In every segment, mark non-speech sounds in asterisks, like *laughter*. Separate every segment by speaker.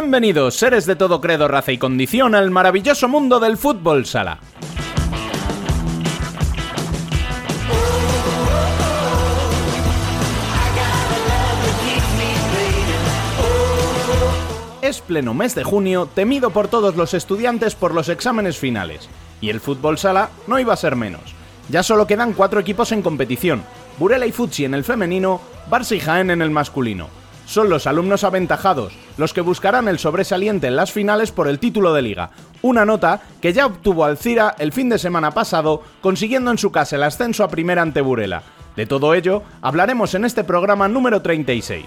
Speaker 1: Bienvenidos, seres de todo credo, raza y condición, al maravilloso mundo del fútbol sala. Es pleno mes de junio, temido por todos los estudiantes por los exámenes finales, y el fútbol sala no iba a ser menos. Ya solo quedan cuatro equipos en competición, Burela y Futsi en el femenino, Barça y Jaén en el masculino. Son los alumnos aventajados, los que buscarán el sobresaliente en las finales por el título de liga, una nota que ya obtuvo Alcira el fin de semana pasado, consiguiendo en su casa el ascenso a primera ante Burela. De todo ello hablaremos en este programa número 36.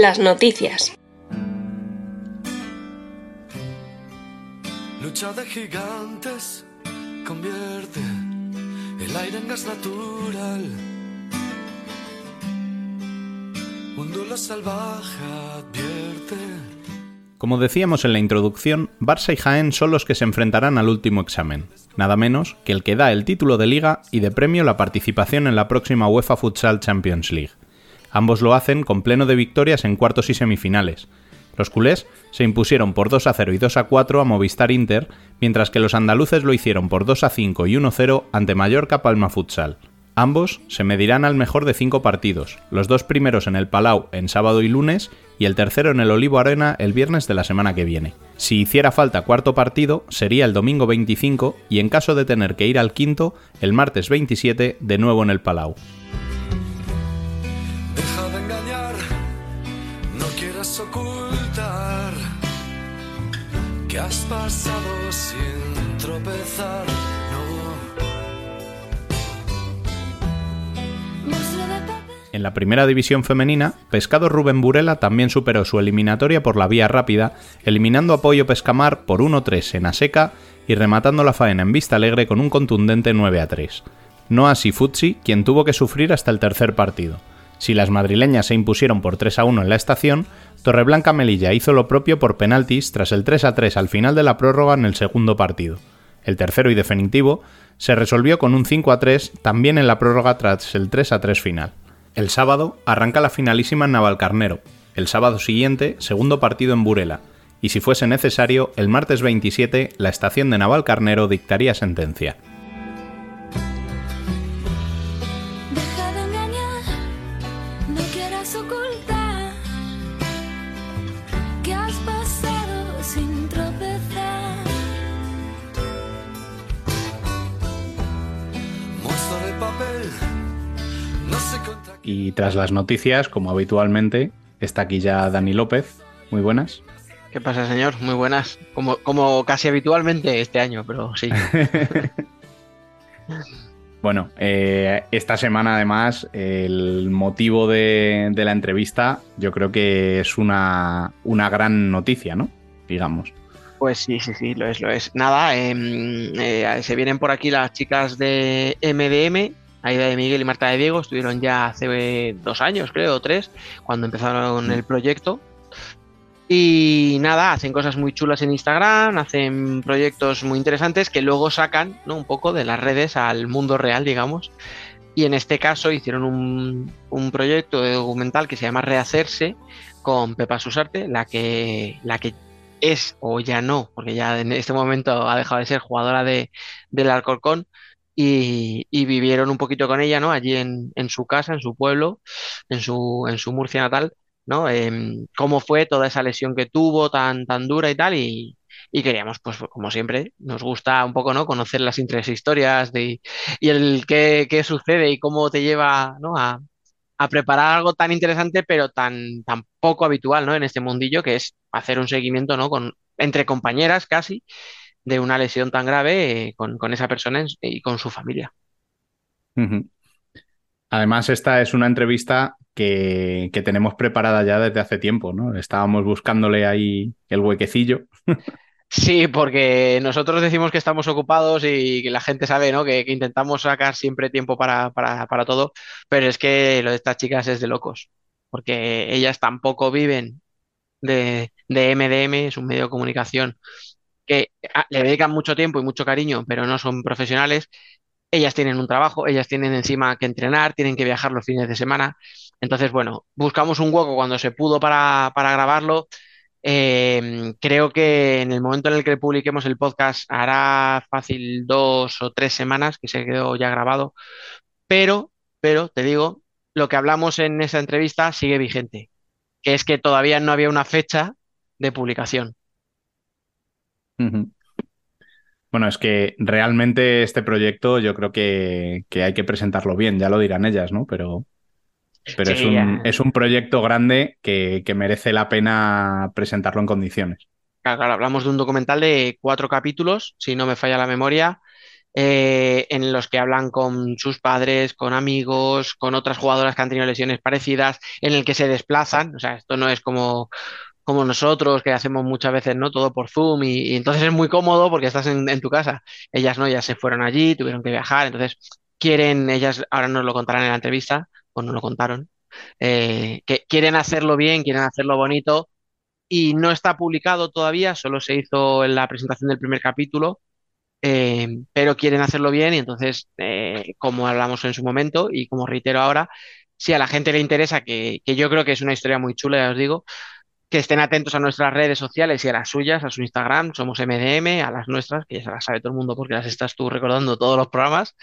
Speaker 2: Las noticias.
Speaker 3: Lucha de gigantes convierte el aire en gas natural. Salvaje advierte.
Speaker 1: Como decíamos en la introducción, Barça y Jaén son los que se enfrentarán al último examen, nada menos que el que da el título de liga y de premio la participación en la próxima UEFA Futsal Champions League. Ambos lo hacen con pleno de victorias en cuartos y semifinales. Los culés se impusieron por 2 a 0 y 2 a 4 a Movistar Inter, mientras que los andaluces lo hicieron por 2 a 5 y 1 a 0 ante Mallorca Palma Futsal. Ambos se medirán al mejor de cinco partidos, los dos primeros en el Palau en sábado y lunes y el tercero en el Olivo Arena el viernes de la semana que viene. Si hiciera falta cuarto partido, sería el domingo 25 y en caso de tener que ir al quinto, el martes 27 de nuevo en el Palau.
Speaker 3: Has pasado sin tropezar,
Speaker 1: En la primera división femenina, Pescado Rubén Burela también superó su eliminatoria por la vía rápida, eliminando Apoyo Pescamar por 1-3 en Aseca y rematando la faena en Vista Alegre con un contundente 9-3. No así Futsi, quien tuvo que sufrir hasta el tercer partido. Si las madrileñas se impusieron por 3 a 1 en la estación, Torreblanca Melilla hizo lo propio por penaltis tras el 3 a 3 al final de la prórroga en el segundo partido. El tercero y definitivo se resolvió con un 5 a 3 también en la prórroga tras el 3 a 3 final. El sábado arranca la finalísima en Navalcarnero. El sábado siguiente, segundo partido en Burela. Y si fuese necesario, el martes 27, la estación de Navalcarnero dictaría sentencia. Y tras las noticias, como habitualmente, está aquí ya Dani López. Muy buenas.
Speaker 4: ¿Qué pasa, señor? Muy buenas. Como, como casi habitualmente este año, pero sí. *laughs*
Speaker 1: bueno, eh, esta semana además el motivo de, la entrevista yo creo que es una, una gran noticia, ¿no? Digamos.
Speaker 4: Pues sí, sí, sí, lo es, lo es. Nada, em, eh, se vienen por aquí las chicas de MDM, Aida de Miguel y Marta de Diego estuvieron ya hace dos años, creo, tres, cuando empezaron el proyecto. Y nada, hacen cosas muy chulas en Instagram, hacen proyectos muy interesantes que luego sacan ¿no? un poco de las redes al mundo real, digamos. Y en este caso hicieron un, un proyecto de documental que se llama Rehacerse con Pepa Susarte, la que, la que es o ya no, porque ya en este momento ha dejado de ser jugadora de, del Alcorcón, y, vivieron un poquito con ella, ¿no? Allí en, en, su casa, en su pueblo, en su, en su Murcia natal, ¿no? Eh, cómo fue toda esa lesión que tuvo tan, tan dura y tal, y, y, queríamos, pues como siempre, nos gusta un poco, ¿no? Conocer las historias de, y el qué, qué, sucede y cómo te lleva, ¿no? A, a, preparar algo tan interesante, pero tan, tan poco habitual, ¿no? En este mundillo, que es hacer un seguimiento, ¿no? Con, entre compañeras casi, de una lesión tan grave eh, con, con, esa persona y con su familia.
Speaker 1: Uh -huh. Además, esta es una entrevista que, que, tenemos preparada ya desde hace tiempo, ¿no? Estábamos buscándole ahí el huequecillo.
Speaker 4: Sí, porque nosotros decimos que estamos ocupados y que la gente sabe, ¿no? Que, que intentamos sacar siempre tiempo para, para, para, todo, pero es que lo de estas chicas es de locos, porque ellas tampoco viven de, de MDM, es un medio de comunicación que le dedican mucho tiempo y mucho cariño, pero no son profesionales. Ellas tienen un trabajo, ellas tienen encima que entrenar, tienen que viajar los fines de semana. Entonces, bueno, buscamos un hueco cuando se pudo para, grabarlo. Eh, creo que en el momento en el que publiquemos el podcast hará fácil dos o tres semanas que se quedó ya grabado. Pero, pero, te digo, lo que hablamos en esa entrevista sigue vigente, que es que todavía no había una fecha de publicación.
Speaker 1: Bueno, es que realmente este proyecto yo creo que, que, hay que presentarlo bien, ya lo dirán ellas, ¿no? Pero, pero sí, es, un, es, un, proyecto grande que, que, merece la pena presentarlo en condiciones.
Speaker 4: Claro, claro, hablamos de un documental de cuatro capítulos, si no me falla la memoria, eh, en los que hablan con sus padres, con amigos, con otras jugadoras que han tenido lesiones parecidas, en el que se desplazan, o sea, esto no es como como nosotros, que hacemos muchas veces, ¿no? Todo por Zoom y, entonces es muy cómodo porque estás en, tu casa. Ellas no, ya se fueron allí, tuvieron que viajar, entonces quieren, ellas ahora nos lo contarán en la entrevista, o no lo contaron, eh, que quieren hacerlo bien, quieren hacerlo bonito y no está publicado todavía, solo se hizo en la presentación del primer capítulo, eh, pero quieren hacerlo bien y entonces, eh, como hablamos en su momento y como reitero ahora, si a la gente le interesa, que, que yo creo que es una historia muy chula, ya os digo, que estén atentos a nuestras redes sociales y a las suyas, a su Instagram, somos MDM, a las nuestras, que ya se las sabe todo el mundo porque las estás tú recordando todos los programas,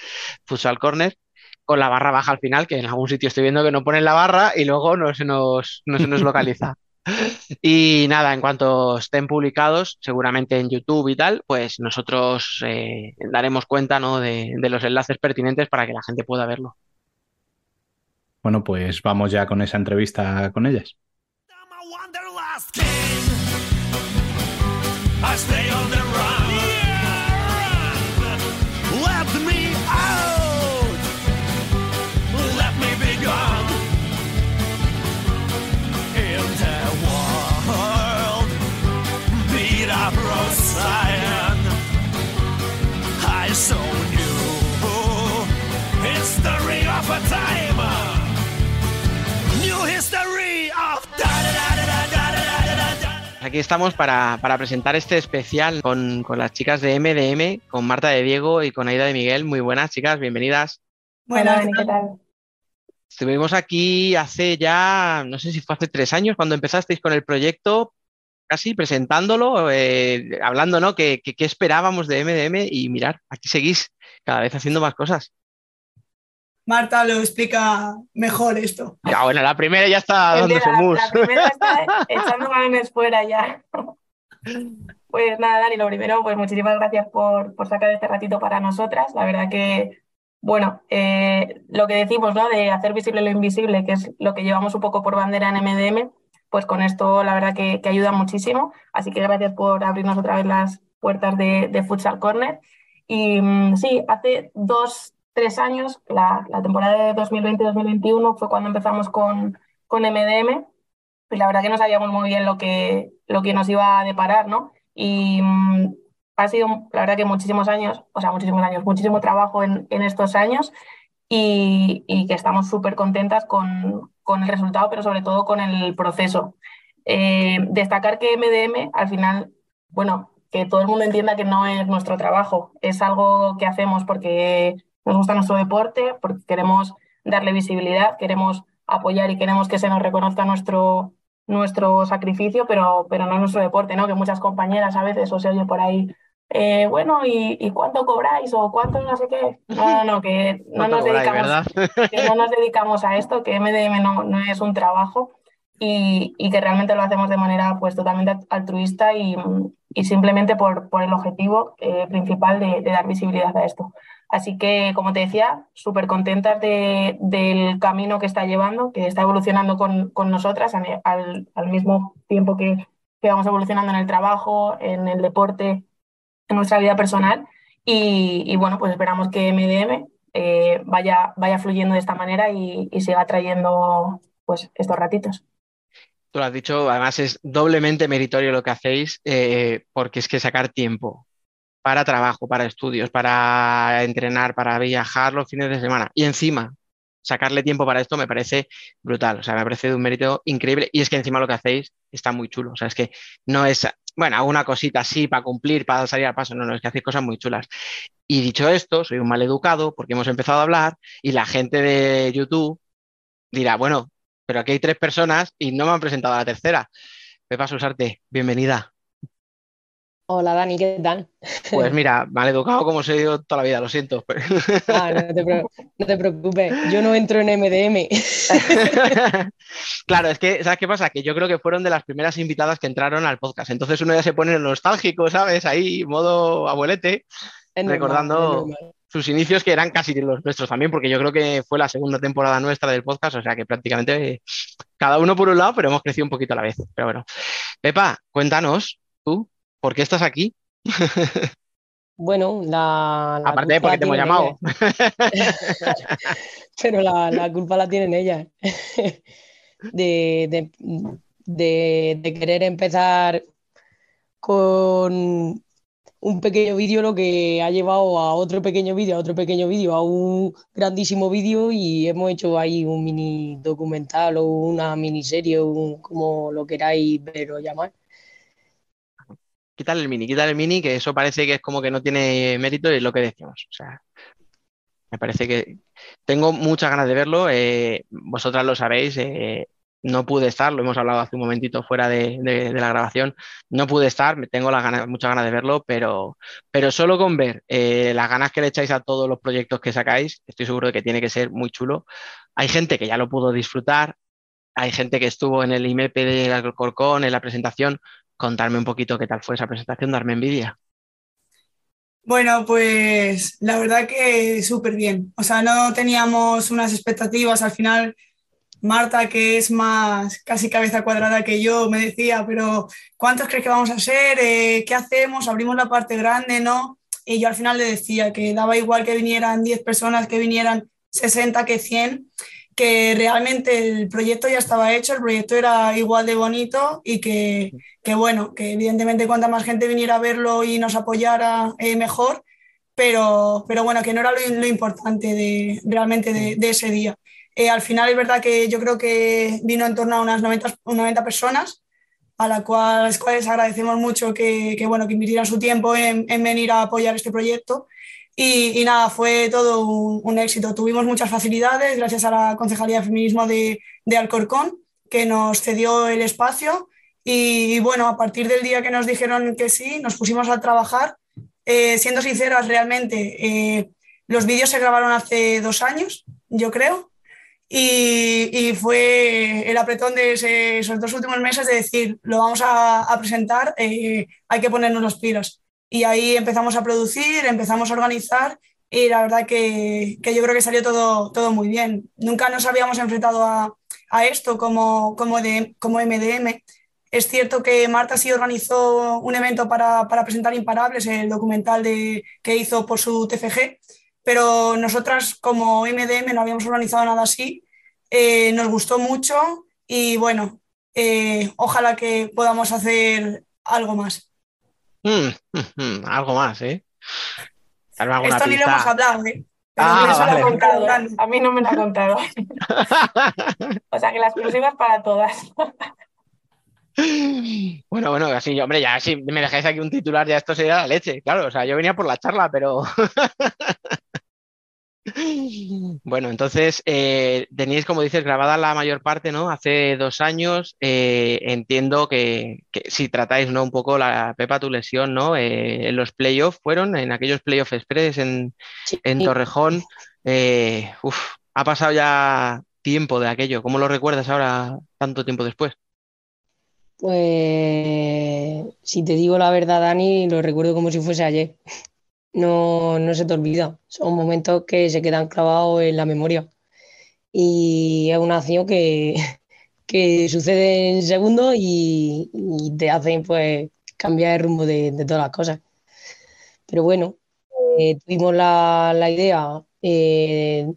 Speaker 4: Futsal Corner, con la barra baja al final, que en algún sitio estoy viendo que no ponen la barra y luego no se nos, no se nos localiza. *laughs* y nada, en cuanto estén publicados, seguramente en YouTube y tal, pues nosotros eh, daremos cuenta ¿no? de, de los enlaces pertinentes para que la gente pueda verlo.
Speaker 1: Bueno, pues vamos ya con esa entrevista con ellas. Last king. I stay on the
Speaker 4: aquí estamos para, para, presentar este especial con, con, las chicas de MDM, con Marta de Diego y con Aida de Miguel. Muy buenas, chicas, bienvenidas.
Speaker 5: Buenas, ¿qué tal?
Speaker 4: Estuvimos aquí hace ya, no sé si fue hace tres años, cuando empezasteis con el proyecto, casi presentándolo, eh, hablando, ¿no? ¿Qué, qué, qué esperábamos de MDM? Y mirar, aquí seguís cada vez haciendo más cosas.
Speaker 5: Marta lo explica mejor esto.
Speaker 4: Ya, bueno, la primera ya está dando su mus.
Speaker 5: La primera *laughs* está echando balones fuera ya. *laughs* Pues nada, Dani, lo primero, pues muchísimas gracias por, por sacar este ratito para nosotras. La verdad que, bueno, eh, lo que decimos, ¿no? De hacer visible lo invisible, que es lo que llevamos un poco por bandera en MDM, pues con esto la verdad que, que ayuda muchísimo. Así que gracias por abrirnos otra vez las puertas de, de Futsal Corner. Y sí, hace dos, tres años, la, la temporada de 2020-2021 fue cuando empezamos con, con MDM y la verdad que no sabíamos muy bien lo que, lo que nos iba a deparar, ¿no? Y mmm, ha sido, la verdad que muchísimos años, o sea, muchísimos años, muchísimo trabajo en, en estos años y, y que estamos súper contentas con, con, el resultado, pero sobre todo con el proceso. Eh, destacar que MDM, al final, bueno, que todo el mundo entienda que no es nuestro trabajo, es algo que hacemos porque nos gusta nuestro deporte, porque queremos darle visibilidad, queremos apoyar y queremos que se nos reconozca nuestro, nuestro sacrificio, pero, pero no nuestro deporte, ¿no? Que muchas compañeras a veces o se oye por ahí, eh, bueno, ¿y, cuánto cobráis? o cuánto no sé qué? No, no, no, que no, nos, dedicamos, *laughs* que no nos dedicamos a esto, que MDM no, no es un trabajo y, y, que realmente lo hacemos de manera pues totalmente altruista y, y simplemente por, por, el objetivo eh, principal de, de, dar visibilidad a esto. Así que, como te decía, súper contentas de, del camino que está llevando, que está evolucionando con, con nosotras al, al, mismo tiempo que, que, vamos evolucionando en el trabajo, en el deporte, en nuestra vida personal. Y, bueno, pues esperamos que MDM eh, vaya, vaya fluyendo de esta manera y, y siga trayendo pues, estos ratitos.
Speaker 4: Tú lo has dicho, además es doblemente meritorio lo que hacéis, eh, porque es que sacar tiempo para trabajo, para estudios, para entrenar, para viajar los fines de semana y encima sacarle tiempo para esto me parece brutal, o sea, me parece de un mérito increíble y es que encima lo que hacéis está muy chulo, o sea, es que no es, bueno, alguna cosita así para cumplir, para salir al paso, no, no, es que hacéis cosas muy chulas. Y dicho esto, soy un mal educado porque hemos empezado a hablar y la gente de YouTube dirá, bueno, pero aquí hay tres personas y no me han presentado a la tercera. Pepa Susarte, bienvenida.
Speaker 6: Hola Dani, ¿qué tal?
Speaker 4: Pues mira, *laughs* mal educado como se dio toda la vida, lo siento.
Speaker 6: Ah, no, te preocupes, yo no entro en MDM. *laughs*
Speaker 4: claro, es que, ¿sabes qué pasa? Que yo creo que fueron de las primeras invitadas que entraron al podcast. Entonces uno ya se pone nostálgico, ¿sabes? Ahí, modo abuelete, recordando sus inicios que eran casi los nuestros también, porque yo creo que fue la segunda temporada nuestra del podcast, o sea que prácticamente cada uno por un lado, pero hemos crecido un poquito a la vez. Pero bueno, Pepa, cuéntanos tú, ¿por qué estás aquí?
Speaker 6: Bueno, la.
Speaker 4: Aparte de porque te hemos llamado. *laughs*
Speaker 6: pero la, culpa la tienen ellas. *laughs* de, de querer empezar con un pequeño vídeo lo que ha llevado a otro pequeño vídeo, a otro pequeño vídeo, a un grandísimo vídeo y hemos hecho ahí un mini documental o una miniserie, un, como lo queráis ver o llamar.
Speaker 4: Quítale el mini, quítale el mini, que eso parece que es como que no tiene mérito es lo que decíamos. O sea, me parece que tengo muchas ganas de verlo. Eh, vosotras lo sabéis. Eh, no pude estar, lo hemos hablado hace un momentito fuera de, la grabación, no pude estar, tengo las ganas, muchas ganas de verlo, pero, pero solo con ver eh, las ganas que le echáis a todos los proyectos que sacáis, estoy seguro de que tiene que ser muy chulo. Hay gente que ya lo pudo disfrutar, hay gente que estuvo en el IMEP de Alcorcón, en la presentación. Contarme un poquito qué tal fue esa presentación, darme envidia.
Speaker 7: Bueno, pues la verdad que súper bien. O sea, no teníamos unas expectativas. Al final Marta, que es más casi cabeza cuadrada que yo, me decía, pero ¿cuántos crees que vamos a ser? Eh, ¿Qué hacemos? ¿Abrimos la parte grande? ¿No? Y yo al final le decía que daba igual que vinieran 10 personas, que vinieran 60, que 100, que realmente el proyecto ya estaba hecho, el proyecto era igual de bonito y que, que bueno, que evidentemente cuanta más gente viniera a verlo y nos apoyara eh, mejor, pero, pero bueno, que no era lo, importante de, realmente de ese día. Eh, al final es verdad que yo creo que vino en torno a unas 90, 90 personas, a las cuales, cuales agradecemos mucho que, que, bueno, que invirtieran su tiempo en, en, venir a apoyar este proyecto. Y, y nada, fue todo un, éxito. Tuvimos muchas facilidades gracias a la Concejalía de Feminismo de, Alcorcón, que nos cedió el espacio. Y, y, bueno, a partir del día que nos dijeron que sí, nos pusimos a trabajar. Eh, siendo sinceras, realmente, eh, los vídeos se grabaron hace dos años, yo creo. Y, fue el apretón de esos dos últimos meses de decir, lo vamos a, presentar, eh, hay que ponernos los pilos. Y ahí empezamos a producir, empezamos a organizar y la verdad que, que yo creo que salió todo, todo muy bien. Nunca nos habíamos enfrentado a, a esto como, como, de, como MDM. Es cierto que Marta sí organizó un evento para, para presentar Imparables, el documental de, que hizo por su TFG, pero nosotras como MDM no habíamos organizado nada así, eh, nos gustó mucho y bueno, eh, ojalá que podamos hacer algo más.
Speaker 4: Mm, mm, mm, algo más, ¿eh?
Speaker 7: Esto ni lo hemos hablado, ¿eh?
Speaker 5: Ah, contado. A mí no me lo ha contado. *laughs* o sea que las exclusiva para todas.
Speaker 4: Bueno, bueno, así, hombre, ya si me dejáis aquí un titular, ya esto sería la leche, claro. O sea, yo venía por la charla, pero. *laughs* Bueno, entonces eh, teníais, como dices, grabada la mayor parte, ¿no? Hace dos años. Eh, entiendo que, si tratáis, ¿no? Un poco la Pepa, tu lesión, ¿no? Eh, en los playoffs fueron, en aquellos playoffs express en, en Torrejón. uf, ha pasado ya tiempo de aquello. ¿Cómo lo recuerdas ahora, tanto tiempo después?
Speaker 6: Pues, si te digo la verdad, Dani, lo recuerdo como si fuese ayer no, no se te olvida. Son momentos que se quedan clavados en la memoria. Y es una acción que, *laughs* que sucede en segundos y, te hacen pues cambiar el rumbo de, todas las cosas. Pero bueno, eh, tuvimos la, idea eh,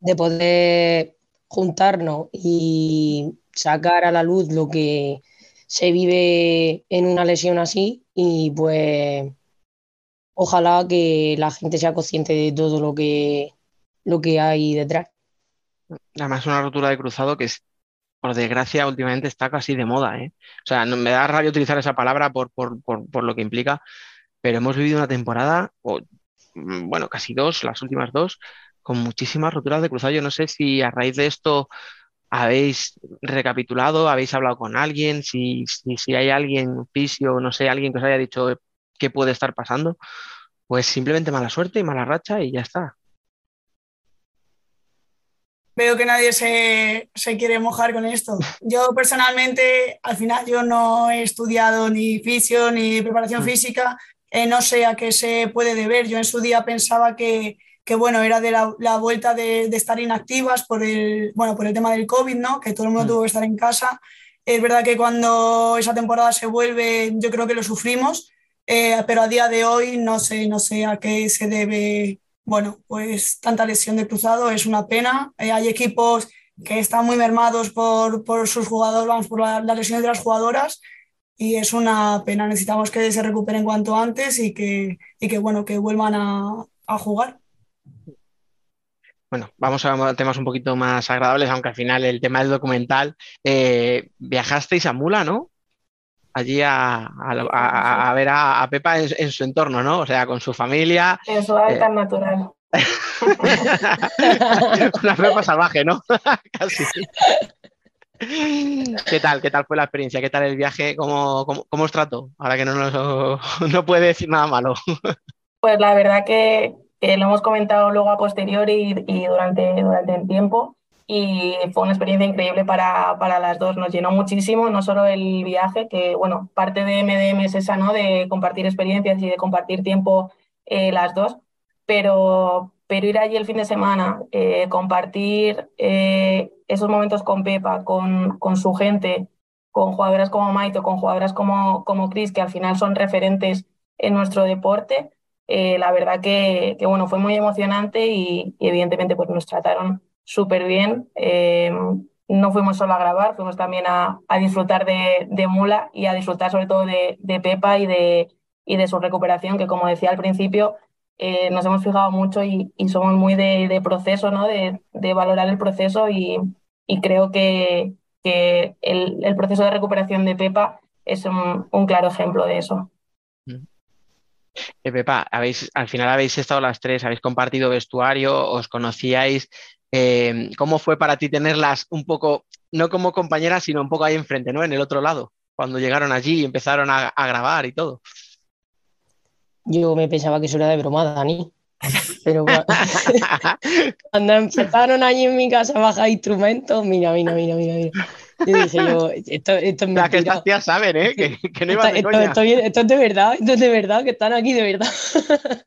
Speaker 6: de poder juntarnos y sacar a la luz lo que se vive en una lesión así y pues ojalá que la gente sea consciente de todo lo que, lo que hay detrás.
Speaker 4: Además, una rotura de cruzado que es, por desgracia, últimamente está casi de moda. ¿eh? O sea, me da rabia utilizar esa palabra por, lo que implica, pero hemos vivido una temporada, o, mm, bueno, casi dos, las últimas dos, con muchísimas roturas de cruzado. Yo no sé si a raíz de esto habéis recapitulado, habéis hablado con alguien, si, si, si hay alguien, fisio, no sé, alguien que os haya dicho, qué puede estar pasando, pues simplemente mala suerte y mala racha y ya está.
Speaker 7: Veo que nadie se, quiere mojar con esto. Yo personalmente, al final, yo no he estudiado ni fisio ni preparación mm. física, eh, no sé a qué se puede deber. Yo en su día pensaba que, bueno, era de la, vuelta de, estar inactivas por el, bueno, por el tema del COVID, ¿no? Que todo el mundo mm. tuvo que estar en casa. Es verdad que cuando esa temporada se vuelve, yo creo que lo sufrimos, eh, pero a día de hoy no sé, no sé a qué se debe, bueno, pues tanta lesión de cruzado, es una pena. Eh, hay equipos que están muy mermados por, por sus jugadores, vamos, por las lesiones de las jugadoras y es una pena. Necesitamos que se recuperen cuanto antes y que, y que bueno, que vuelvan a, a jugar.
Speaker 4: Bueno, vamos a temas un poquito más agradables, aunque al final el tema del documental, eh, viajasteis a Mula, ¿no? Allí a, ver a, Pepa en, su entorno, ¿no? O sea, con su familia.
Speaker 5: En su hábitat eh, natural. *laughs*
Speaker 4: Una Pepa salvaje, ¿no? *laughs* Casi. ¿Qué tal? ¿Qué tal fue la experiencia? ¿Qué tal el viaje? ¿Cómo, os trató? Ahora que no, *laughs* no puede decir nada malo.
Speaker 5: Pues la verdad que, lo hemos comentado luego a posteriori y, durante, durante el tiempo y fue una experiencia increíble para, para, las dos. Nos llenó muchísimo, no solo el viaje, que bueno, parte de MDM es esa, ¿no? De compartir experiencias y de compartir tiempo eh, las dos, pero, pero ir allí el fin de semana, eh, compartir eh, esos momentos con Pepa, con, con, su gente, con jugadoras como Maito, con jugadoras como, como Chris, que al final son referentes en nuestro deporte, la verdad que, que, bueno, fue muy emocionante y, y evidentemente pues nos trataron súper bien. Eh, no fuimos solo a grabar, fuimos también a, disfrutar de, Mula y a disfrutar sobre todo de, Pepa y de, y de su recuperación, que como decía al principio, eh, nos hemos fijado mucho y, somos muy de, proceso, ¿no? de, valorar el proceso y, creo que, el, proceso de recuperación de Pepa es un, claro ejemplo de eso.
Speaker 4: Eh, Pepa, habéis, al final habéis estado las tres, habéis compartido vestuario, os conocíais, eh, ¿Cómo fue para ti tenerlas un poco, no como compañeras, sino un poco ahí enfrente, ¿no? En el otro lado, cuando llegaron allí y empezaron a, grabar y todo.
Speaker 6: Yo me pensaba que eso era de broma, Dani. Pero *laughs* cuando empezaron allí en mi casa a bajar instrumentos, mira, mira, mira, mira, mira. Yo dije yo, esto, esto es
Speaker 4: Las que estas tías saben, ¿eh? Que, *laughs* que no iban
Speaker 6: de esto, esto, esto, es de verdad, esto es de verdad, que están aquí de verdad. *laughs*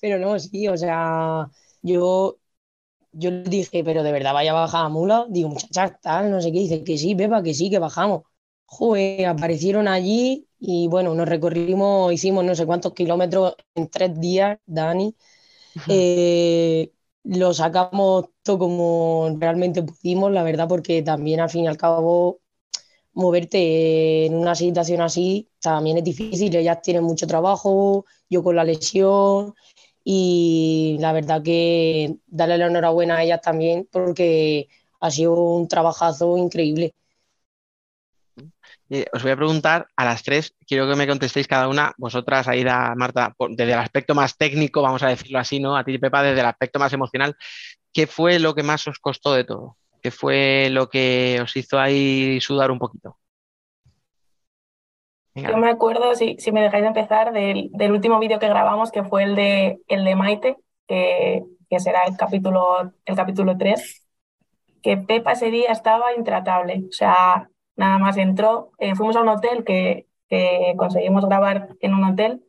Speaker 6: Pero no, sí, o sea, yo, yo le dije, pero de verdad vaya a bajar a mula. Digo, muchachas, tal, no sé qué. Dice que sí, Pepa, que sí, que bajamos. Joder, aparecieron allí y bueno, nos recorrimos, hicimos no sé cuántos kilómetros en tres días, Dani. Eh, lo sacamos todo como realmente pudimos, la verdad, porque también al fin y al cabo moverte en una situación así también es difícil. Ellas tienen mucho trabajo, yo con la lesión, y la verdad que darle la enhorabuena a ellas también porque ha sido un trabajazo increíble.
Speaker 4: Eh, os voy a preguntar a las tres, quiero que me contestéis cada una, vosotras, Aida, Marta, desde el aspecto más técnico, vamos a decirlo así, ¿no? A ti, Pepa, desde el aspecto más emocional, ¿qué fue lo que más os costó de todo? ¿Qué fue lo que os hizo ahí sudar un poquito?
Speaker 5: Yo me acuerdo, si, si me dejáis empezar, del, del último vídeo que grabamos, que fue el de, el de Maite, que, que será el capítulo, el capítulo 3, que Pepa ese día estaba intratable. O sea, nada más entró, eh, fuimos a un hotel que, que, conseguimos grabar en un hotel.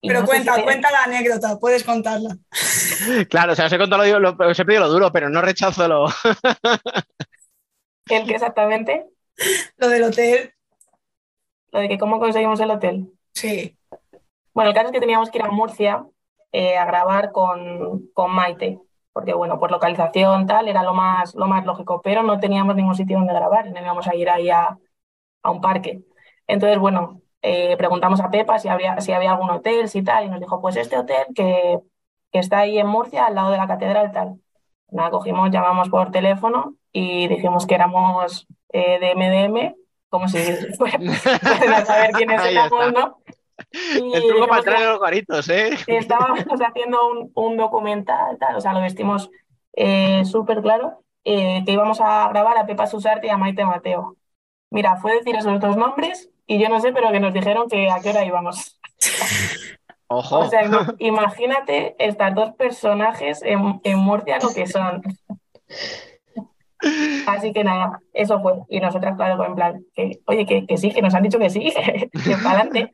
Speaker 7: Pero no cuenta, si te... cuenta la anécdota, puedes contarla. *laughs*
Speaker 4: Claro, o sea, os he contado lo, lo, os he pedido lo duro, pero no rechazo lo. *laughs*
Speaker 5: ¿El qué exactamente?
Speaker 7: Lo del hotel.
Speaker 5: Lo de que cómo conseguimos el hotel.
Speaker 7: Sí.
Speaker 5: Bueno, el caso es que teníamos que ir a Murcia eh, a grabar con, con Maite, porque bueno, por localización tal era lo más, lo más lógico, pero no teníamos ningún sitio donde grabar, no íbamos a ir ahí a, a un parque. Entonces, bueno, eh, preguntamos a Pepa si, habría, si había algún hotel, si tal, y nos dijo, pues este hotel que, que está ahí en Murcia, al lado de la catedral, tal. Nada, cogimos, llamamos por teléfono y dijimos que éramos eh, de MDM, como si *laughs* *laughs* fueran saber quiénes éramos, ¿no?
Speaker 4: Y el truco para traer los garitos, ¿eh?
Speaker 5: Estábamos *laughs* haciendo un, un documental, tal, o sea, lo vestimos eh, súper claro, eh, que íbamos a grabar a Pepa Susarte y a Maite Mateo. Mira, fue decir esos dos nombres y yo no sé, pero que nos dijeron que a qué hora íbamos.
Speaker 4: Ojo.
Speaker 5: O sea, imagínate estas dos personajes en, en Murcia lo que son. Así que nada, eso fue. Y nosotras, claro, en plan, que, oye, que, que sí, que nos han dicho que sí, *laughs* que para adelante.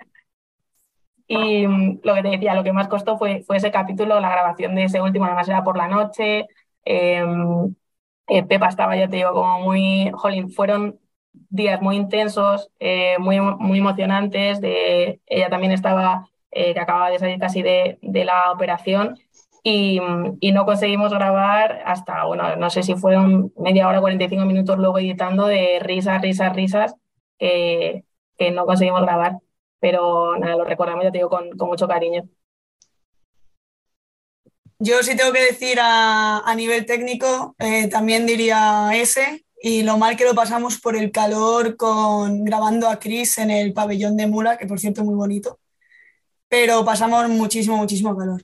Speaker 5: Y lo que te decía, lo que más costó fue, fue ese capítulo, la grabación de ese último, además era por la noche. Eh, eh, Pepa estaba, ya te digo, como muy, jolín, fueron días muy intensos, eh, muy, muy emocionantes. De, ella también estaba, que acababa de salir casi de, de la operación. Y, no conseguimos grabar hasta, bueno, no sé si fueron media hora, 45 minutos luego editando de risas, risas, risas, que no conseguimos grabar pero nada, lo recordamos, ya te digo, con, con mucho cariño.
Speaker 7: Yo sí tengo que decir a, a nivel técnico, eh, también diría ese, y lo mal que lo pasamos por el calor con grabando a Chris en el pabellón de Mula, que por cierto es muy bonito, pero pasamos muchísimo, muchísimo calor.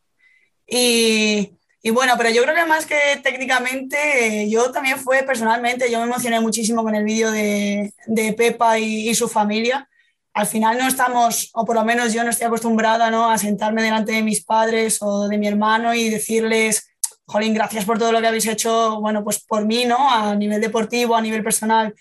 Speaker 7: Y, y bueno, pero yo creo que más que técnicamente, yo también fue personalmente, yo me emocioné muchísimo con el vídeo de, de Pepa y, y su familia al final no estamos, o por lo menos yo no estoy acostumbrada ¿no? a sentarme delante de mis padres o de mi hermano y decirles, Jolín, gracias por todo lo que habéis hecho, bueno, pues por mí, ¿no? A nivel deportivo, a nivel personal,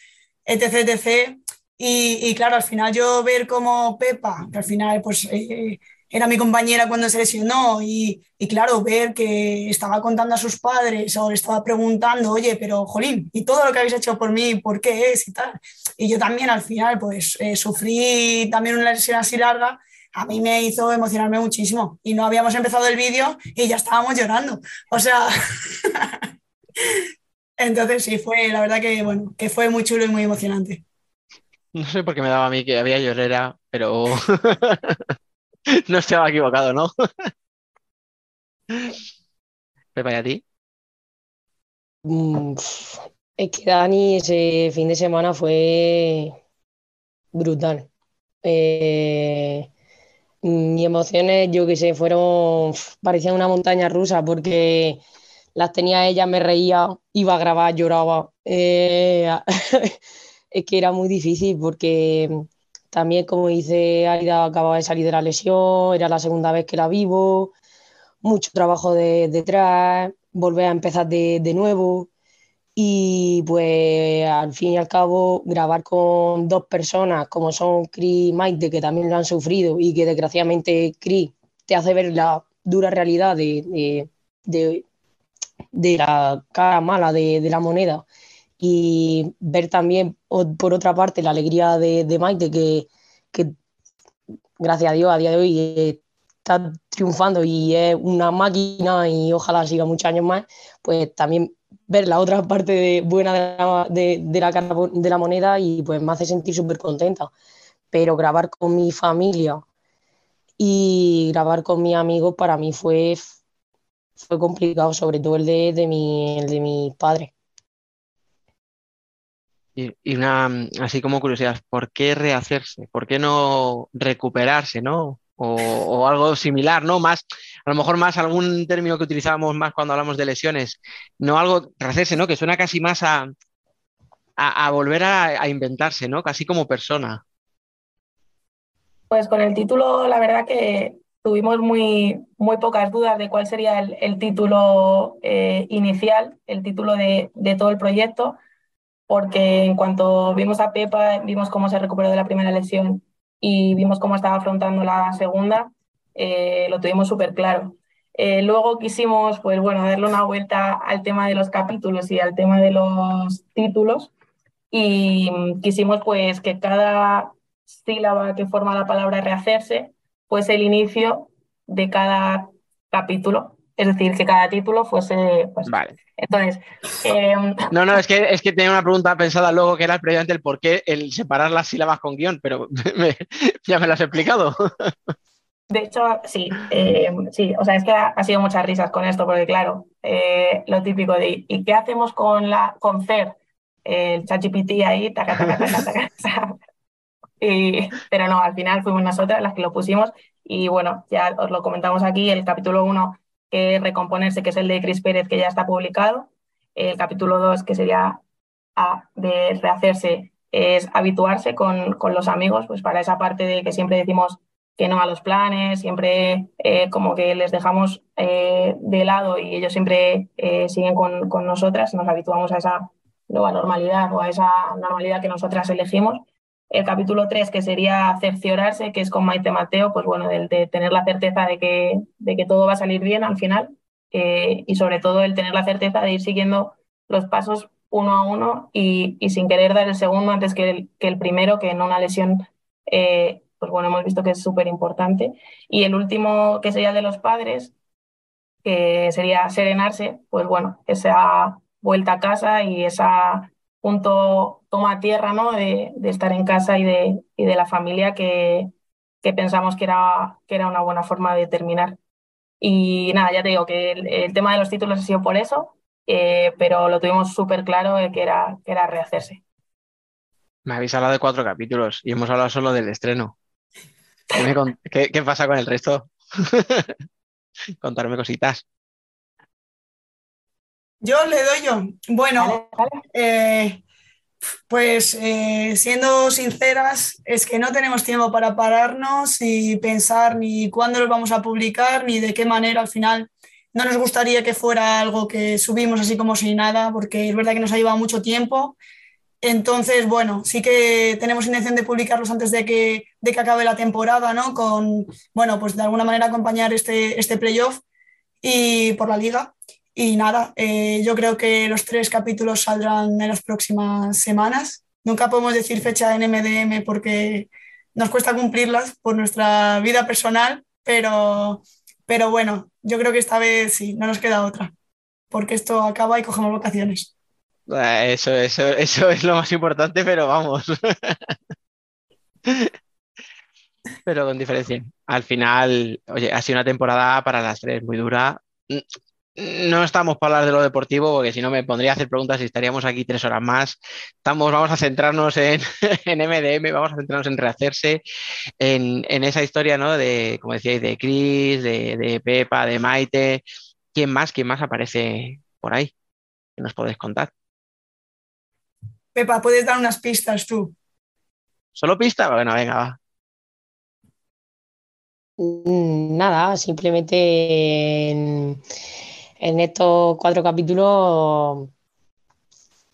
Speaker 7: etc, etc. Y, y claro, al final yo ver como Pepa, que al final pues eh, era mi compañera cuando se lesionó y, y, claro, ver que estaba contando a sus padres o le estaba preguntando, oye, pero Jolín, ¿y todo lo que habéis hecho por mí, por qué es y tal? Y yo también al final, pues eh, sufrí también una lesión así larga, a mí me hizo emocionarme muchísimo y no habíamos empezado el vídeo y ya estábamos llorando. O sea, *laughs* entonces sí, fue, la verdad que, bueno, que fue muy chulo y muy emocionante.
Speaker 4: No sé por qué me daba a mí que había llorera, pero... *laughs* *laughs* no estaba equivocado, ¿no? *laughs* Pepa, ¿y a ti?
Speaker 6: Mm, es que Dani ese fin de semana fue brutal. Eh, mis emociones, yo que sé, fueron, parecían una montaña rusa porque las tenía ella, me reía, iba a grabar, lloraba. Eh, *laughs* es que era muy difícil porque también, como dice Aida, acababa de salir de la lesión, era la segunda vez que la vivo, mucho trabajo de, detrás, volver a empezar de, de, nuevo. Y pues al fin y al cabo, grabar con dos personas como son Chris y Maite, que también lo han sufrido y que desgraciadamente Chris te hace ver la dura realidad de, de, de la cara mala de, la moneda y ver también, por otra parte, la alegría de, de Maite, que, que, gracias a Dios a día de hoy está triunfando y es una máquina y ojalá siga muchos años más, pues también ver la otra parte de, buena de la, de, de, la cara de la moneda y pues me hace sentir súper contenta. Pero grabar con mi familia y grabar con mis amigos para mí fue, fue complicado, sobre todo el de, de, mi, el de mis padres.
Speaker 4: Y, una, así como curiosidad, ¿por qué rehacerse? ¿Por qué no recuperarse, no? O, algo similar, ¿no? Más, a lo mejor más algún término que utilizábamos más cuando hablamos de lesiones, no algo rehacerse, ¿no? Que suena casi más a, a, volver a, inventarse, ¿no? Casi como persona.
Speaker 5: Pues con el título, la verdad que tuvimos muy, muy pocas dudas de cuál sería el, título eh, inicial, el título de, de todo el proyecto porque en cuanto vimos a Pepa, vimos cómo se recuperó de la primera lesión y vimos cómo estaba afrontando la segunda, eh, lo tuvimos súper claro. Eh, luego quisimos, pues bueno, darle una vuelta al tema de los capítulos y al tema de los títulos y quisimos pues que cada sílaba que forma la palabra rehacerse fuese el inicio de cada capítulo, es decir, que cada título fuese pues,
Speaker 4: vale.
Speaker 5: Entonces. Em,
Speaker 4: no, no, es que, es que tenía una pregunta pensada luego que era previamente el por qué el separar las sílabas con guion, pero *laughs* ya me lo has explicado.
Speaker 5: De hecho, sí, em, sí, o sea, es que ha, sido muchas risas con esto, porque claro, eh, lo típico de ¿y qué hacemos con la con CER? El ChatGPT ahí, taca, taca, taca, *laughs* taca. y, pero no, al final fuimos nosotras las que lo pusimos y bueno, ya os lo comentamos aquí, el capítulo 1 que recomponerse, que es el de Chris Pérez, que ya está publicado. El capítulo 2, que sería de rehacerse, es habituarse con, con, los amigos, pues para esa parte de que siempre decimos que no a los planes, siempre eh, como que les dejamos eh, de lado y ellos siempre eh, siguen con, con nosotras, nos habituamos a esa nueva normalidad o a esa normalidad que nosotras elegimos el capítulo 3, que sería cerciorarse, que es con Maite Mateo, pues bueno, de, de tener la certeza de que, de que todo va a salir bien al final eh, y sobre todo el tener la certeza de ir siguiendo los pasos uno a uno y, sin querer dar el segundo antes que el, el primero, que en una lesión, eh, pues bueno, hemos visto que es súper importante. Y el último, que sería de los padres, que sería serenarse, pues bueno, esa vuelta a casa y esa punto toma tierra ¿no? de, estar en casa y de, y de la familia que, que, pensamos que era, que era una buena forma de terminar. Y nada, ya te digo que el, tema de los títulos ha sido por eso, eh, pero lo tuvimos súper claro que, era, que era rehacerse.
Speaker 4: Me habéis hablado de cuatro capítulos y hemos hablado solo del estreno. ¿Qué, qué pasa con el resto? *laughs* Contarme cositas.
Speaker 7: Yo le doy yo. Bueno, eh, pues eh, siendo sinceras, es que no tenemos tiempo para pararnos y pensar ni cuándo los vamos a publicar, ni de qué manera al final. No nos gustaría que fuera algo que subimos así como sin nada, porque es verdad que nos ha llevado mucho tiempo. Entonces, bueno, sí que tenemos intención de publicarlos antes de que, de que acabe la temporada, ¿no? Con, bueno, pues de alguna manera acompañar este, este playoff y por la liga. Y nada, eh, yo creo que los tres capítulos saldrán en las próximas semanas. Nunca podemos decir fecha en MDM porque nos cuesta cumplirlas por nuestra vida personal, pero, pero bueno, yo creo que esta vez sí, no nos queda otra, porque esto acaba y cogemos vacaciones.
Speaker 4: Eh, eso, eso, eso es lo más importante, pero vamos. *laughs* pero con diferencia. Al final, oye, ha sido una temporada para las tres muy dura no estamos para hablar de lo deportivo, porque si no me pondría a hacer preguntas y estaríamos aquí tres horas más. Estamos, vamos a centrarnos en, *laughs* MDM, vamos a centrarnos en rehacerse, en, esa historia, ¿no? De, como decíais, de Chris, de, Pepa, de Maite. ¿Quién más? ¿Quién más aparece por ahí? ¿Qué nos podéis contar?
Speaker 7: Pepa, puedes dar unas pistas tú.
Speaker 4: ¿Solo pista? Bueno, venga, va.
Speaker 6: Mm, nada, simplemente en en estos cuatro capítulos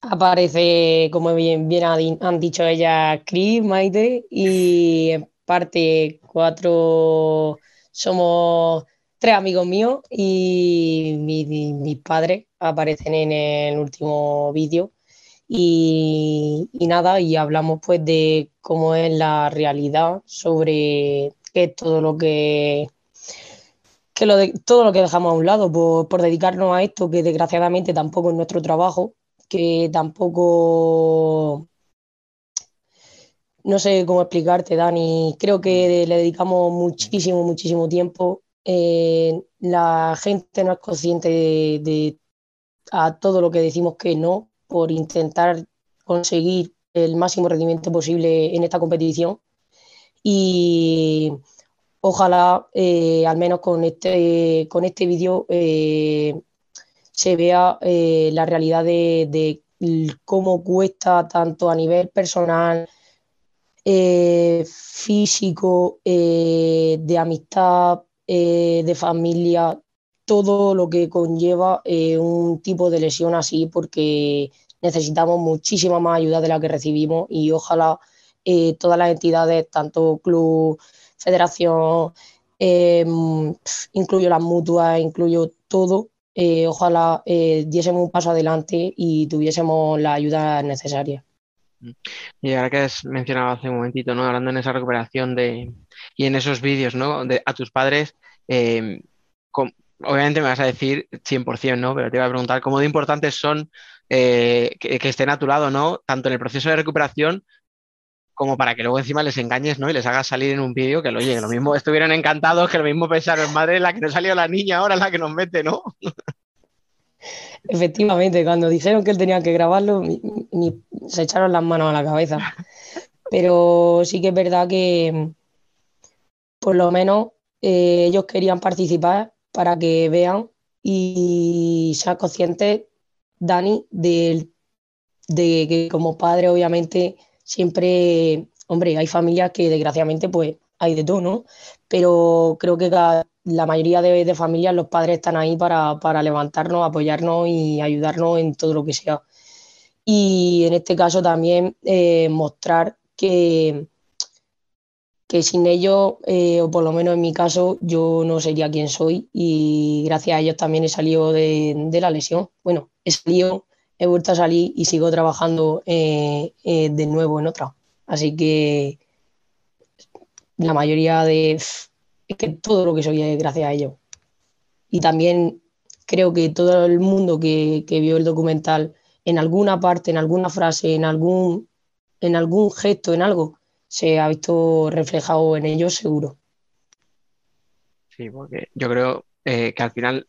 Speaker 6: aparece, como bien, bien han dicho ellas, Chris, Maite, y en parte cuatro somos tres amigos míos y mis padres aparecen en el último vídeo. Y, y, nada, y hablamos pues de cómo es la realidad sobre qué es todo lo que que lo de, todo lo que dejamos a un lado por, dedicarnos a esto, que desgraciadamente tampoco es nuestro trabajo, que tampoco no sé cómo explicarte, Dani. Creo que le dedicamos muchísimo, muchísimo tiempo. Eh, la gente no es consciente de, a todo lo que decimos que no, por intentar conseguir el máximo rendimiento posible en esta competición y ojalá eh, al menos con este, con este vídeo eh, se vea eh, la realidad de, de, cómo cuesta tanto a nivel personal, físico, de amistad, de familia, todo lo que conlleva un tipo de lesión así, porque necesitamos muchísima más ayuda de la que recibimos y ojalá todas las entidades, tanto club, federación, eh, incluyo las mutuas, incluyo todo, eh, ojalá diésemos un paso adelante y tuviésemos la ayuda necesaria.
Speaker 4: Y ahora que has mencionado hace un momentito, ¿no? Hablando en esa recuperación de y en esos vídeos, ¿no? A tus padres, obviamente me vas a decir 100%, ¿no? Pero te iba a preguntar cómo de importantes son que, que, estén a tu lado, ¿no? Tanto en el proceso de recuperación como para que luego encima les engañes, ¿no? Y les hagas salir en un vídeo que, lo oye, lo mismo estuvieron encantados, que lo mismo pensaron, madre, la que no salió la niña, ahora es la que nos mete, ¿no?
Speaker 6: Efectivamente, cuando dijeron que él tenía que grabarlo, se echaron las manos a la cabeza. Pero sí que es verdad que por lo menos eh, ellos querían participar para que vean y sean conscientes, Dani, de, de que como padre, obviamente, siempre, hombre, hay familias que desgraciadamente pues hay de todo, ¿no? Pero creo que la mayoría de, familias, los padres están ahí para, levantarnos, apoyarnos y ayudarnos en todo lo que sea. Y en este caso también eh, mostrar que, que sin ellos, eh, o por lo menos en mi caso, yo no sería quien soy y gracias a ellos también he salido de, de la lesión. Bueno, he salido he vuelto a salir y sigo trabajando eh, eh, de nuevo en otra. Así que la mayoría de... Es que todo lo que soy es gracias a ellos. Y también creo que todo el mundo que, vio el documental, en alguna parte, en alguna frase, en algún, en algún gesto, en algo, se ha visto reflejado en ellos seguro.
Speaker 4: Sí, porque yo creo eh, que al final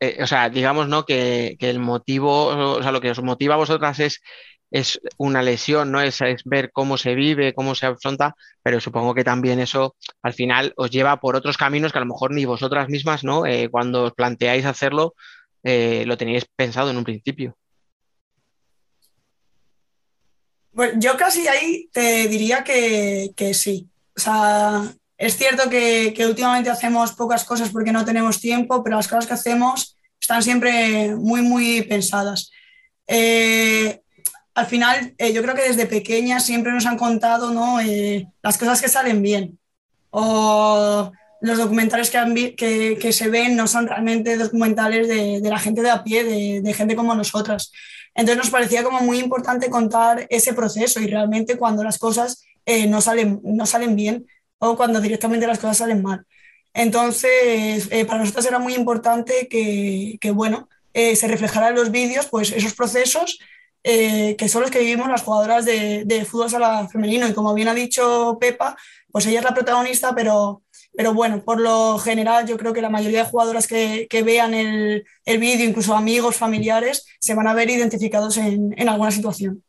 Speaker 4: eh, o sea, digamos, ¿no? Que, el motivo, o sea, lo que os motiva a vosotras es, es una lesión, ¿no? Es, ver cómo se vive, cómo se afronta, pero supongo que también eso al final os lleva por otros caminos que a lo mejor ni vosotras mismas, ¿no? Eh, cuando os planteáis hacerlo, eh, lo teníais pensado en un principio.
Speaker 7: Bueno, yo casi ahí te diría que, que sí. O sea, es cierto que, últimamente hacemos pocas cosas porque no tenemos tiempo, pero las cosas que hacemos están siempre muy, muy pensadas. Eh, al final, eh, yo creo que desde pequeñas siempre nos han contado ¿no? Eh, las cosas que salen bien. O los documentales que, se ven no son realmente documentales de, la gente de a pie, de, gente como nosotras. Entonces nos parecía como muy importante contar ese proceso y realmente cuando las cosas no, salen, no salen bien, o cuando directamente las cosas salen mal. Entonces, eh, para nosotros era muy importante que, bueno, eh, se reflejaran en los vídeos pues, esos procesos eh, que son los que vivimos las jugadoras de, de, fútbol sala femenino. Y como bien ha dicho Pepa, pues ella es la protagonista, pero, pero bueno, por lo general yo creo que la mayoría de jugadoras que, que vean el, el vídeo, incluso amigos, familiares, se van a ver identificados en, en alguna situación.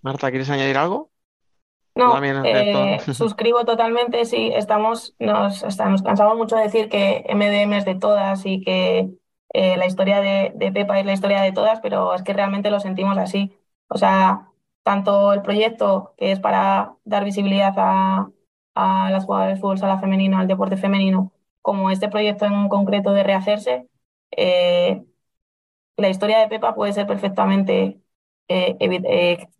Speaker 4: Marta, ¿quieres añadir algo?
Speaker 5: No, eh, *laughs* suscribo totalmente, sí, estamos, nos, nos cansamos mucho de decir que MDM es de todas y que eh, la historia de, Pepa es la historia de todas, pero es que realmente lo sentimos así. O sea, tanto el proyecto que es para dar visibilidad a, las jugadoras de fútbol sala femenino, al deporte femenino, como este proyecto en concreto de rehacerse, eh, la historia de Pepa puede ser perfectamente,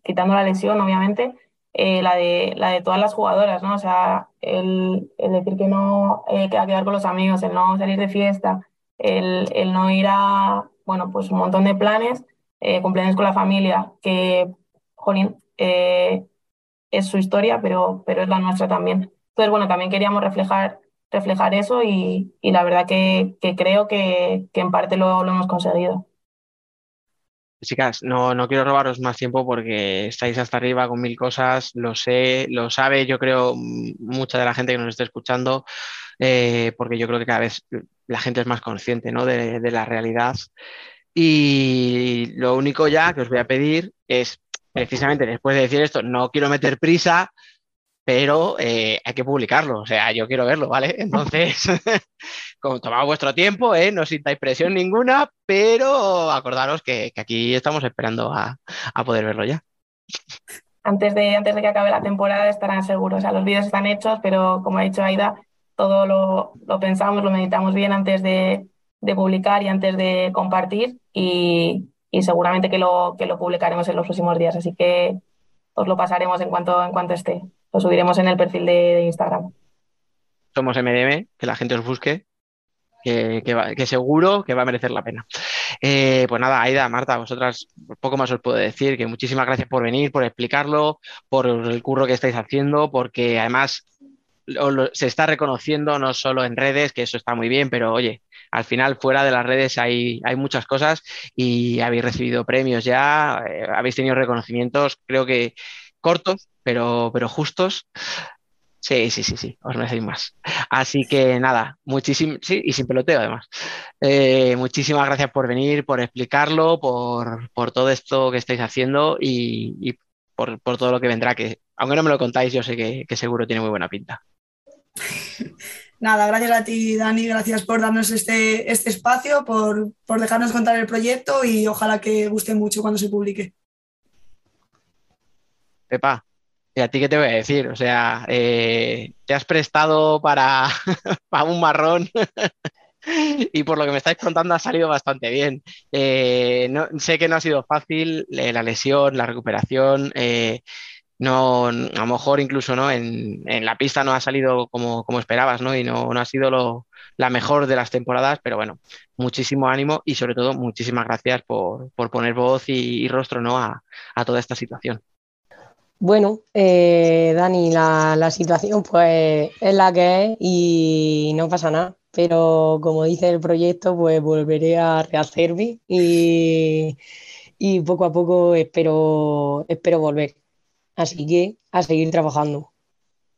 Speaker 5: quitando la lesión, obviamente, eh, la, de, la de todas las jugadoras, ¿no? O sea, el, el decir que no eh, quedar con los amigos, el no salir de fiesta, el, el no ir a, bueno, pues un montón de planes, eh, cumpleaños con la familia, que, jolín, eh, es su historia, pero, pero es la nuestra también. Entonces, bueno, también queríamos reflejar, reflejar eso y, y la verdad que, que creo que, que, en parte lo, lo hemos conseguido.
Speaker 4: Chicas, no, no quiero robaros más tiempo porque estáis hasta arriba con mil cosas, lo sé, lo sabe, yo creo, mucha de la gente que nos está escuchando, eh, porque yo creo que cada vez la gente es más consciente ¿no? de, la realidad. Y lo único ya que os voy a pedir es, precisamente después de decir esto, no quiero meter prisa, pero eh, hay que publicarlo, o sea, yo quiero verlo, ¿vale? *laughs* Entonces, *laughs* como tomad vuestro tiempo, ¿eh? no sintáis presión ninguna, pero acordaros que, aquí estamos esperando a, poder verlo ya.
Speaker 5: Antes de, antes de que acabe la temporada estarán seguros, o sea, los vídeos están hechos, pero como ha dicho Aida, todo lo, lo pensamos, lo meditamos bien antes de, de publicar y antes de compartir y, y, seguramente que lo, que lo publicaremos en los próximos días, así que os lo pasaremos en cuanto, en cuanto esté. Lo subiremos en el perfil de, Instagram.
Speaker 4: Somos MDM, que la gente os busque, que, seguro que va a merecer la pena. Eh, pues nada, Aida, Marta, vosotras poco más os puedo decir, que muchísimas gracias por venir, por explicarlo, por el curro que estáis haciendo, porque además se está reconociendo no solo en redes, que eso está muy bien, pero oye, al final fuera de las redes hay, hay muchas cosas y habéis recibido premios ya, eh, habéis tenido reconocimientos, creo que cortos, pero, pero justos. Sí, sí, sí, sí, os merecéis más. Así que nada, muchísimo, sí, y sin peloteo además. Eh, muchísimas gracias por venir, por explicarlo, por, todo esto que estáis haciendo y, por, todo lo que vendrá, que aunque no me lo contáis, yo sé que, que seguro tiene muy buena pinta. *laughs*
Speaker 7: Nada, gracias a ti, Dani, gracias por darnos este, este espacio, por, dejarnos contar el proyecto y ojalá que guste mucho cuando se publique.
Speaker 4: Pepa, ¿y a ti qué te voy a decir? O sea, eh, te has prestado para, *laughs* para un marrón *laughs* y por lo que me estáis contando ha salido bastante bien. Eh, no, sé que no ha sido fácil eh, la lesión, la recuperación no, a lo mejor incluso ¿no? en, la pista no ha salido como, como esperabas, ¿no? Y no, no ha sido lo, la mejor de las temporadas, pero bueno, muchísimo ánimo y sobre todo muchísimas gracias por, poner voz y, rostro ¿no? a, toda esta situación.
Speaker 6: Bueno, eh, Dani, la, la, situación pues es la que es y no pasa nada, pero como dice el proyecto, pues volveré a rehacerme y, y poco a poco espero, espero volver. Así que a seguir trabajando.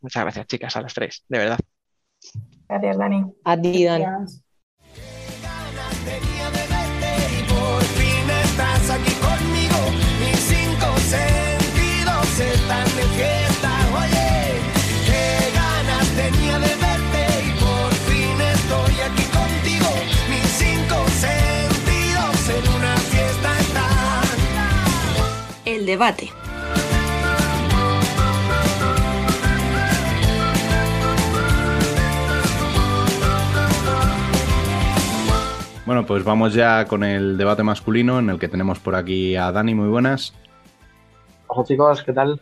Speaker 4: Muchas gracias, chicas, a las tres, de verdad.
Speaker 5: Gracias, Dani.
Speaker 6: A ti, Dani.
Speaker 2: Debate.
Speaker 1: Bueno, pues vamos ya con el debate masculino en el que tenemos por aquí a Dani, muy buenas.
Speaker 8: Hola chicos, ¿qué tal?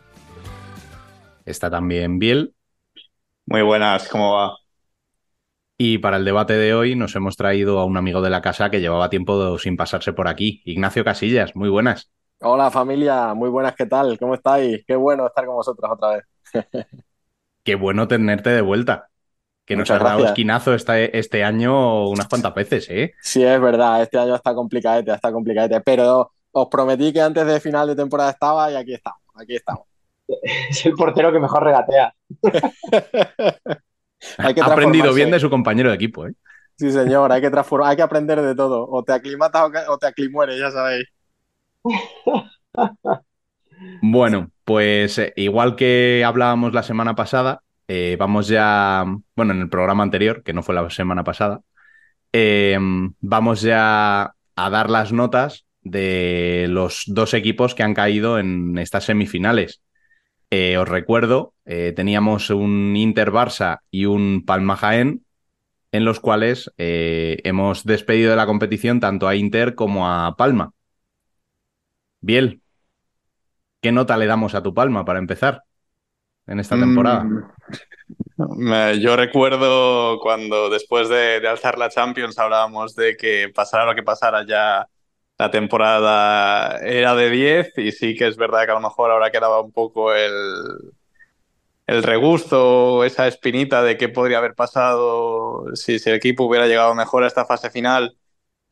Speaker 1: Está también Biel.
Speaker 9: Muy buenas, ¿cómo va?
Speaker 1: Y para el debate de hoy nos hemos traído a un amigo de la casa que llevaba tiempo sin pasarse por aquí, Ignacio Casillas, muy buenas.
Speaker 8: Hola familia, muy buenas, ¿qué tal? ¿Cómo estáis? Qué bueno estar con vosotros otra vez. *laughs*
Speaker 1: Qué bueno tenerte de vuelta que nos ha dado esquinazo este, este año unas cuantas veces, ¿eh?
Speaker 8: Sí, es verdad, este año está complicadete, está complicadete, pero os prometí que antes de final de temporada estaba y aquí estamos, aquí estamos. *laughs*
Speaker 9: Es el portero que mejor regatea. *laughs*
Speaker 1: ha aprendido bien de su compañero de equipo, ¿eh?
Speaker 8: Sí, señor, hay que transformar, hay que aprender de todo. O te aclimatas o te aclimueres, ya sabéis.
Speaker 1: Bueno, pues eh, igual que hablábamos la semana pasada, eh, vamos ya, bueno, en el programa anterior, que no fue la semana pasada, eh, vamos ya a dar las notas de los dos equipos que han caído en estas semifinales. Eh, os recuerdo, teníamos un Inter Barça y un Palma Jaén, en los cuales hemos despedido de la competición tanto a Inter como a Palma. Biel, ¿qué nota le damos a tu Palma para empezar? en esta temporada?
Speaker 9: Mm, yo recuerdo cuando después de, alzar la Champions hablábamos de que pasara lo que pasara ya la temporada era de 10 y sí que es verdad que a lo mejor ahora quedaba un poco el, el regusto, esa espinita de qué podría haber pasado si, si el equipo hubiera llegado mejor a esta fase final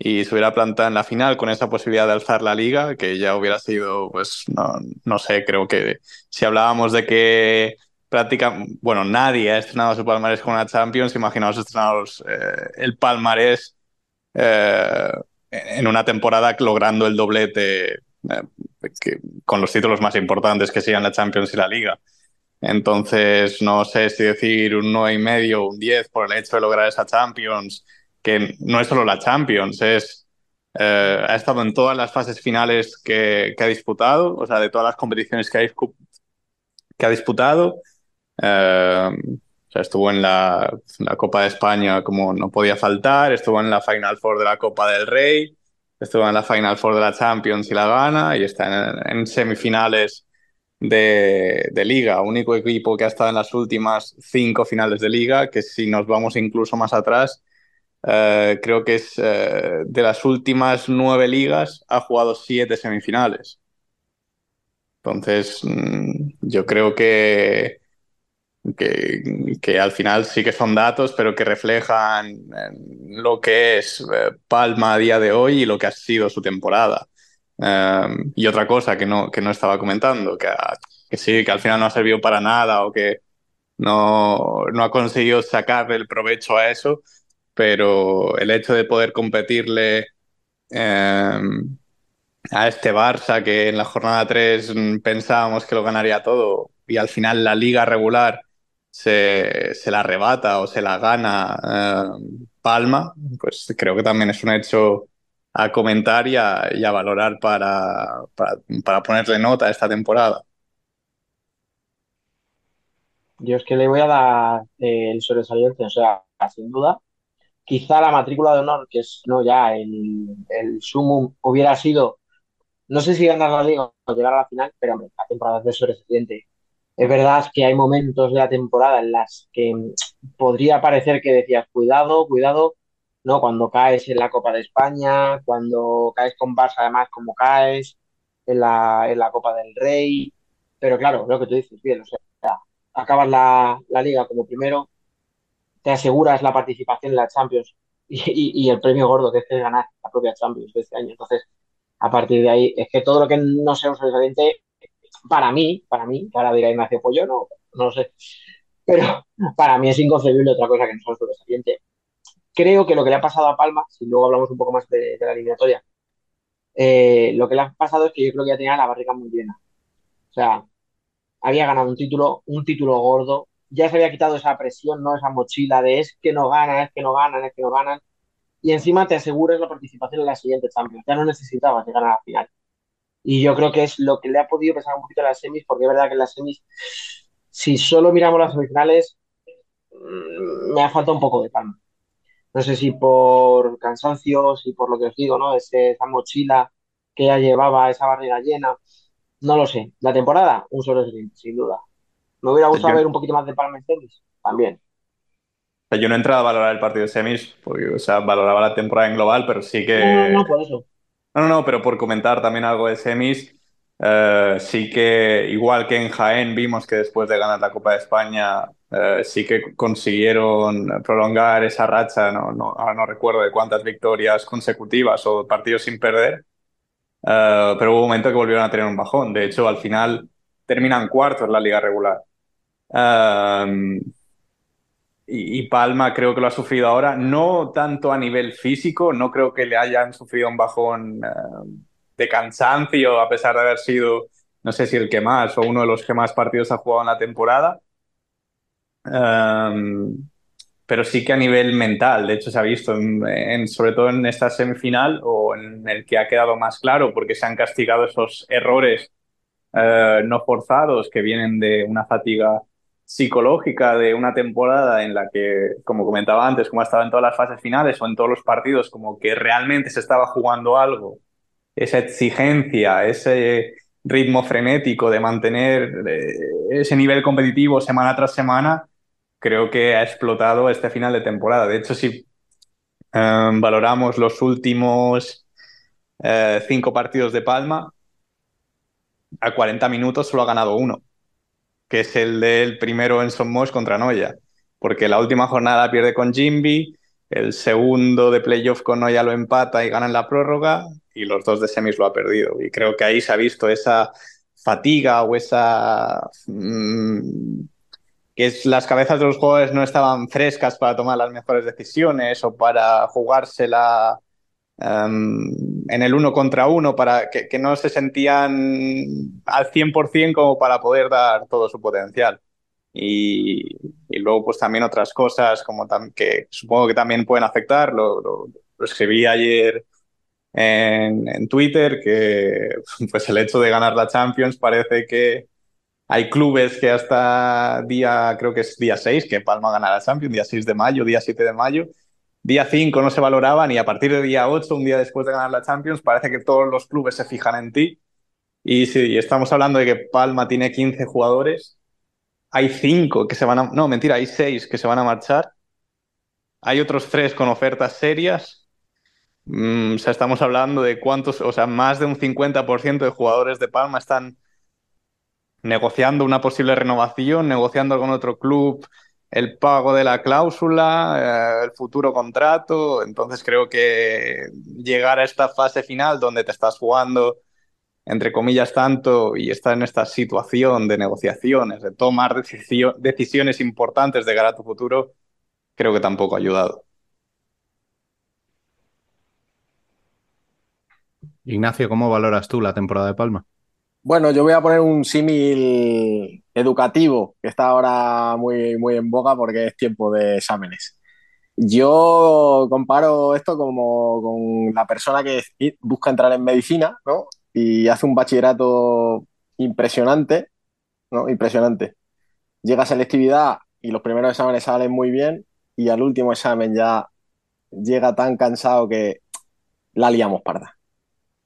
Speaker 9: y se hubiera plantado en la final con esa posibilidad de alzar la liga, que ya hubiera sido, pues, no, no sé, creo que si hablábamos de que prácticamente, bueno, nadie ha estrenado su palmarés con una Champions, imaginaos estrenaros eh, el palmarés eh, en una temporada logrando el doblete con los títulos más importantes que sigan la Champions y la Liga. Entonces, no sé si decir un 9,5 y medio, un 10 por el hecho de lograr esa Champions, que no es solo la Champions, es eh, ha estado en todas las fases finales que, ha disputado, o sea, de todas las competiciones que ha, que ha disputado. Eh, o sea, estuvo en la, Copa de España como no podía faltar, estuvo en la Final Four de la Copa del Rey, estuvo en la Final Four de la Champions y la gana, y está en, semifinales de, de, liga, único equipo que ha estado en las últimas cinco finales de liga, que si nos vamos incluso más atrás, eh, creo que es eh, de las últimas nueve ligas, ha jugado siete semifinales. Entonces, mm, yo creo que, que, al final sí que son datos, pero que reflejan eh, lo que es Palma a día de hoy y lo que ha sido su temporada. y otra cosa que no, que no estaba comentando, que, que sí, que al final no ha servido para nada o que no, no ha conseguido sacar el provecho a eso, pero el hecho de poder competirle em, a este Barça que en la jornada 3 pensábamos que lo ganaría todo y al final la liga regular se, la arrebata o se la gana em, Palma, pues creo que también es un hecho a comentar y a, valorar para, para, ponerle nota a esta temporada.
Speaker 4: Yo es que le voy a dar el sobresaliente, o sea, sin duda, quizá la matrícula de honor, que es no ya el, el sumum, hubiera sido, no sé si ganar la liga o llegar a la final, pero hombre, la temporada es de sobresaliente. Es verdad que hay momentos de la temporada en las que podría parecer que decías, cuidado, cuidado, ¿no? Cuando caes en la Copa de España, cuando caes con Barça, además, como caes en la, en la Copa del Rey. Pero claro, lo que tú dices, bien, o sea, acabas la, la liga como primero, te aseguras la participación en la Champions y, el premio gordo que es ganar la propia Champions de este año. Entonces, a partir de ahí, es que todo lo que no sea un sobresaliente, para mí, para mí, que ahora dirá Ignacio Pollo, no, no lo sé, pero para mí es inconcebible otra cosa que no sea un sobresaliente. Creo que lo que le ha pasado a Palma, si luego hablamos un poco más de, la eliminatoria, eh, lo que le ha pasado es que yo creo que ya tenía la barriga muy llena. O sea, había ganado un título, un título gordo, ya se había quitado esa presión, ¿no? Esa mochila de es que no ganan, es que no ganan, es que no ganan. Y encima te aseguras la participación en la siguiente Champions. Ya no necesitabas llegar a la final. Y yo creo que es lo que le ha podido pesar un poquito a las semis, porque es verdad que en las semis, si solo miramos las semifinales, mm, me ha faltado un poco de calma. No sé si por cansancio, si por lo que os digo, ¿no? esa mochila que ya llevaba, esa barriga llena. No lo sé. La temporada, un solo sin duda. Me hubiera gustado ver un poquito más de Palma en semis, también.
Speaker 9: Yo no he entrado a valorar el partido de semis, porque, o sea, valoraba la temporada en global, pero sí que...
Speaker 4: No, no, por eso.
Speaker 9: No, no, pero por comentar también algo de semis, eh, sí que, igual que en Jaén, vimos que después de ganar la Copa de España, eh, sí que consiguieron prolongar esa racha, no, no, ahora no recuerdo de cuántas victorias consecutivas o partidos sin perder, eh, pero hubo un momento que volvieron a tener un bajón. De hecho, al final terminan cuartos en la liga regular y, Palma creo que lo ha sufrido ahora, no tanto a nivel físico, no creo que le hayan sufrido un bajón de cansancio a pesar de haber sido, no sé si el que más o uno de los que más partidos ha jugado en la temporada. pero sí que a nivel mental, de hecho se ha visto, sobre todo en esta semifinal o en el que ha quedado más claro, porque se han castigado esos errores eh, no forzados que vienen de una fatiga psicológica de una temporada en la que, como comentaba antes, como ha estado en todas las fases finales o en todos los partidos, como que realmente se estaba jugando algo, esa exigencia, ese ritmo frenético de mantener eh, ese nivel competitivo semana tras semana, creo que ha explotado este final de temporada. De hecho, si eh, valoramos los últimos cinco partidos de Palma, a 40 minutos solo ha ganado uno, que es el del primero en Somos contra Noya, porque la última jornada pierde con Jimby, el segundo de playoff con Noya lo empata y gana en la prórroga, y los dos de semis lo ha perdido. Y creo que ahí se ha visto esa fatiga o esa... Mm, que las cabezas de los jugadores no estaban frescas para tomar las mejores decisiones o para jugársela em, en el uno contra uno, para que, que no se sentían al 100% como para poder dar todo su potencial. Y, y luego pues también otras cosas como que supongo que también pueden afectar, lo, lo- lo escribí ayer en, en Twitter, que *laughs* pues el hecho de ganar la Champions parece que hay clubes que hasta día, creo que es día 6, que Palma gana la Champions, día 6 de mayo, día 7 de mayo, día 5 no se valoraban y a partir de día 8, un día después de ganar la Champions, parece que todos los clubes se fijan en ti. Y si estamos hablando de que Palma tiene 15 jugadores, hay 5 que se van a... No, mentira, hay 6 que se van a marchar. Hay otros 3 con ofertas serias. Mm, o sea, estamos hablando de cuántos, o sea, más de un 50% de jugadores de Palma están negociando una posible renovación, negociando con otro club el pago de la cláusula, eh, el futuro contrato. Entonces creo que llegar a esta fase final donde te estás jugando, entre comillas, tanto y estar en esta situación de negociaciones, de tomar decisiones importantes de cara a tu futuro, creo que tampoco ha ayudado.
Speaker 1: Ignacio, ¿cómo valoras tú la temporada de Palma?
Speaker 8: Bueno, yo voy a poner un símil educativo que está ahora muy, muy en boga porque es tiempo de exámenes. Yo comparo esto como con la persona que busca entrar en medicina, ¿no? Y hace un bachillerato impresionante. Impresionante. Llega a selectividad y los primeros exámenes salen muy bien y al último examen ya llega tan cansado que la liamos parda.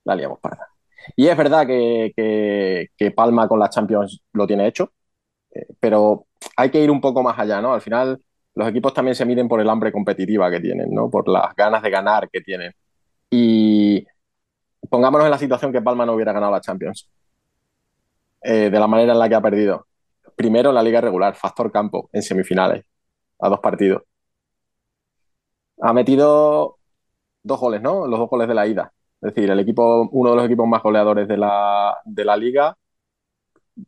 Speaker 8: La liamos parda. Y es verdad que, que, Palma con la Champions lo tiene hecho, eh, pero hay que ir un poco más allá, ¿no? Al final los equipos también se miden por el hambre competitiva que tienen, ¿no? Por las ganas de ganar que tienen. Y pongámonos en la situación que Palma no hubiera ganado la Champions. Eh, de la manera en la que ha perdido. Primero en la liga regular, factor campo, en semifinales, a dos partidos. Ha metido dos goles, ¿no? Los dos goles de la ida. Es decir, el equipo, uno de los equipos más goleadores de la, de la liga,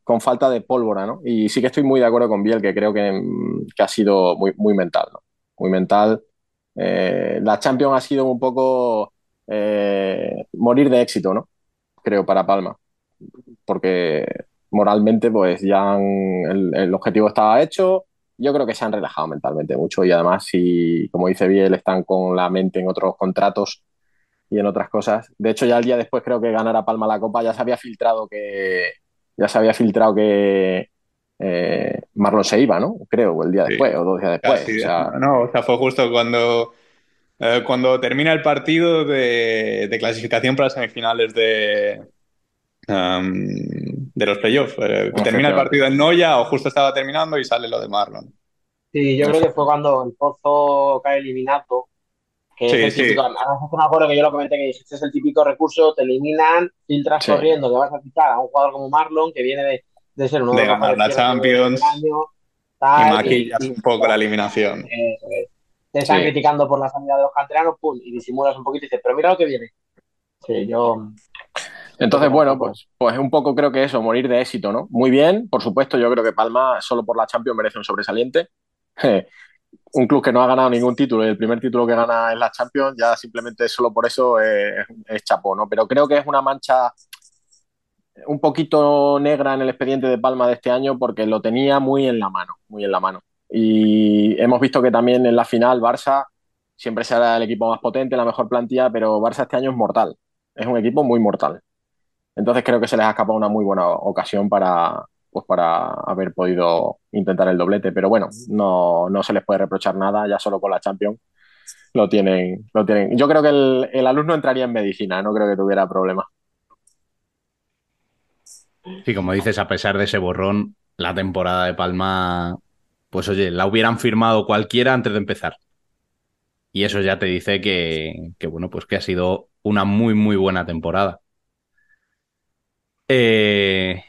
Speaker 8: con falta de pólvora, ¿no? Y sí que estoy muy de acuerdo con Biel, que creo que, que ha sido muy, muy mental, ¿no? Muy mental. Eh, la Champions ha sido un poco eh, morir de éxito, ¿no? Creo, para Palma. Porque moralmente, pues ya han, el, el, objetivo estaba hecho. Yo creo que se han relajado mentalmente mucho y además, si, como dice Biel, están con la mente en otros contratos y en otras cosas. De hecho, ya el día después creo que ganar a Palma la Copa ya se había filtrado que ya se había filtrado que eh, Marlon se iba, ¿no? Creo, el día después sí. o dos días después.
Speaker 9: Casi,
Speaker 8: o sea,
Speaker 9: no, o sea, fue justo cuando, eh, cuando termina el partido de, de, clasificación para semifinales de, um, de los playoffs. Eh, termina el partido en Noya o justo estaba terminando y sale lo de Marlon.
Speaker 4: Sí, yo creo que fue cuando el Pozo cae eliminado que
Speaker 9: Sí,
Speaker 4: es el
Speaker 9: sí.
Speaker 4: típico, además me acuerdo que yo lo comenté que este es el típico recurso, te eliminan, filtras
Speaker 8: Sí.
Speaker 4: corriendo, que vas a fichar a un jugador como Marlon, que viene de, de ser uno de,
Speaker 9: De ganar la Champions.
Speaker 4: año,
Speaker 9: Y maquillas
Speaker 4: y-
Speaker 9: un poco la eliminación.
Speaker 4: Eso es. Te están
Speaker 8: Sí.
Speaker 4: criticando por la salida de los canteranos, pum, y disimulas un poquito y dices, pero mira lo que viene. Sí, yo.
Speaker 8: Entonces, bueno, pues, pues un poco creo que eso, morir de éxito, ¿no? Muy bien, por supuesto, yo creo que Palma solo por la Champions merece un sobresaliente. *laughs* Un club que no ha ganado ningún título y el primer título que gana es la Champions, ya simplemente solo por eso es, es chapó, ¿no? Pero creo que es una mancha un poquito negra en el expediente de Palma de este año porque lo tenía muy en la mano, muy en la mano. Y hemos visto que también en la final Barça siempre será el equipo más potente, la mejor plantilla, pero Barça este año es mortal. Es un equipo muy mortal. Entonces creo que se les ha escapado una muy buena ocasión para, pues para haber podido intentar el doblete. Pero bueno, no, no se les puede reprochar nada, ya solo con la Champions lo tienen. Lo tienen. Yo creo que el, el alumno entraría en medicina, no creo que tuviera problema.
Speaker 1: Sí, como dices, a pesar de ese borrón, la temporada de Palma, pues oye, la hubieran firmado cualquiera antes de empezar. Y eso ya te dice que, que, bueno, pues que ha sido una muy, muy buena temporada. Eh,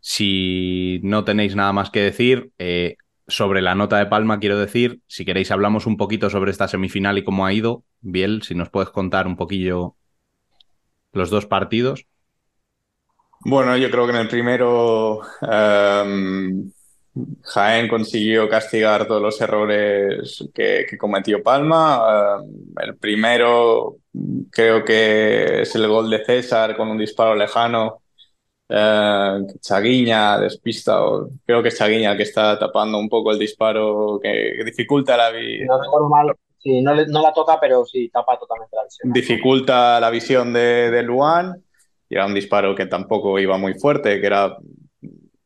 Speaker 1: si no tenéis nada más que decir, eh, sobre la nota de Palma quiero decir, si queréis hablamos un poquito sobre esta semifinal y cómo ha ido. Biel, si nos puedes contar un poquillo los dos partidos.
Speaker 9: Bueno, yo creo que en el primero, em, Jaén consiguió castigar todos los errores que, cometió Palma. Eh, el primero creo que es el gol de César con un disparo lejano. Eh, Chaguiña despista, o creo que es Chaguiña el que está tapando un poco el disparo que, que dificulta la vida.
Speaker 4: No recuerdo mal, sí, no, le- no la toca, pero sí tapa totalmente la visión.
Speaker 9: dificulta la visión de, de Luan y era un disparo que tampoco iba muy fuerte, que era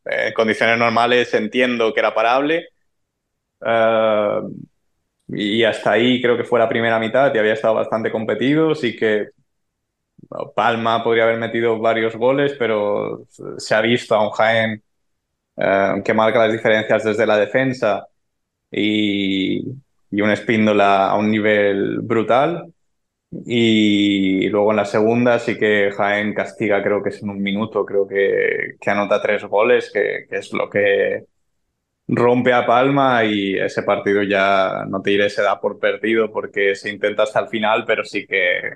Speaker 9: en condiciones normales entiendo que era parable. Eh, y hasta ahí creo que fue la primera mitad y había estado bastante competido, sí que Palma podría haber metido varios goles, pero se ha visto a un Jaén eh, que marca las diferencias desde la defensa y, y un Espíndola a un nivel brutal. Y luego en la segunda sí que Jaén castiga, creo que es en un minuto, creo que, que anota tres goles, que, que es lo que rompe a Palma y ese partido ya no te diré se da por perdido porque se intenta hasta el final, pero sí que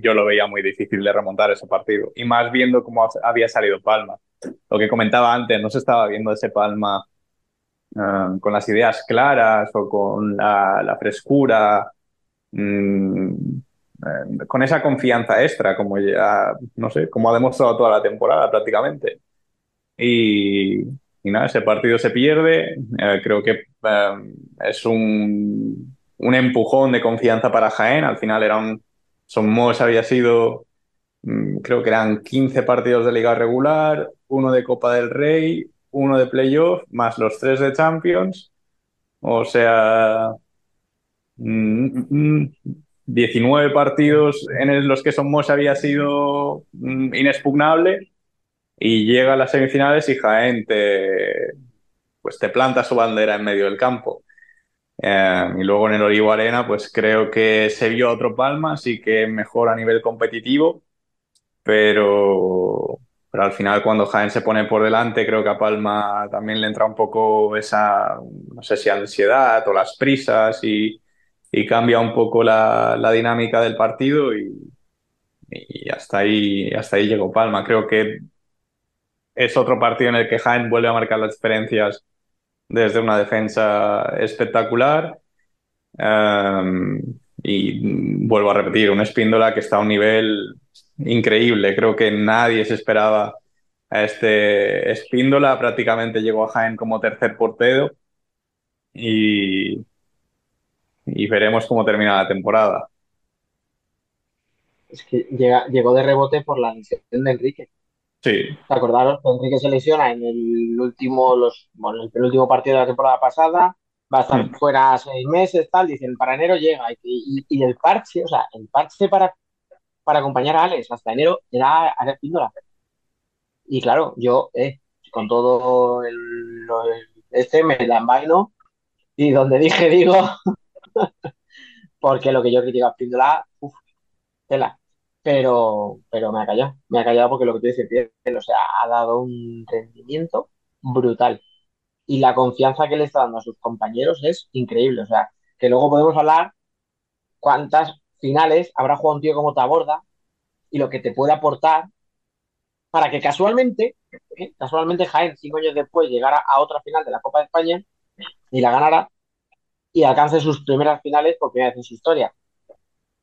Speaker 9: yo lo veía muy difícil de remontar ese partido. Y más viendo cómo había salido Palma. Lo que comentaba antes, no se estaba viendo ese Palma eh, con las ideas claras o con la, la frescura, mm, eh, con esa confianza extra, como ya, no sé, como ha demostrado toda la temporada prácticamente. Y, y nada, ese partido se pierde. Eh, creo que eh, es un, un empujón de confianza para Jaén. Al final era un, Somos había sido, mm, creo que eran 15 partidos de liga regular, uno de Copa del Rey, uno de playoff, más los tres de Champions. O sea, mm, mm, 19 partidos en los que Somos había sido mm, inexpugnable y llega a las semifinales y Jaén te, pues te planta su bandera en medio del campo. Eh, y luego en el Origo Arena, pues creo que se vio otro Palma, sí que mejor a nivel competitivo, pero, pero al final cuando Jaén se pone por delante, creo que a Palma también le entra un poco esa, no sé si ansiedad o las prisas y, y cambia un poco la, la dinámica del partido y, y hasta ahí, hasta ahí llegó Palma. Creo que es otro partido en el que Jaén vuelve a marcar las diferencias desde una defensa espectacular. Um, y vuelvo a repetir, un Espíndola que está a un nivel increíble. Creo que nadie se esperaba a este Espíndola. Prácticamente llegó a Jaén como tercer portero. Y, y veremos cómo termina la temporada.
Speaker 4: Es que llega, llegó de rebote por la lesión de Enrique.
Speaker 9: Sí.
Speaker 4: Acordaros que Enrique se lesiona en el último, los, bueno, el penúltimo partido de la temporada pasada, va a estar
Speaker 9: Mm.
Speaker 4: fuera seis meses, tal, dicen, para enero llega. Y, y- y el parche, o sea, el parche para, para acompañar a Alex hasta enero era Alex Píndola. Y claro, yo, eh, con todo el, el- este me la envaino y donde dije *laughs* digo, *laughs* porque lo que yo critico a Píndola, uff, tela. Pero, pero me ha callado, me ha callado porque lo que tú dices, o sea, ha dado un rendimiento brutal. Y la confianza que le está dando a sus compañeros es increíble. O sea, que luego podemos hablar cuántas finales habrá jugado un tío como Taborda y lo que te puede aportar para que casualmente, ¿eh? casualmente Jaén, cinco años después, llegara a otra final de la Copa de España y la ganara y alcance sus primeras finales por primera vez en su historia.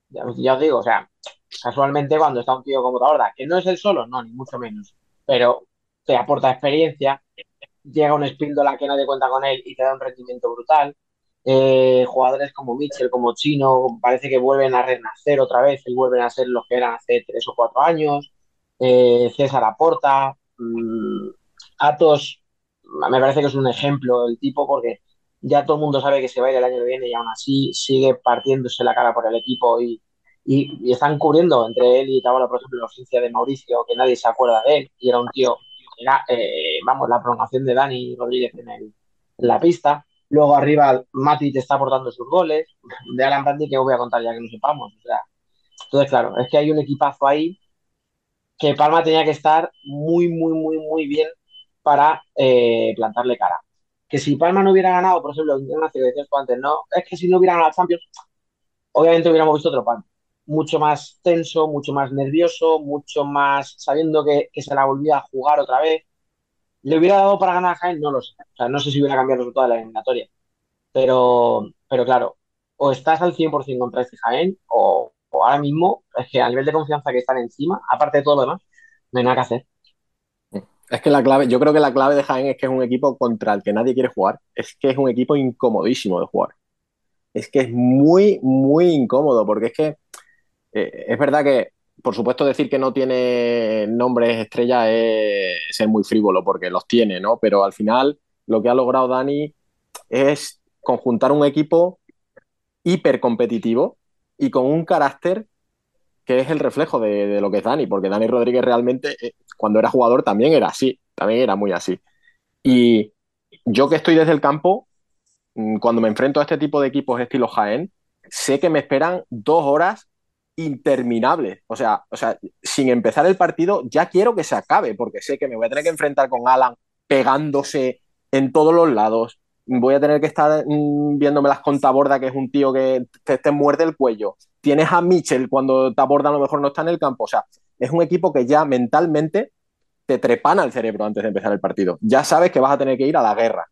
Speaker 4: Ya os digo, o sea, casualmente cuando está un tío como Taborda, que no es el solo, no, ni mucho menos, pero te aporta experiencia, llega un Espíndola que nadie cuenta con él y te da un rendimiento brutal. Eh, jugadores como Mitchell, como Chino, parece que vuelven a renacer otra vez y vuelven a ser los que eran hace tres o cuatro años. Eh, César Aporta, mm, Atos, me parece que es un ejemplo del tipo porque ya todo el mundo sabe que se va a ir el año que viene y aún así sigue partiéndose la cara por el equipo y, y, están cubriendo entre él y Tabola, por ejemplo, la ausencia de Mauricio, que nadie se acuerda de él y era un tío era, eh, vamos, la prolongación de Dani Rodríguez en, el, en la pista. Luego arriba Mati te está aportando sus goles. De Alan Brandy que os voy a contar ya que no sepamos. O sea, entonces, claro, es que hay un equipazo ahí que Palma tenía que estar muy, muy, muy, muy bien para eh, plantarle cara. Que si Palma no hubiera ganado, por ejemplo, Ignacio, que antes, no, es que si no hubiera ganado la Champions, obviamente hubiéramos visto otro Palma. Mucho más tenso, mucho más nervioso, mucho más sabiendo que, que se la volvía a jugar otra vez.
Speaker 10: ¿Le hubiera dado para ganar a Jaén? No lo sé. O sea, no sé si hubiera cambiado el resultado de la eliminatoria. Pero, pero claro, o estás al 100% contra este Jaén, o, o ahora mismo, es que a nivel de confianza que están encima, aparte de todo lo demás, no hay nada que hacer.
Speaker 8: Es que la clave, yo creo que la clave de Jaén es que es un equipo contra el que nadie quiere jugar. Es que es un equipo incomodísimo de jugar. Es que es muy, muy incómodo, porque es que eh, es verdad que, por supuesto, decir que no tiene nombres estrellas es ser muy frívolo, porque los tiene, ¿no? Pero al final, lo que ha logrado Dani es conjuntar un equipo hiper competitivo y con un carácter que es el reflejo de, de, lo que es Dani, porque Dani Rodríguez realmente, eh, cuando era jugador, también era así, también era muy así. Y yo que estoy desde el campo, mm, cuando me enfrento a este tipo de equipos estilo Jaén, sé que me esperan dos horas interminables. O sea, o sea, sin empezar el partido, ya quiero que se acabe, porque sé que me voy a tener que enfrentar con Alan pegándose en todos los lados. Voy a tener que estar mmm, viéndome las con Taborda, que es un tío que te, te, muerde el cuello. Tienes a Mitchell cuando Taborda a lo mejor no está en el campo. O sea, es un equipo que ya mentalmente te trepana el cerebro antes de empezar el partido. Ya sabes que vas a tener que ir a la guerra.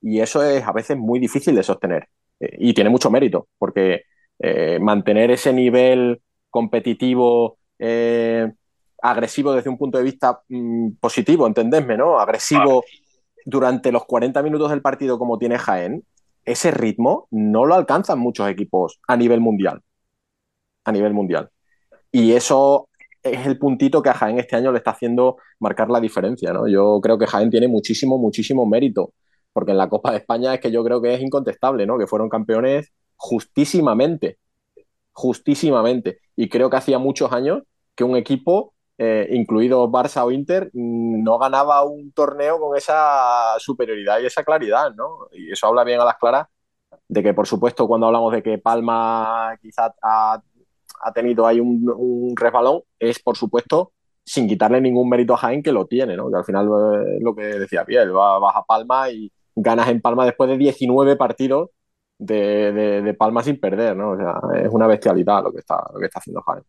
Speaker 8: Y eso es a veces muy difícil de sostener. Eh, y tiene mucho mérito, porque eh, mantener ese nivel competitivo, eh, agresivo desde un punto de vista mmm, positivo, entendedme, ¿no? Agresivo durante los 40 minutos del partido como tiene Jaén, ese ritmo no lo alcanzan muchos equipos a nivel mundial. A nivel mundial. Y eso es el puntito que a Jaén este año le está haciendo marcar la diferencia, ¿no? Yo creo que Jaén tiene muchísimo, muchísimo mérito, porque en la Copa de España es que yo creo que es incontestable, ¿no? Que fueron campeones justísimamente, justísimamente. Y creo que hacía muchos años que un equipo, eh, incluido Barça o Inter, no ganaba un torneo con esa superioridad y esa claridad, ¿no? Y eso habla bien a las claras de que, por supuesto, cuando hablamos de que Palma quizás ha, tenido ahí un, un, resbalón, es, por supuesto, sin quitarle ningún mérito a Jaén, que lo tiene, ¿no? Que al final eh, lo que decía Piel, vas a Palma y ganas en Palma después de 19 partidos de, de, de, Palma sin perder, ¿no? O sea, es una bestialidad lo que está, lo que está haciendo Jaén.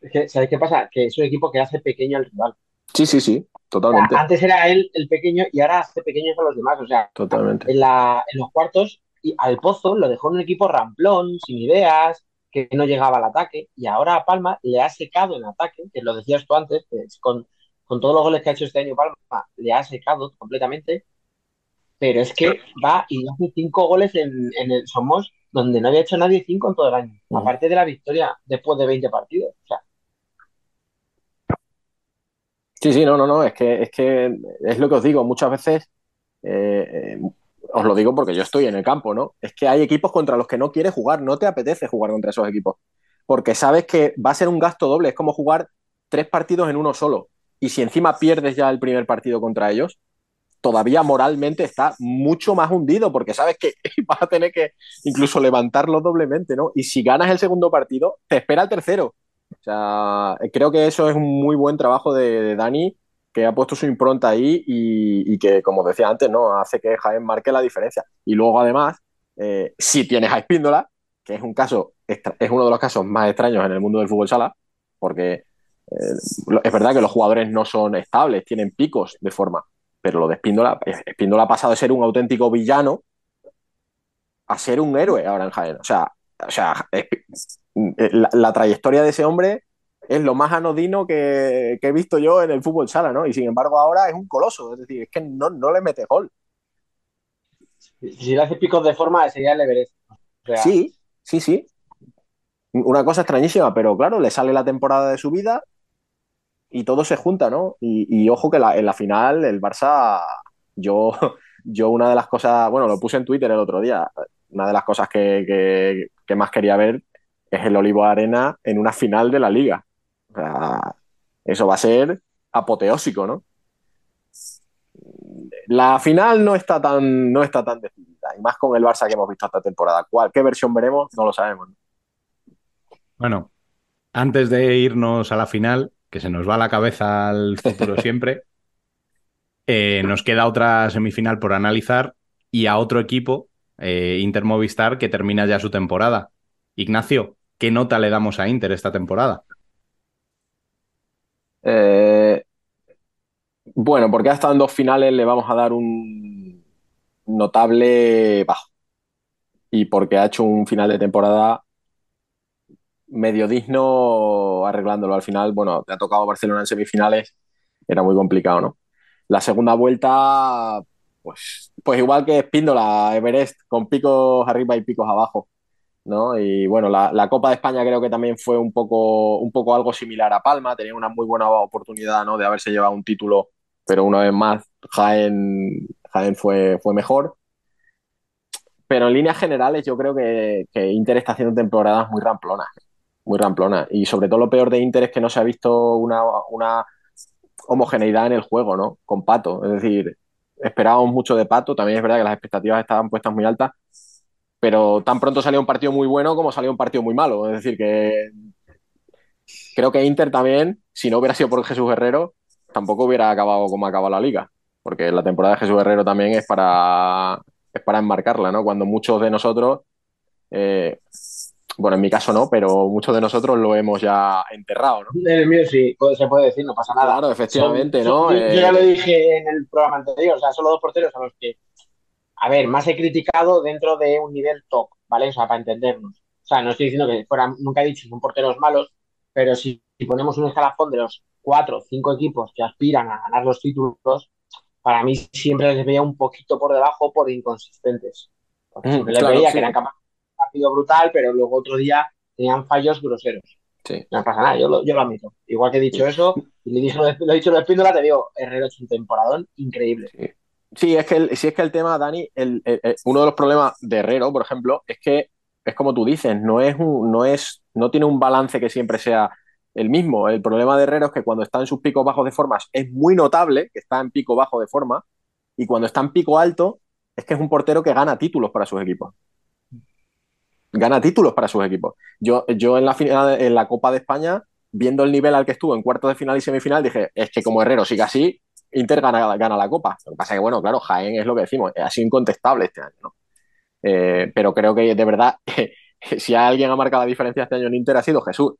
Speaker 10: Es que, ¿sabes qué pasa? Que es un equipo que hace pequeño al rival.
Speaker 8: Sí, sí, sí, totalmente.
Speaker 10: O sea, antes era él el pequeño y ahora hace pequeños a los demás. O sea,
Speaker 8: totalmente.
Speaker 10: En, la, en los cuartos, y al Pozo lo dejó en un equipo ramplón, sin ideas, que no llegaba al ataque. Y ahora a Palma le ha secado en ataque, que lo decías tú antes, que con, con todos los goles que ha hecho este año Palma, le ha secado completamente pero es que va y hace cinco goles en, en, el Somos, donde no había hecho nadie cinco en todo el año, uh -huh. aparte de la victoria después de 20 partidos. O sea.
Speaker 8: Sí, sí, no, no, no, es que es, que es lo que os digo, muchas veces, eh, eh, os lo digo porque yo estoy en el campo, ¿no? Es que hay equipos contra los que no quieres jugar, no te apetece jugar contra esos equipos, porque sabes que va a ser un gasto doble, es como jugar tres partidos en uno solo, y si encima pierdes ya el primer partido contra ellos, todavía moralmente está mucho más hundido porque sabes que *laughs* vas a tener que incluso levantarlo doblemente, ¿no? Y si ganas el segundo partido, te espera el tercero. O sea, creo que eso es un muy buen trabajo de, Dani, que ha puesto su impronta ahí y, y, que, como decía antes, ¿no? Hace que Jaén marque la diferencia. Y luego, además, eh, si tienes a Espíndola, que es un caso, es uno de los casos más extraños en el mundo del fútbol sala, porque eh, es verdad que los jugadores no son estables, tienen picos de forma pero lo de Espíndola, Espíndola ha pasado de ser un auténtico villano a ser un héroe ahora en Jaén. O sea, o sea la, la, trayectoria de ese hombre es lo más anodino que, que, he visto yo en el fútbol sala, ¿no? Y sin embargo ahora es un coloso, es decir, es que no, no le mete gol.
Speaker 10: Si le hace picos de forma, sería el Everest.
Speaker 8: O sea... Sí, sí, sí. Una cosa extrañísima, pero claro, le sale la temporada de su vida y todo se junta, ¿no? Y, ojo que la, en la final el Barça, yo, yo una de las cosas, bueno, lo puse en Twitter el otro día, una de las cosas que, que, más quería ver es el Olivo Arena en una final de la liga. O sea, eso va a ser apoteósico, ¿no? La final no está tan, no está tan decidida, y más con el Barça que hemos visto esta temporada. ¿Cuál, ¿Qué versión veremos? No lo sabemos.
Speaker 1: Bueno, antes de irnos a la final, que se nos va la cabeza al futuro siempre. *laughs* Eh, nos queda otra semifinal por analizar y a otro equipo, eh, Inter Movistar, que termina ya su temporada. Ignacio, ¿qué nota le damos a Inter esta temporada?
Speaker 8: Eh, Bueno, porque ha estado en dos finales, le vamos a dar un notable bajo. Y porque ha hecho un final de temporada medio digno arreglándolo. Al final, bueno, te ha tocado Barcelona en semifinales, era muy complicado, ¿no? La segunda vuelta, pues, pues igual que Espíndola, Everest, con picos arriba y picos abajo. ¿no? Y bueno, la, la, Copa de España creo que también fue un poco, un poco algo similar a Palma, tenía una muy buena oportunidad ¿no? de haberse llevado un título, pero una vez más Jaén, Jaén fue, fue mejor. Pero en líneas generales yo creo que, que, Inter está haciendo temporadas muy ramplonas, muy ramplonas. Y sobre todo lo peor de Inter es que no se ha visto una, una homogeneidad en el juego, ¿no? Con Pato. Es decir, esperábamos mucho de Pato, también es verdad que las expectativas estaban puestas muy altas, pero tan pronto salió un partido muy bueno como salió un partido muy malo. Es decir, que creo que Inter también, si no hubiera sido por Jesús Guerrero, tampoco hubiera acabado como acaba la liga, porque la temporada de Jesús Guerrero también es para, es para enmarcarla, ¿no? Cuando muchos de nosotros, eh, bueno, en mi caso no, pero muchos de nosotros lo hemos ya enterrado, ¿no?
Speaker 4: En el mío sí, se puede decir, no pasa nada.
Speaker 8: Claro, efectivamente,
Speaker 4: son,
Speaker 8: ¿no?
Speaker 4: Son,
Speaker 8: eh,
Speaker 4: yo ya lo dije en el programa anterior, o sea, son los dos porteros a los que a ver, más he criticado dentro de un nivel top, ¿vale? O sea, para entendernos. O sea, no estoy diciendo que fueran, nunca he dicho son porteros malos, pero si, si ponemos un escalafón de los cuatro o cinco equipos que aspiran a ganar los títulos, para mí siempre les veía un poquito por debajo por inconsistentes. Porque siempre les
Speaker 8: claro,
Speaker 4: veía
Speaker 8: sí.
Speaker 4: que eran capaces partido brutal, pero luego otro día tenían fallos groseros.
Speaker 8: Sí.
Speaker 4: No pasa nada, yo lo, yo lo admito. Igual que he dicho eso, y le dije, lo, he dicho lo de Espíndola, te digo, Herrero ha hecho un temporadón increíble.
Speaker 8: Sí. Sí, es que el, es que el tema, Dani, el, uno de los problemas de Herrero, por ejemplo, es que es como tú dices, no es un, no es, no tiene un balance que siempre sea el mismo. El problema de Herrero es que cuando está en sus picos bajos de formas es muy notable que está en pico bajo de forma, y cuando está en pico alto es que es un portero que gana títulos para sus equipos. Gana títulos para sus equipos. Yo, yo en la final, en la Copa de España, viendo el nivel al que estuvo en cuartos de final y semifinal, dije, es que como Herrero siga así, Inter gana, gana, la Copa. Lo que pasa es que, bueno, claro, Jaén es lo que decimos, ha sido incontestable este año, ¿no? Eh, pero creo que de verdad, *laughs* si alguien ha marcado la diferencia este año en Inter ha sido Jesús.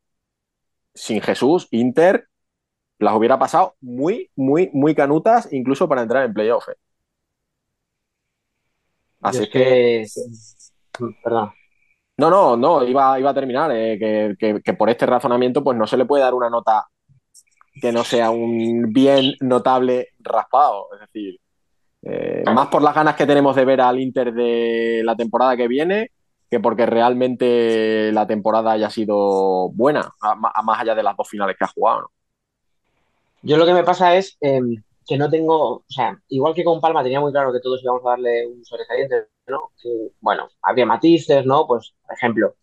Speaker 8: Sin Jesús, Inter las hubiera pasado muy, muy, muy canutas, incluso para entrar en playoff. ¿eh?
Speaker 4: Así es que... que... Perdón.
Speaker 8: No, no, no, iba, iba a terminar. Eh, que, que, que por este razonamiento, pues no se le puede dar una nota que no sea un bien notable raspado. Es decir, eh, más por las ganas que tenemos de ver al Inter de la temporada que viene que porque realmente la temporada haya sido buena, a, a más allá de las dos finales que ha jugado. ¿no?
Speaker 4: Yo lo que me pasa es eh, que no tengo, o sea, igual que con Palma tenía muy claro que todos íbamos a darle un sobresaliente, ¿no? Bueno, habría matices, ¿no? Pues, por ejemplo,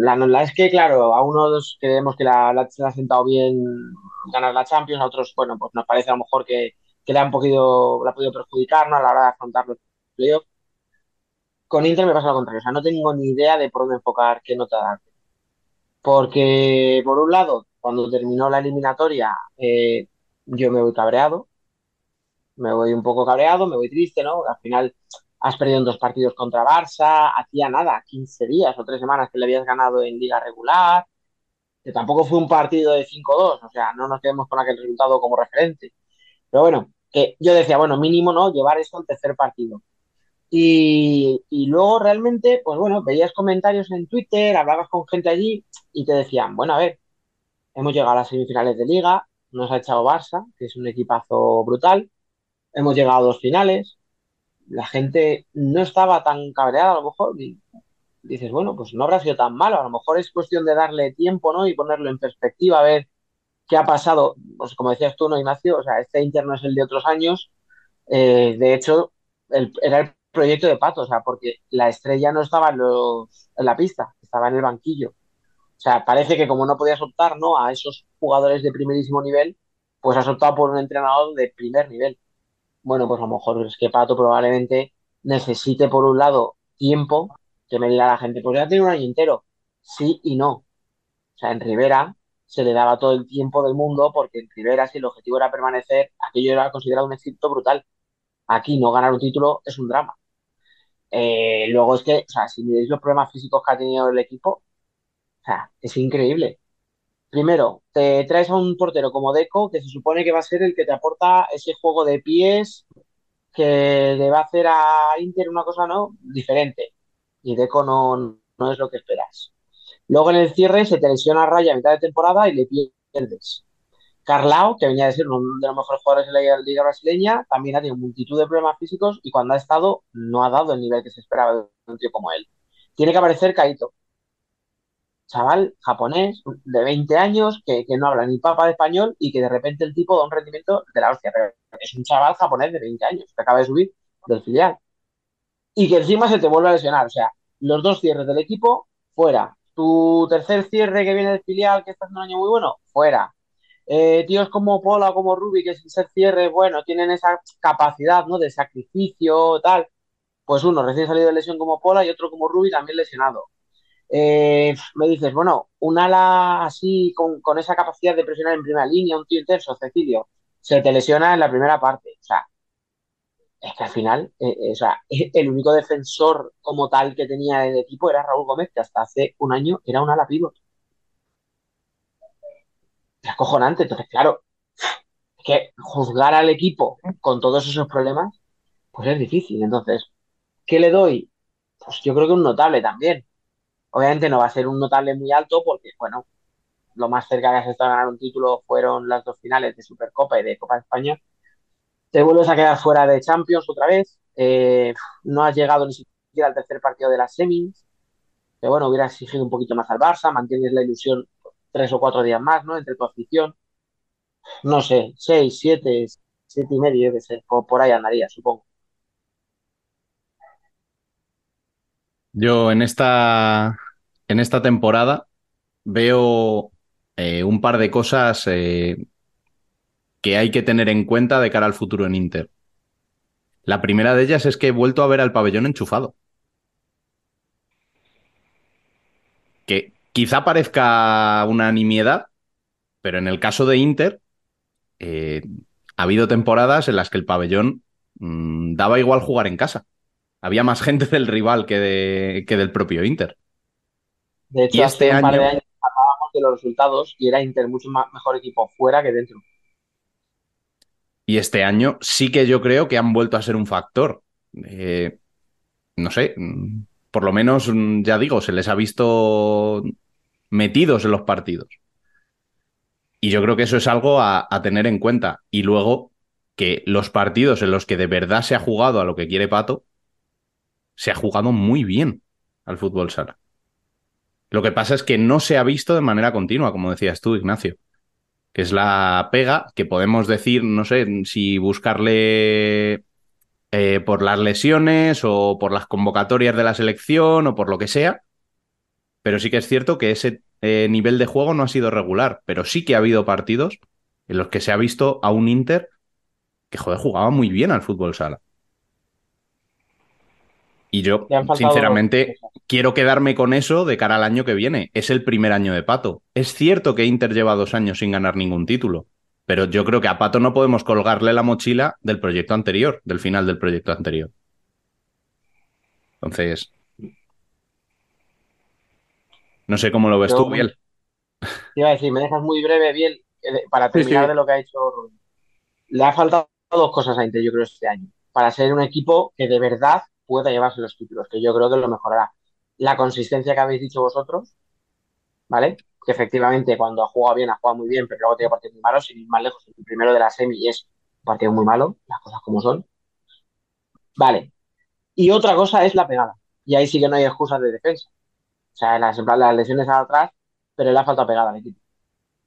Speaker 4: la, la, es que, claro, a unos creemos que la, la, se ha sentado bien ganar la Champions, a otros, bueno, pues nos parece a lo mejor que, que le, han podido, le ha podido perjudicar ¿no? a la hora de afrontar los playoffs. Con Inter me pasa lo contrario, o sea, no tengo ni idea de por dónde enfocar, qué nota dar. Porque, por un lado, cuando terminó la eliminatoria, eh, yo me voy cabreado, me voy un poco cabreado, me voy triste, ¿no? Al final has perdido en dos partidos contra Barça, hacía nada, 15 días o 3 semanas que le habías ganado en liga regular, que tampoco fue un partido de 5-2, o sea, no nos quedemos con aquel resultado como referente. Pero bueno, que yo decía, bueno, mínimo, ¿no? Llevar esto al tercer partido. Y, y, luego realmente, pues bueno, veías comentarios en Twitter, hablabas con gente allí y te decían, bueno, a ver, hemos llegado a las semifinales de liga, nos ha echado Barça, que es un equipazo brutal, hemos llegado a dos finales, la gente no estaba tan cabreada a lo mejor y dices, bueno, pues no habrá sido tan malo, a lo mejor es cuestión de darle tiempo, ¿no? Y ponerlo en perspectiva, a ver qué ha pasado, pues como decías tú, ¿no, Ignacio? O sea, este Inter no es el de otros años, eh, de hecho, el, era el proyecto de Pato, o sea, porque la estrella no estaba en, los, en la pista, estaba en el banquillo. O sea, parece que como no podías optar ¿no? a esos jugadores de primerísimo nivel, pues has optado por un entrenador de primer nivel. Bueno, pues a lo mejor es que Pato probablemente necesite, por un lado, tiempo, que me diga la gente, pues ya tiene un año entero. Sí y no. O sea, en Rivera se le daba todo el tiempo del mundo, porque en Rivera, si el objetivo era permanecer, aquello era considerado un éxito brutal. Aquí no ganar un título es un drama. Eh, luego es que, o sea, si miráis los problemas físicos que ha tenido el equipo, o sea, es increíble. Primero, te traes a un portero como Deco, que se supone que va a ser el que te aporta ese juego de pies que le va a hacer a Inter una cosa no diferente. Y Deco no, no es lo que esperas. Luego en el cierre se te lesiona Raya a mitad de temporada y le pierdes. Carlao, que venía de ser uno de los mejores jugadores de la liga brasileña, también ha tenido multitud de problemas físicos y cuando ha estado no ha dado el nivel que se esperaba de un tío como él. Tiene que aparecer Kaito, chaval japonés de 20 años que, no habla ni papa de español y que de repente el tipo da un rendimiento de la hostia. Pero es un chaval japonés de 20 años que acaba de subir del filial. Y que encima se te vuelve a lesionar. O sea, los dos cierres del equipo, fuera. Tu tercer cierre que viene del filial, que está haciendo un año muy bueno, fuera. Eh, tíos como Pola como Ruby, que sin ser cierre, bueno, tienen esa capacidad, ¿no? De sacrificio, tal. Pues uno recién salido de lesión como Pola y otro como Ruby también lesionado. Eh, me dices, bueno, un ala así con, esa capacidad de presionar en primera línea, un tío intenso, Cecilio, se te lesiona en la primera parte. O sea, es que al final, eh, eh, o sea, *laughs* el único defensor como tal que tenía el equipo era Raúl Gómez, que hasta hace un año era un ala pívot. Es acojonante. Entonces, claro, es que juzgar al equipo con todos esos problemas, pues es difícil. Entonces, ¿qué le doy? Pues yo creo que un notable también. Obviamente no va a ser un notable muy alto porque, bueno, lo más cerca que has estado a ganar un título fueron las dos finales de Supercopa y de Copa de España. Te vuelves a quedar fuera de Champions otra vez. Eh, no has llegado ni siquiera al tercer partido de las semis. Que bueno, hubiera exigido un poquito más al Barça. Mantienes la ilusión tres o cuatro días más, ¿no? Entre tu afición. No sé, seis, siete, siete y medio, debe ser. Por, por ahí andaría, supongo.
Speaker 1: Yo en esta en esta temporada veo eh, un par de cosas eh, que hay que tener en cuenta de cara al futuro en Inter. La primera de ellas es que he vuelto a ver al pabellón enchufado. Que quizá parezca una nimiedad, pero en el caso de Inter, eh, ha habido temporadas en las que el pabellón mm, daba igual jugar en casa. Había más gente del rival que, que del propio Inter.
Speaker 4: De hecho, este hace un par de años hablábamos de los resultados y era Inter mucho mejor equipo fuera que dentro.
Speaker 1: Y este año sí que yo creo que han vuelto a ser un factor. Eh, no sé, mm, por lo menos, mm, ya digo, se les ha visto metidos en los partidos. Y yo creo que eso es algo a, a, tener en cuenta. Y luego que los partidos en los que de verdad se ha jugado a lo que quiere Pato, se ha jugado muy bien al fútbol sala. Lo que pasa es que no se ha visto de manera continua, como decías tú, Ignacio. Que es la pega que podemos decir, no sé, si buscarle eh, por las lesiones o por las convocatorias de la selección o por lo que sea. Pero sí que es cierto que ese eh, nivel de juego no ha sido regular. Pero sí que ha habido partidos en los que se ha visto a un Inter que, joder, jugaba muy bien al fútbol sala. Y yo, sinceramente, quiero quedarme con eso de cara al año que viene. Es el primer año de Pato. Es cierto que Inter lleva dos años sin ganar ningún título, pero yo creo que a Pato no podemos colgarle la mochila del proyecto anterior, del final del proyecto anterior. Entonces, no sé cómo lo ves tú, Biel.
Speaker 4: Iba a decir, me dejas muy breve, Biel, eh, para terminar de lo que ha hecho. Le ha faltado dos cosas a Inter, yo creo, este año. Para ser un equipo que de verdad pueda llevarse los títulos, que yo creo que lo mejorará. La consistencia que habéis dicho vosotros, ¿vale? Que efectivamente cuando ha jugado bien, ha jugado muy bien, pero luego tiene partidos muy malos, y más lejos, el primero de la semi es un partido muy malo, las cosas como son. Vale. Y otra cosa es la pegada. Y ahí sí que no hay excusas de defensa. O sea, las, las lesiones atrás, pero le ha falta pegada al equipo.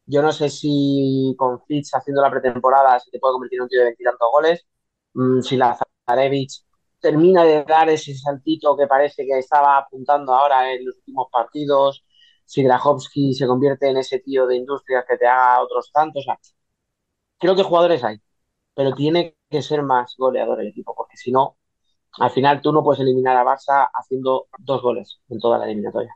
Speaker 4: Yo no sé si con Fitch haciendo la pretemporada se te puede convertir en un tío de veintitantos goles. Mm, si la Zarevich termina de dar ese saltito que parece que estaba apuntando ahora en los últimos partidos, si Grajowski se convierte en ese tío de industrias que te haga otros tantos. creo que jugadores hay, pero tiene que ser más goleador el equipo, porque si no, al final tú no puedes eliminar a Barça haciendo dos goles en toda la eliminatoria.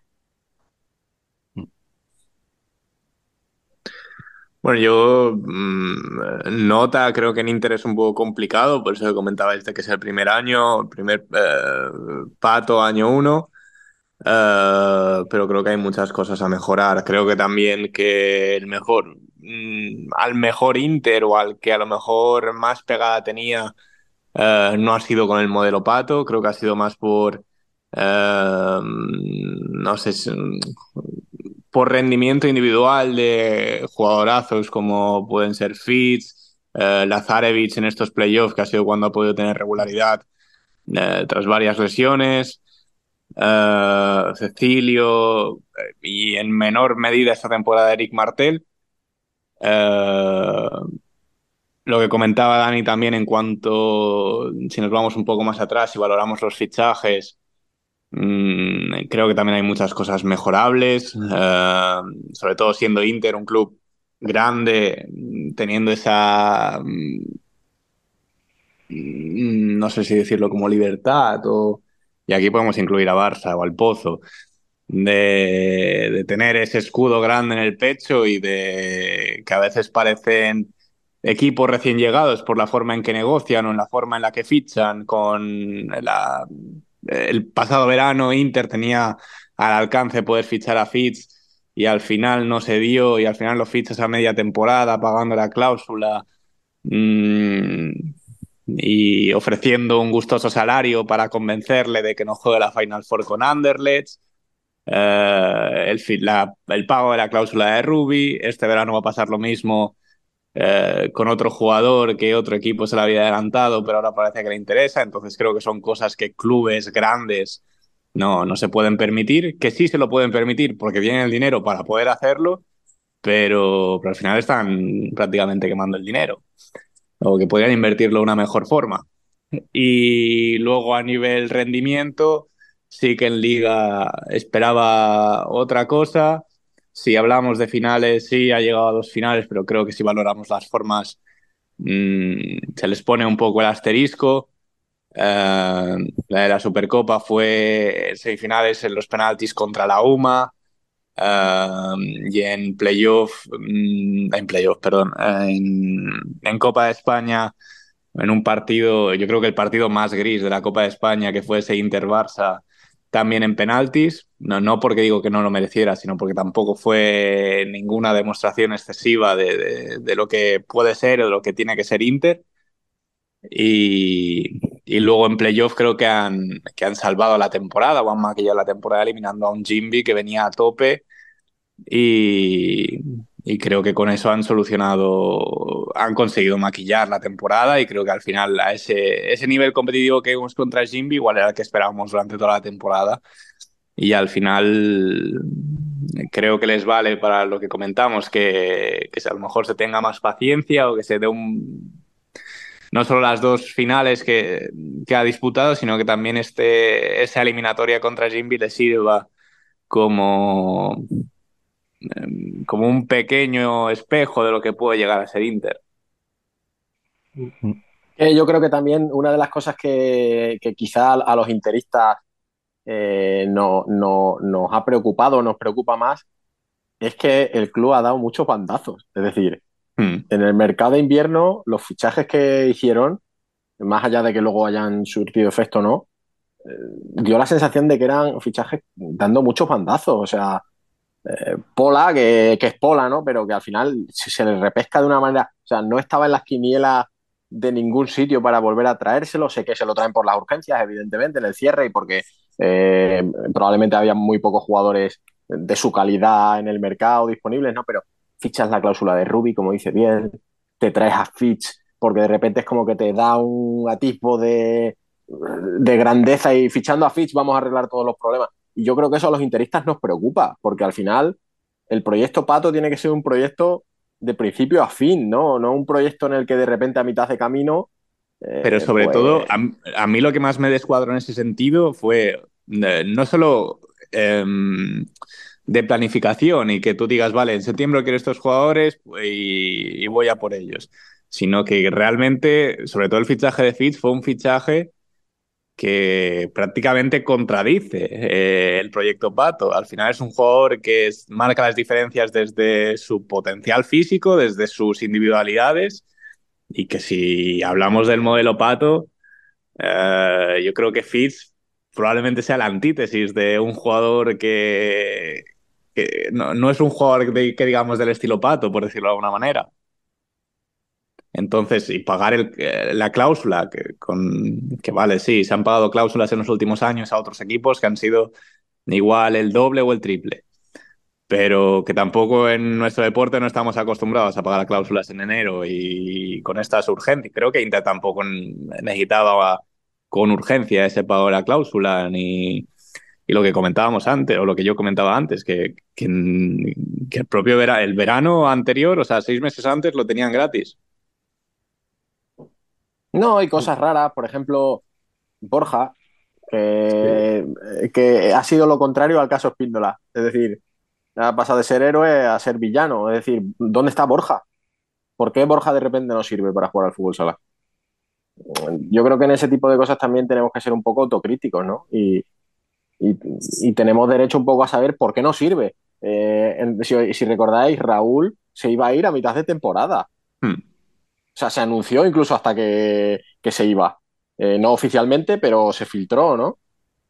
Speaker 9: Bueno, yo mm, nota, creo que en Inter es un poco complicado, por eso comentaba este que es el primer año, el primer eh, pato, año uno. Eh, pero creo que hay muchas cosas a mejorar. Creo que también que el mejor, mm, al mejor Inter o al que a lo mejor más pegada tenía, eh, no ha sido con el modelo Pato, creo que ha sido más por, eh, no sé, por rendimiento individual de jugadorazos como pueden ser Fitz, eh, Lazarevich en estos playoffs, que ha sido cuando ha podido tener regularidad eh, tras varias lesiones. eh, Cecilio y en menor medida esta temporada Eric Martel. Lo que comentaba Dani también en cuanto, si nos vamos un poco más atrás y valoramos los fichajes, creo que también hay muchas cosas mejorables, eh, sobre todo siendo Inter un club grande, mm, teniendo esa, mm, no sé si decirlo como libertad o, y aquí podemos incluir a Barça o al Pozo, de, de tener ese escudo grande en el pecho y de que a veces parecen equipos recién llegados por la forma en que negocian o en la forma en la que fichan. Con la, el pasado verano Inter tenía al alcance poder fichar a Fitz y al final no se dio y al final lo fichas a media temporada pagando la cláusula mm, y ofreciendo un gustoso salario para convencerle de que no juegue la Final Four con Anderlecht. Eh, el, la- el pago de la cláusula de Ruby. Este verano va a pasar lo mismo eh, con otro jugador que otro equipo se le había adelantado, pero ahora parece que le interesa. Entonces creo que son cosas que clubes grandes no, no se pueden permitir, que sí se lo pueden permitir porque tienen el dinero para poder hacerlo, pero, pero al final están prácticamente quemando el dinero o que podrían invertirlo de una mejor forma. Y luego a nivel rendimiento, sí que en liga esperaba otra cosa. Si hablamos de finales, sí, ha llegado a dos finales, pero creo que si valoramos las formas, mmm, se les pone un poco el asterisco. Uh, la de la Supercopa fue semifinales en los penaltis contra la UMA. Uh, y en playoff, mm, en playoff, perdón, en, en, Copa de España, en un partido, yo creo que el partido más gris de la Copa de España, que fue ese Inter-Barça, también en penaltis, no, no porque digo que no lo mereciera, sino porque tampoco fue ninguna demostración excesiva de, de, lo que puede ser o de lo que tiene que ser Inter. Y, y, luego en playoff creo que han, que han salvado la temporada. O han maquillado la temporada eliminando a un Jimby que venía a tope. Y, y, creo que con eso han solucionado, han conseguido maquillar la temporada y creo que al final a ese, ese nivel competitivo que vimos contra Jimby igual era el que esperábamos durante toda la temporada. Y al final creo que les vale para lo que comentamos que, que a lo mejor se tenga más paciencia o que se dé un no solo las dos finales que, que, ha disputado, sino que también este, esa eliminatoria contra Jimby le sirva como, como un pequeño espejo de lo que puede llegar a ser Inter.
Speaker 8: Yo creo que también una de las cosas que, que quizá a los interistas eh, no, no, nos ha preocupado, nos preocupa más, es que el club ha dado muchos bandazos. Es decir,
Speaker 9: Hmm.
Speaker 8: En el mercado de invierno, los fichajes que hicieron, más allá de que luego hayan surtido efecto o no, eh, dio la sensación de que eran fichajes dando muchos bandazos. O sea, eh, Pola, que, es Pola, ¿no? Pero que al final se, se le repesca de una manera. O sea, no estaba en las quinielas de ningún sitio para volver a traérselo. Sé que se lo traen por las urgencias, evidentemente, en el cierre y porque eh, probablemente había muy pocos jugadores de su calidad en el mercado disponibles, ¿no? Pero fichas la cláusula de Ruby, como dice bien, te traes a Fitch, porque de repente es como que te da un atisbo de, de grandeza y fichando a Fitch vamos a arreglar todos los problemas. Y yo creo que eso a los interistas nos preocupa, porque al final el proyecto Pato tiene que ser un proyecto de principio a fin, ¿no? No un proyecto en el que de repente a mitad de camino.
Speaker 9: Eh, Pero sobre pues... todo, a, a, mí lo que más me descuadró en ese sentido fue eh, no solo. Eh, de planificación y que tú digas, vale, en septiembre quiero estos jugadores y, y, voy a por ellos, sino que realmente, sobre todo el fichaje de Fitz, fue un fichaje que prácticamente contradice eh, el proyecto Pato. Al final es un jugador que marca las diferencias desde su potencial físico, desde sus individualidades y que si hablamos del modelo Pato, eh, yo creo que Fitz probablemente sea la antítesis de un jugador que, que no, no, es un jugador de, que digamos del estilo pato, por decirlo de alguna manera. Entonces, y pagar el, la cláusula, que, con, que vale, sí, se han pagado cláusulas en los últimos años a otros equipos que han sido igual el doble o el triple. Pero que tampoco en nuestro deporte no estamos acostumbrados a pagar cláusulas en enero y con estas urgencias. Creo que Inter tampoco necesitaba con urgencia ese pago de la cláusula, ni, y lo que comentábamos antes, o lo que yo comentaba antes, que, que, que el propio vera, el verano anterior, o sea, seis meses antes, lo tenían gratis.
Speaker 8: No, hay cosas raras, por ejemplo, Borja, que, sí. que ha sido lo contrario al caso Espíndola. Es decir, ha pasado de ser héroe a ser villano. Es decir, ¿dónde está Borja? ¿Por qué Borja de repente no sirve para jugar al fútbol sala? Yo creo que en ese tipo de cosas también tenemos que ser un poco autocríticos, ¿no? Y, y, y tenemos derecho un poco a saber por qué no sirve. Eh, si, si, recordáis, Raúl se iba a ir a mitad de temporada. O sea, se anunció incluso hasta que, que se iba. Eh, no oficialmente, pero se filtró, ¿no?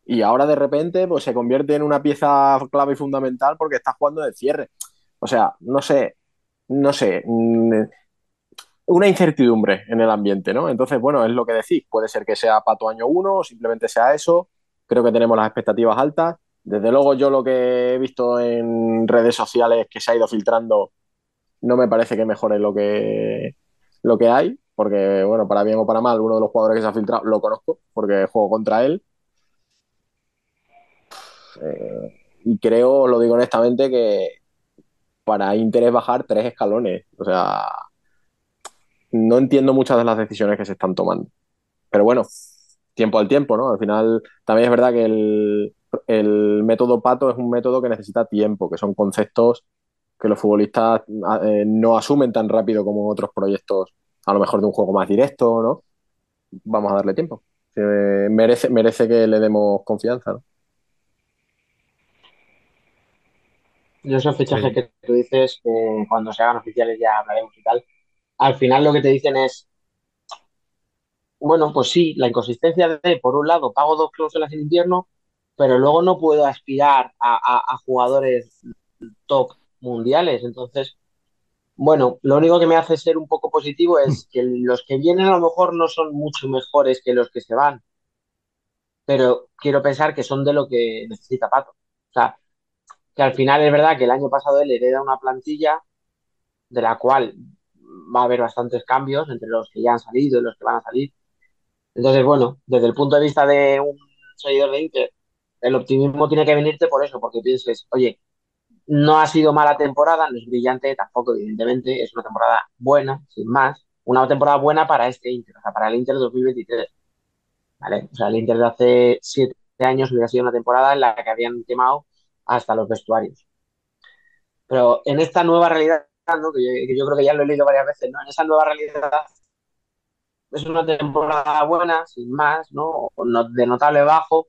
Speaker 8: Y ahora de repente pues, se convierte en una pieza clave y fundamental porque está jugando de cierre. O sea, no sé, no sé, mm, una incertidumbre en el ambiente, ¿no? Entonces, bueno, es lo que decís, puede ser que sea Pato año uno o simplemente sea eso, creo que tenemos las expectativas altas. Desde luego yo lo que he visto en redes sociales que se ha ido filtrando no me parece que mejore lo que, lo que hay, porque, bueno, para bien o para mal, uno de los jugadores que se ha filtrado lo conozco, porque juego contra él. Eh, y creo, lo digo honestamente, que para Inter es bajar tres escalones. O sea, no entiendo muchas de las decisiones que se están tomando. Pero bueno, tiempo al tiempo, ¿no? Al final, también es verdad que el, el método pato es un método que necesita tiempo, que son conceptos que los futbolistas eh, no asumen tan rápido como otros proyectos, a lo mejor de un juego más directo, ¿no? Vamos a darle tiempo. Eh, merece, merece que le demos confianza, ¿no?
Speaker 4: Yo esos fichajes sí. que tú dices, que cuando se hagan oficiales ya hablaremos y tal, al final lo que te dicen es, bueno, pues sí, la inconsistencia de, por un lado, pago dos cláusulas en invierno, pero luego no puedo aspirar a, a, a jugadores top mundiales. Entonces, bueno, lo único que me hace ser un poco positivo es que los que vienen a lo mejor no son mucho mejores que los que se van, pero quiero pensar que son de lo que necesita Pato. O sea, que al final es verdad que el año pasado él hereda una plantilla de la cual va a haber bastantes cambios entre los que ya han salido y los que van a salir. Entonces, bueno, desde el punto de vista de un seguidor de Inter, el optimismo tiene que venirte por eso, porque pienses, oye, no ha sido mala temporada, no es brillante tampoco, evidentemente, es una temporada buena, sin más, una temporada buena para este Inter, o sea, para el Inter 2023. ¿Vale? O sea, el Inter de hace siete años hubiera sido una temporada en la que habían quemado hasta los vestuarios. Pero en esta nueva realidad, ¿no? que, yo, creo que ya lo he leído varias veces, ¿no? En esa nueva realidad es una temporada buena, sin más, ¿no? De notable bajo.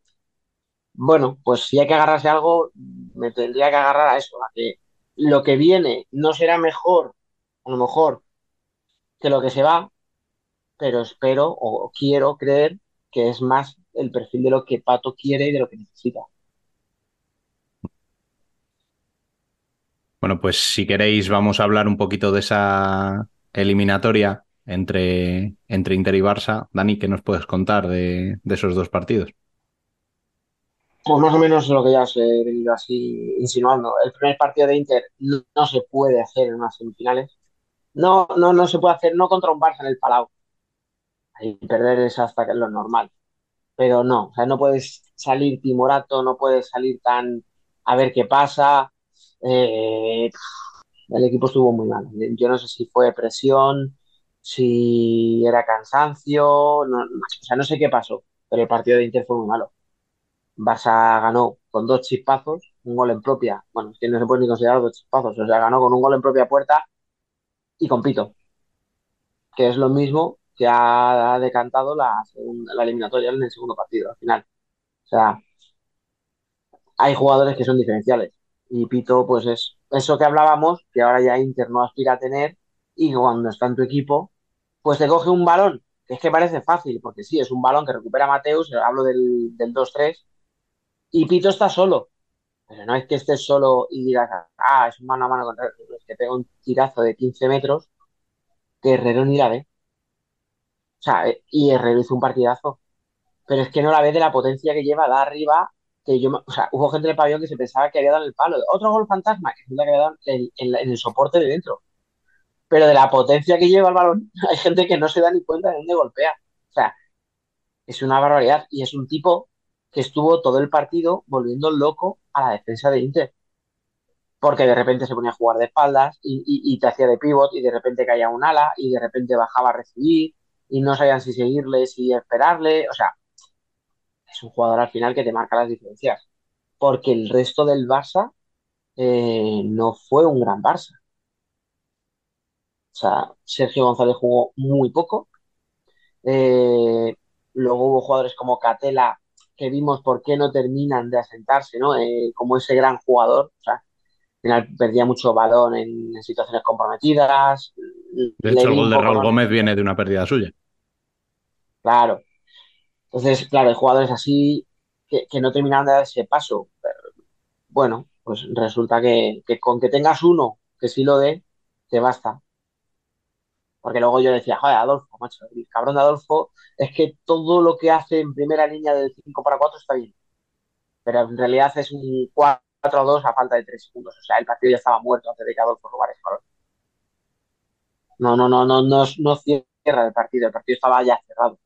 Speaker 4: Bueno, pues si hay que agarrarse algo, me tendría que agarrar a eso, que lo que viene no será mejor, a lo mejor, que lo que se va, pero espero o quiero creer que es más el perfil de lo que Pato quiere y de lo que necesita.
Speaker 1: Bueno, pues si queréis vamos a hablar un poquito de esa eliminatoria entre, entre Inter y Barça. Dani, ¿qué nos puedes contar de esos dos partidos?
Speaker 4: Pues más o menos lo que ya os he venido así insinuando. El primer partido de Inter no, se puede hacer en unas semifinales. No, no, no se puede hacer, no contra un Barça en el Palau. Ahí perder es hasta que es lo normal. Pero no, o sea, no puedes salir timorato, no puedes salir tan a ver qué pasa. Eh, el equipo estuvo muy mal. Yo no sé si fue presión, si era cansancio, no, o sea, no sé qué pasó, pero el partido de Inter fue muy malo. Barça ganó con dos chispazos, un gol en propia, bueno, es que no se puede ni considerar dos chispazos, o sea, ganó con un gol en propia puerta y con Pito, que es lo mismo que ha decantado la, la eliminatoria en el segundo partido, al final. O sea, hay jugadores que son diferenciales y Pito, pues es eso que hablábamos, que ahora ya Inter no aspira a tener y cuando está en tu equipo, pues te coge un balón es que parece fácil, porque sí, es un balón que recupera Mateus, hablo del, del 2-3, y Pito está solo. Pero no es que estés solo y digas, ah, es mano a mano contra es que pega un tirazo de 15 metros que Herrero ni la ve. O sea, eh, y Herrero hizo un partidazo. Pero es que no la ve de la potencia que lleva, da arriba, que yo, o sea, hubo gente en el pabellón que se pensaba que había dado el palo. Otro gol fantasma, que que había dado en, en el soporte de dentro. Pero de la potencia que lleva el balón, *laughs* hay gente que no se da ni cuenta de dónde golpea. O sea, es una barbaridad. Y es un tipo que estuvo todo el partido volviendo loco a la defensa de Inter. Porque de repente se ponía a jugar de espaldas y, te hacía de pivot y de repente caía un ala y de repente bajaba a recibir y no sabían si seguirle, si esperarle. O sea, es un jugador al final que te marca las diferencias. Porque el resto del Barça eh, no fue un gran Barça. O sea, Sergio González jugó muy poco. Eh, luego hubo jugadores como Catela que vimos por qué no terminan de asentarse, ¿no? Eh, como ese gran jugador, o sea, al final perdía mucho balón en, situaciones comprometidas.
Speaker 1: De hecho, el gol de Raúl Gómez viene de una pérdida suya.
Speaker 4: Claro. Entonces, claro, hay jugadores así que, no terminan de dar ese paso. bueno, pues resulta que, que con que tengas uno que sí lo dé, te basta. Porque luego yo decía, joder, Adolfo, macho, el cabrón de Adolfo es que todo lo que hace en primera línea del 5 para 4 está bien. Pero en realidad es un 4-2 a falta de 3 segundos. O sea, el partido ya estaba muerto antes de que Adolfo robara ese balón. No, no, no, no, no, no cierra el partido. El partido estaba ya cerrado.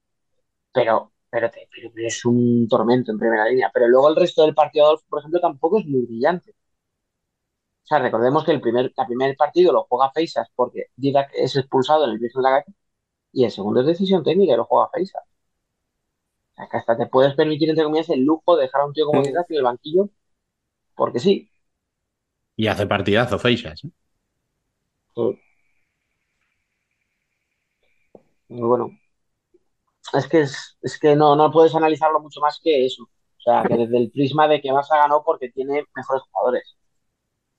Speaker 4: Pero, pero, pero es un tormento en primera línea. Pero luego el resto del partido Adolfo, por ejemplo, tampoco es muy brillante. O sea, recordemos que el primer, primer partido lo juega Feisas porque Didac es expulsado en el mismo de la y el segundo es decisión técnica y lo juega Feisas. O sea, que hasta te puedes permitir, entre comillas, el lujo de dejar a un tío como Didac en el banquillo porque sí.
Speaker 1: Y hace partidazo Feisas. ¿eh?
Speaker 4: bueno. Es que, es, que no, no puedes analizarlo mucho más que eso. O sea, que desde el prisma de que Barça ganó porque tiene mejores jugadores.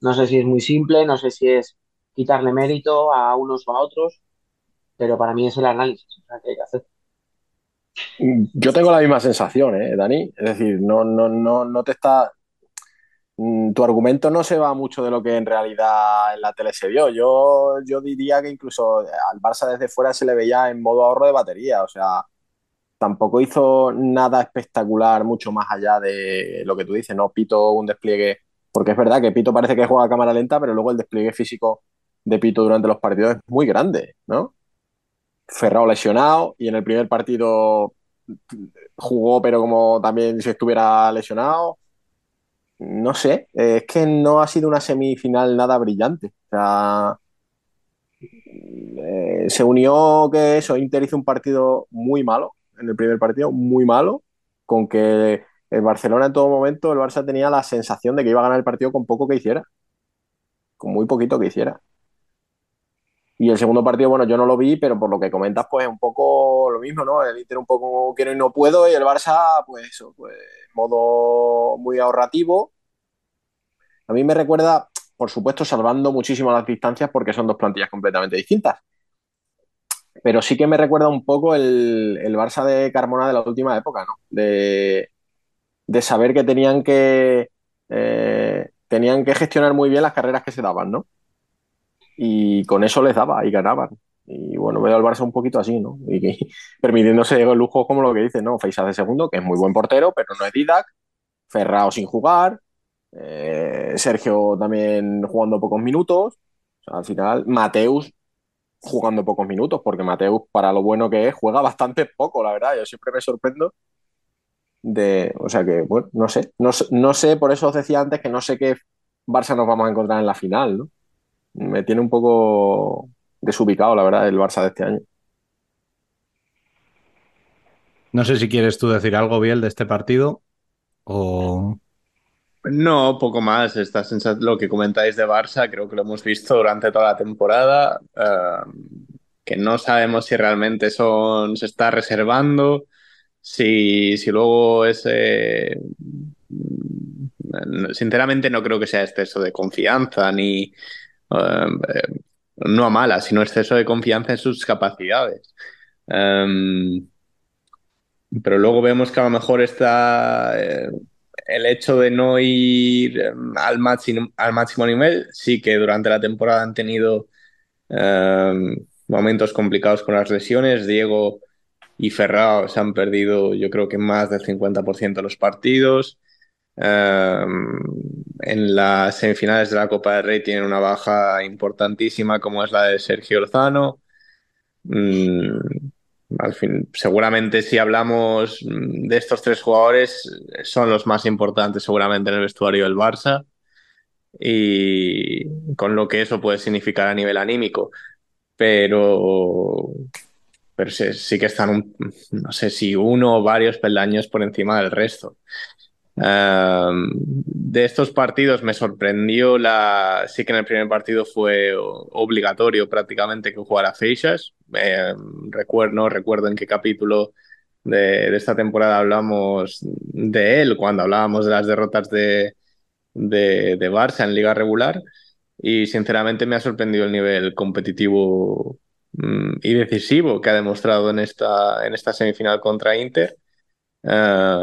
Speaker 4: No sé si es muy simple, no sé si es quitarle mérito a unos o a otros, pero para mí es el análisis que hay que hacer.
Speaker 8: Yo tengo la misma sensación, ¿eh, Dani. Es decir, no, no, no, no te está. Mm, tu argumento no se va mucho de lo que en realidad en la tele se vio. Yo, yo diría que incluso al Barça desde fuera se le veía en modo ahorro de batería. O sea, tampoco hizo nada espectacular, mucho más allá de lo que tú dices, ¿no? Pito un despliegue porque es verdad que Pito parece que juega a cámara lenta, pero luego el despliegue físico de Pito durante los partidos es muy grande, ¿no? Ferrao lesionado y en el primer partido jugó, pero como también si estuviera lesionado. No sé, es que no ha sido una semifinal nada brillante. O sea, eh, se unió que eso, Inter hizo un partido muy malo en el primer partido, muy malo, con que el Barcelona en todo momento, el Barça tenía la sensación de que iba a ganar el partido con poco que hiciera. Con muy poquito que hiciera. Y el segundo partido, bueno, yo no lo vi, pero por lo que comentas, pues un poco lo mismo, ¿no? El Inter un poco quiero y no puedo, y el Barça, pues eso, pues modo muy ahorrativo. A mí me recuerda, por supuesto, salvando muchísimo las distancias porque son dos plantillas completamente distintas. Pero sí que me recuerda un poco el, el Barça de Carmona de la última época, ¿no? De, de saber que tenían que eh, tenían que gestionar muy bien las carreras que se daban, ¿no? Y con eso les daba y ganaban. Y bueno, veo al Barça un poquito así, ¿no? Y, *laughs* permitiéndose lujos como lo que dice, ¿no? Feisas de segundo, que es muy buen portero, pero no es Didac. Ferrao sin jugar. Eh, Sergio también jugando pocos minutos. al final, Mateus jugando pocos minutos, porque Mateus, para lo bueno que es, juega bastante poco, la verdad. Yo siempre me sorprendo de, o sea que, bueno, no sé, no, sé, por eso os decía antes que no sé qué Barça nos vamos a encontrar en la final, ¿no? Me tiene un poco desubicado, la verdad, el Barça de este año.
Speaker 1: No sé si quieres tú decir algo, Biel, de este partido o...
Speaker 9: No, poco más. Esta lo que comentáis de Barça, creo que lo hemos visto durante toda la temporada, eh, que no sabemos si realmente son, se está reservando, si, luego ese... Mm, sinceramente no creo que sea exceso de confianza ni... Eh, no a mala, sino exceso de confianza en sus capacidades. Em, pero luego vemos que a lo mejor está eh, el hecho de no ir em, al máximo, al máximo nivel, sí que durante la temporada han tenido em, momentos complicados con las lesiones. Diego y Ferrao se han perdido, yo creo que más del 50% de los partidos. en las semifinales de la Copa del Rey tienen una baja importantísima como es la de Sergio Orzano. Mm, al fin, seguramente si hablamos de estos tres jugadores, son los más importantes seguramente en el vestuario del Barça y con lo que eso puede significar a nivel anímico. Pero, pero sí, que están, no sé si uno o varios peldaños por encima del resto. Um, de estos partidos me sorprendió la. Sí que en el primer partido fue obligatorio prácticamente que jugara Feixas. Eh, recuerdo, no recuerdo en qué capítulo de, esta temporada hablamos de él, cuando hablábamos de las derrotas de, de, Barça en liga regular. Y sinceramente me ha sorprendido el nivel competitivo y decisivo que ha demostrado en esta, en esta semifinal contra Inter. Eh,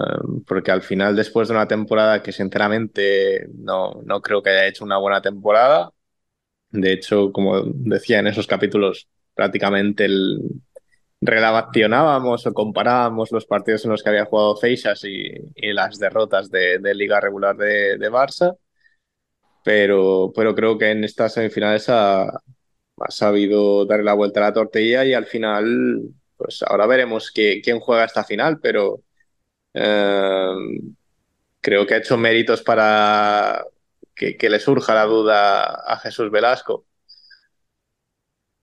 Speaker 9: porque al final, después de una temporada que sinceramente no, no creo que haya hecho una buena temporada, de hecho, como decía en esos capítulos, prácticamente el, relacionábamos o comparábamos los partidos en los que había jugado Feixas y, las derrotas de, liga regular de, Barça, pero, pero creo que en estas semifinales ha sabido darle la vuelta a la tortilla y al final, pues ahora veremos que, quién juega esta final, pero Em, creo que ha hecho méritos para que, que, le surja la duda a Jesús Velasco.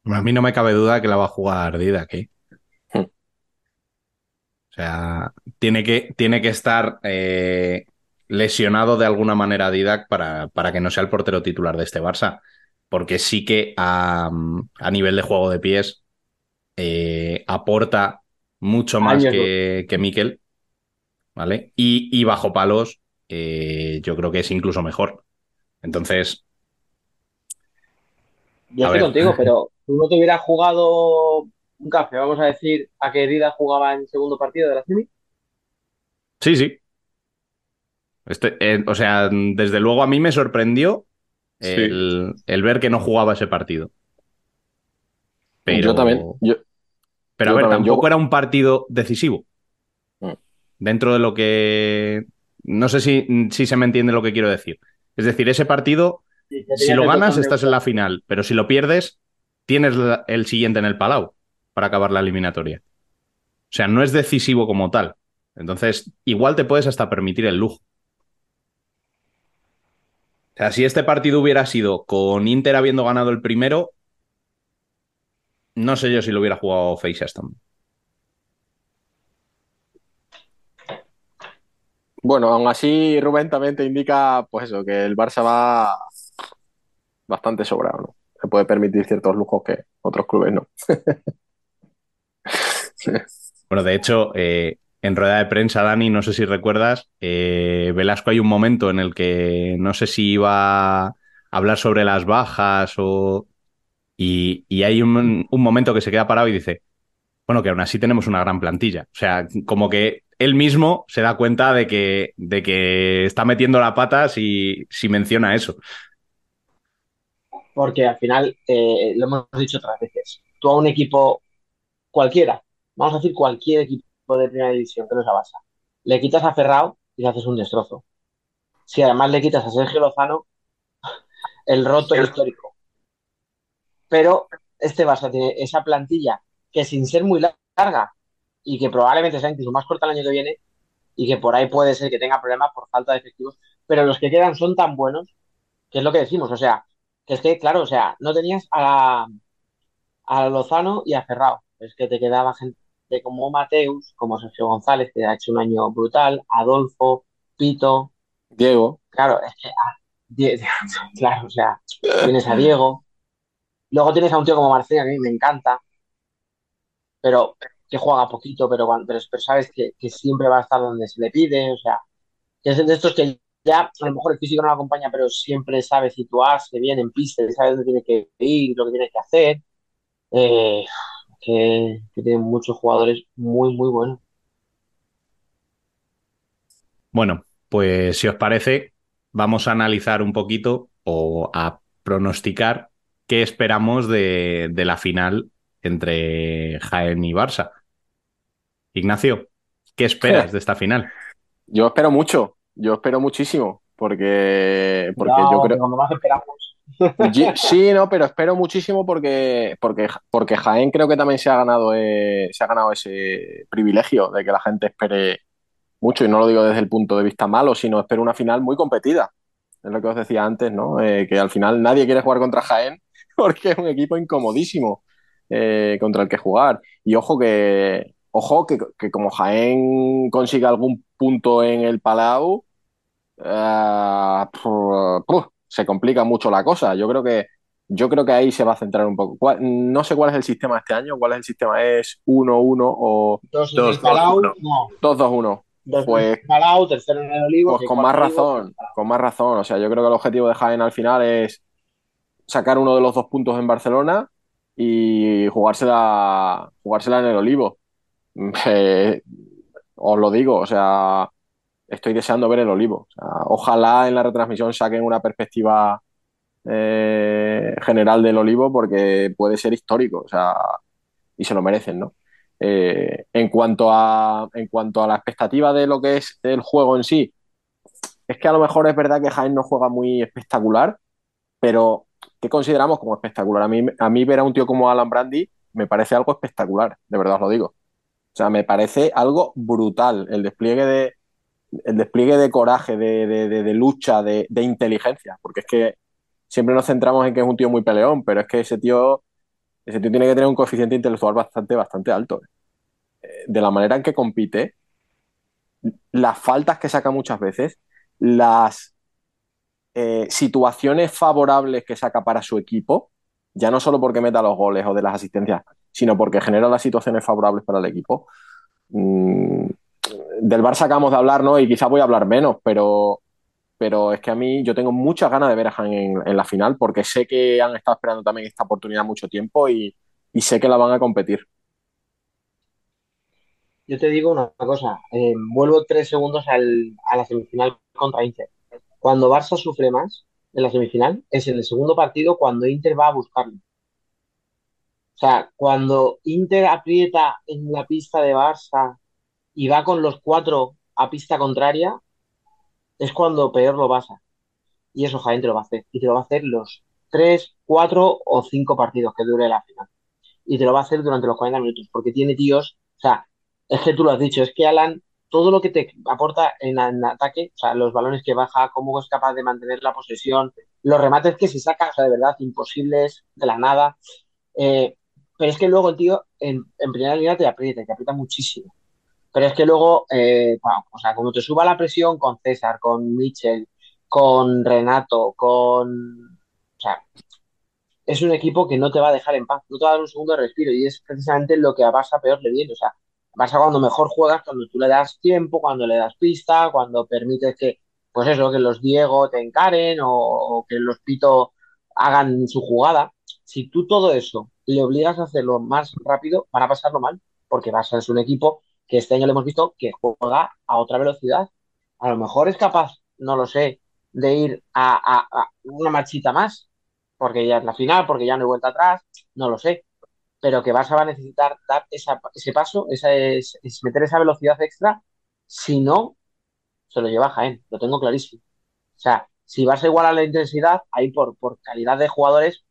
Speaker 1: A mí no me cabe duda que la va a jugar Didac. ¿eh? O sea, tiene que, tiene que estar eh, lesionado de alguna manera Didac para, para, que no sea el portero titular de este Barça. Porque sí que a, a nivel de juego de pies eh, aporta mucho más que, que Miquel ¿vale? Y, y bajo palos, eh, yo creo que es incluso mejor. Entonces.
Speaker 4: Yo estoy ver. contigo, pero *laughs* tú no te hubieras jugado un café, vamos a decir, a que Herida jugaba en segundo partido de la CIMI.
Speaker 1: Sí, sí. Este, eh, o sea, desde luego a mí me sorprendió el, sí. el ver que no jugaba ese partido. Pero,
Speaker 8: yo también. Yo,
Speaker 1: pero a ver, también, tampoco yo... era un partido decisivo dentro de lo que... No sé si, si se me entiende lo que quiero decir. Es decir, ese partido, sí, si lo ganas, estás en la final, pero si lo pierdes, tienes el siguiente en el Palau para acabar la eliminatoria. O sea, no es decisivo como tal. Entonces, igual te puedes hasta permitir el lujo. O sea, si este partido hubiera sido con Inter habiendo ganado el primero, no sé yo si lo hubiera jugado también.
Speaker 8: Bueno, aún así Rubén también te indica, pues eso, que el Barça va bastante sobrado, ¿no? Se puede permitir ciertos lujos que otros clubes no. *laughs*
Speaker 1: bueno, de hecho, eh, en rueda de prensa, Dani, no sé si recuerdas, eh, Velasco hay un momento en el que no sé si iba a hablar sobre las bajas o... Y, hay un, un momento que se queda parado y dice, bueno, que aún así tenemos una gran plantilla. O sea, como que él mismo se da cuenta de que, de que está metiendo la pata si, si menciona eso.
Speaker 4: Porque al final, eh, lo hemos dicho otras veces, tú a un equipo cualquiera, vamos a decir cualquier equipo de primera división que no es a Barça, le quitas a Ferrao y le haces un destrozo. Si además le quitas a Sergio Lozano, *laughs* el roto histórico. Pero este Barça tiene esa plantilla que sin ser muy larga y que probablemente sea incluso más corta el año que viene y que por ahí puede ser que tenga problemas por falta de efectivos, pero los que quedan son tan buenos que es lo que decimos, o sea, que es que, claro, o sea, no tenías a, a Lozano y a Ferrao, es que te quedaba gente como Mateus, como Sergio González, que ha hecho un año brutal, Adolfo, Pito,
Speaker 8: Diego.
Speaker 4: Claro, es que, ah, *laughs* claro, o sea, tienes a Diego, luego tienes a un tío como Marcelo, a mí me encanta, pero que juega poquito, pero, pero, pero sabes que, que, siempre va a estar donde se le pide, o sea, que es de estos que ya a lo mejor el físico no lo acompaña, pero siempre sabe situarse bien en pista, sabe dónde tiene que ir, lo que tiene que hacer. Eh, que, que tiene muchos jugadores muy, muy buenos.
Speaker 1: Bueno, pues si os parece, vamos a analizar un poquito o a pronosticar qué esperamos de, de la final entre Jaén y Barça. Ignacio, ¿qué esperas *laughs* de esta final?
Speaker 8: Yo espero mucho, yo espero muchísimo, porque, porque
Speaker 4: No,
Speaker 8: yo creo...
Speaker 4: cuando más esperamos.
Speaker 8: Sí, no, pero espero muchísimo porque, porque, porque Jaén creo que también se ha ganado, eh, se ha ganado ese privilegio de que la gente espere mucho, y no lo digo desde el punto de vista malo, sino espero una final muy competida. Es lo que os decía antes, ¿no? Eh, que al final nadie quiere jugar contra Jaén *laughs* porque es un equipo incomodísimo eh, contra el que jugar. Y ojo que, ojo que, que como Jaén consiga algún punto en el Palau, eh, pu- pu, se complica mucho la cosa. Yo creo que, yo creo que ahí se va a centrar un poco. ¿Cuál- No sé cuál es el sistema este año, cuál es el sistema, ¿es 1-1 o
Speaker 4: Dos en el
Speaker 9: Dos, dos,
Speaker 4: Palau,
Speaker 9: uno.
Speaker 4: no.
Speaker 8: 2-2-1?
Speaker 4: Dos
Speaker 8: Pues-
Speaker 4: Palau, tercero en el Olivo.
Speaker 8: Pues con más razón, con más razón. O sea, yo creo que el objetivo de Jaén al final es sacar uno de los dos puntos en Barcelona y jugársela, jugársela en el Olivo. *laughs* Eh, os lo digo, o sea, estoy deseando ver el Olivo. Ojalá en la retransmisión saquen una perspectiva eh, general del Olivo porque puede ser histórico, o sea, y se lo merecen, ¿no? Eh, en cuanto a, en cuanto a la expectativa de lo que es el juego en sí, es que a lo mejor es verdad que Jaén no juega muy espectacular, pero ¿qué consideramos como espectacular? A mí, a mí ver a un tío como Alan Brandy me parece algo espectacular, de verdad os lo digo. O sea, me parece algo brutal el despliegue de, el despliegue de coraje, de, de- de- lucha, de, de inteligencia, porque es que siempre nos centramos en que es un tío muy peleón, pero es que ese tío, ese tío tiene que tener un coeficiente intelectual bastante, bastante alto. Eh, De la manera en que compite, las faltas que saca muchas veces, las eh, situaciones favorables que saca para su equipo, ya no solo porque meta los goles o de las asistencias, sino porque genera las situaciones favorables para el equipo. Mm, del Bar sacamos de hablar, ¿no? Y quizás voy a hablar menos, pero, pero es que a mí yo tengo muchas ganas de ver a Jaén en, la final porque sé que han estado esperando también esta oportunidad mucho tiempo y, y sé que la van a competir.
Speaker 4: Yo te digo una cosa, eh, vuelvo tres segundos al- a la semifinal contra Inter. Cuando Barça sufre más en la semifinal es en el segundo partido cuando Inter va a buscarlo. O sea, cuando Inter aprieta en la pista de Barça y va con los cuatro a pista contraria, es cuando peor lo pasa. Y eso Jaén te lo va a hacer. Y te lo va a hacer los tres, cuatro o cinco partidos que dure la final. Y te lo va a hacer durante los 40 minutos, porque tiene tíos, o sea, es que tú lo has dicho, es que Alan, todo lo que te aporta en, ataque, o sea, los balones que baja, cómo es capaz de mantener la posesión, los remates que se saca, o sea, de verdad, imposibles, de la nada. Eh, pero es que luego el tío en, en primera línea te aprieta, te aprieta muchísimo. Pero es que luego, eh, o sea, como te suba la presión con César, con Michel, con Renato, con... O sea, es un equipo que no te va a dejar en paz, no te va a dar un segundo de respiro y es precisamente lo que a Barça peor le viene. O sea, Barça cuando mejor juegas, cuando tú le das tiempo, cuando le das pista, cuando permites que, pues eso, que los Diego te encaren o, o que los Pito hagan su jugada. Si tú todo eso le obligas a hacerlo más rápido, van a pasarlo mal, porque Barça es un equipo que este año le hemos visto que juega a otra velocidad. A lo mejor es capaz, no lo sé, de ir a, a- a una marchita más, porque ya es la final, porque ya no hay vuelta atrás, no lo sé. Pero que Barça va a necesitar dar ese paso, es, meter esa velocidad extra, si no, se lo lleva Jaén, lo tengo clarísimo. O sea, si Barça iguala la intensidad, ahí por, calidad de jugadores,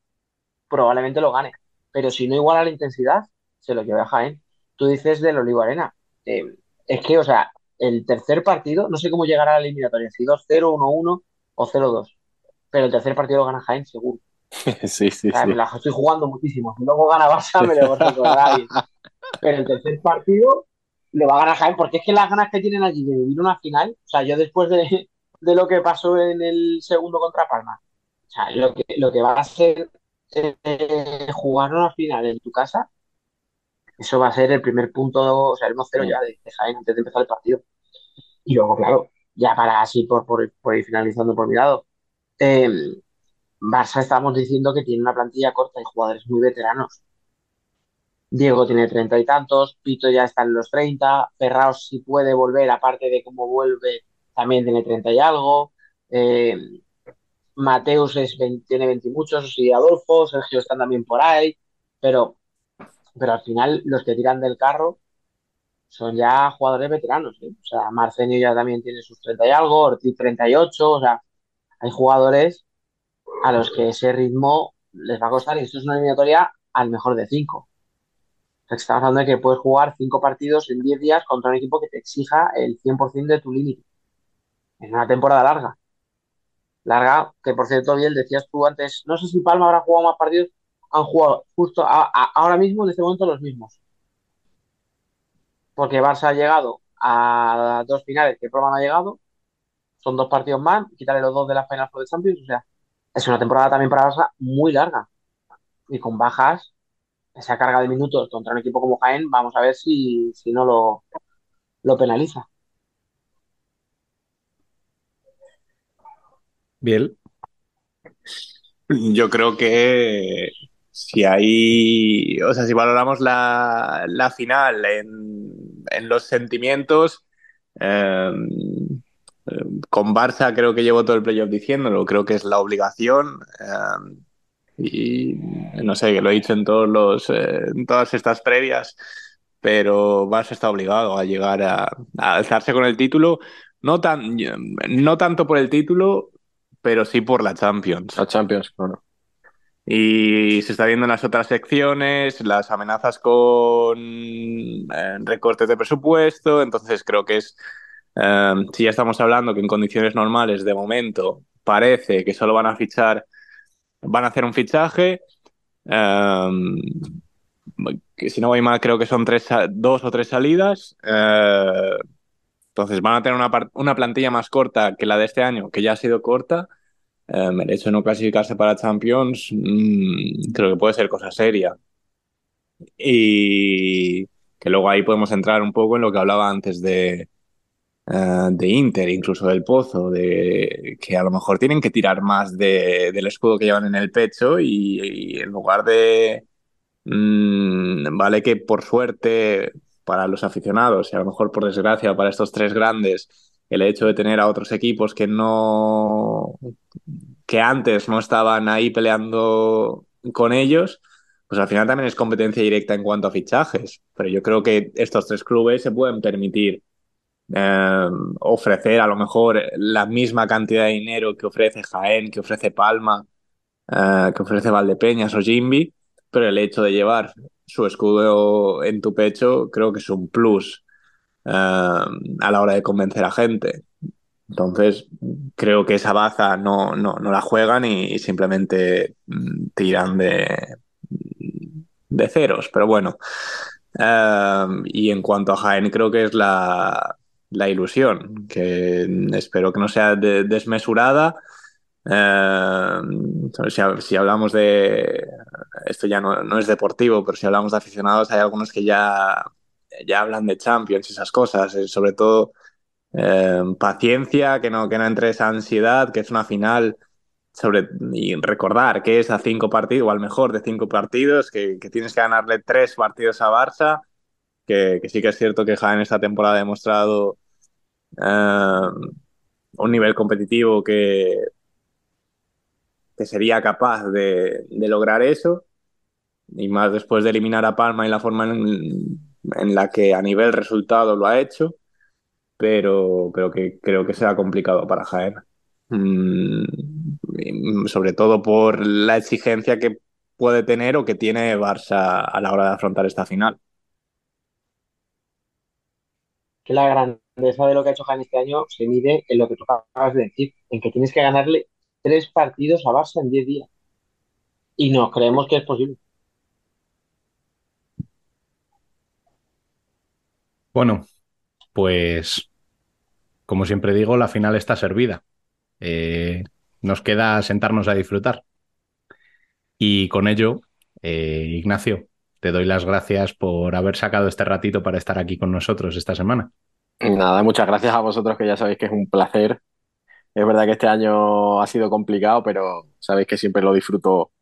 Speaker 4: probablemente lo gane. Pero si no iguala la intensidad, se lo lleva Jaén. Tú dices del Olivo Arena. Eh, es que, o sea, el tercer partido, no sé cómo llegará a la eliminatoria, si 2-0, 1-1 o 0-2. Pero el tercer partido lo gana Jaén, seguro. *laughs*
Speaker 8: Sí, sí,
Speaker 4: O sea,
Speaker 8: sí.
Speaker 4: me la estoy jugando muchísimo. Si luego gana Barça, me lo recordará bien. Pero el tercer partido lo va a ganar Jaén, porque es que las ganas que tienen allí de vivir una final, o sea, yo después de, de lo que pasó en el segundo contra Palma, o sea, lo que, lo que va a ser eh, jugar una final en tu casa, eso va a ser el primer punto, o sea, el 1-0 ya de, Jaén antes de empezar el partido. Y luego, claro, ya para así por, por, por ir finalizando por mi lado, eh, Barça estábamos diciendo que tiene una plantilla corta y jugadores muy veteranos. Diego tiene treinta y tantos, Pito ya está en los treinta, Ferrao si puede volver, aparte de cómo vuelve, también tiene treinta y algo. Eh, Mateus es 20, tiene 20 y muchos, y Adolfo, Sergio están también por ahí, pero, pero al final los que tiran del carro son ya jugadores veteranos. ¿eh? O sea, Marcenio ya también tiene sus 30 y algo, Ortiz 38, o sea, hay jugadores a los que ese ritmo les va a costar y esto es una eliminatoria al mejor de 5. Estamos hablando de que puedes jugar 5 partidos en 10 días contra un equipo que te exija el 100% de tu límite. En una temporada larga. Larga, que por cierto, bien, decías tú antes, no sé si Palma habrá jugado más partidos, han jugado justo a- a- ahora mismo, en este momento, los mismos. Porque Barça ha llegado a dos finales que Palma no ha llegado, son dos partidos más, quitarle los dos de la Final Four de Champions, o sea, es una temporada también para Barça muy larga. Y con bajas, esa carga de minutos contra un equipo como Jaén, vamos a ver si, si no lo, lo penaliza.
Speaker 1: Bien.
Speaker 9: Yo creo que si hay, o sea, si valoramos la, la final en, en los sentimientos, eh, con Barça creo que llevo todo el playoff diciéndolo, creo que es la obligación. eh, y no sé, que lo he dicho en todos los, eh, en todas estas previas, pero Barça está obligado a llegar a, a alzarse con el título, no, tan, no tanto por el título, pero sí por la Champions.
Speaker 8: La Champions, claro.
Speaker 9: Y se está viendo en las otras secciones las amenazas con eh, recortes de presupuesto, entonces creo que es, eh, si ya estamos hablando que en condiciones normales de momento parece que solo van a fichar, van a hacer un fichaje, eh, que si no voy mal creo que son tres, dos o tres salidas, eh, entonces van a tener una, una plantilla más corta que la de este año, que ya ha sido corta. Eh, el hecho de no clasificarse para Champions, mm, creo que puede ser cosa seria. Y que luego ahí podemos entrar un poco en lo que hablaba antes de, eh, de Inter, incluso del Pozo, de que a lo mejor tienen que tirar más de- del escudo que llevan en el pecho y, y en lugar de, mm, vale que por suerte para los aficionados y a lo mejor por desgracia para estos tres grandes, el hecho de tener a otros equipos que no, que antes no estaban ahí peleando con ellos, pues al final también es competencia directa en cuanto a fichajes. Pero yo creo que estos tres clubes se pueden permitir eh, ofrecer a lo mejor la misma cantidad de dinero que ofrece Jaén, que ofrece Palma, eh, que ofrece Valdepeñas o Jimby, pero el hecho de llevar su escudo en tu pecho creo que es un plus eh, a la hora de convencer a gente. Entonces, creo que esa baza no, no, no la juegan y, simplemente mm, tiran de, de ceros. Pero bueno, Eh, y en cuanto a Jaén, creo que es la, la ilusión, que espero que no sea de- desmesurada. Eh, si, si hablamos de. Esto ya no, no es deportivo, pero si hablamos de aficionados, hay algunos que ya, ya hablan de Champions y esas cosas. eh, Sobre todo eh, paciencia, que no, que no entre esa ansiedad, que es una final. Sobre, y recordar que es a cinco partidos, o al mejor de cinco partidos, que, que tienes que ganarle tres partidos a Barça, que, que sí que es cierto que Jaén esta temporada ha demostrado eh, un nivel competitivo que, que sería capaz de, de lograr eso, y más después de eliminar a Palma y la forma en, en la que a nivel resultado lo ha hecho, pero, pero que creo que será complicado para Jaén. Mm, sobre todo por la exigencia que puede tener o que tiene Barça a la hora de afrontar esta final.
Speaker 4: Que la grandeza de lo que ha hecho Jaén este año se mide en lo que tú acabas de decir, en que tienes que ganarle tres partidos a Barça en 10 días. Y no creemos que es posible.
Speaker 1: Bueno, pues como siempre digo, la final está servida. Eh, nos queda sentarnos a disfrutar. Y con ello, eh, Ignacio, te doy las gracias por haber sacado este ratito para estar aquí con nosotros esta semana.
Speaker 8: Nada, muchas gracias a vosotros que ya sabéis que es un placer. Es verdad que este año ha sido complicado, pero sabéis que siempre lo disfruto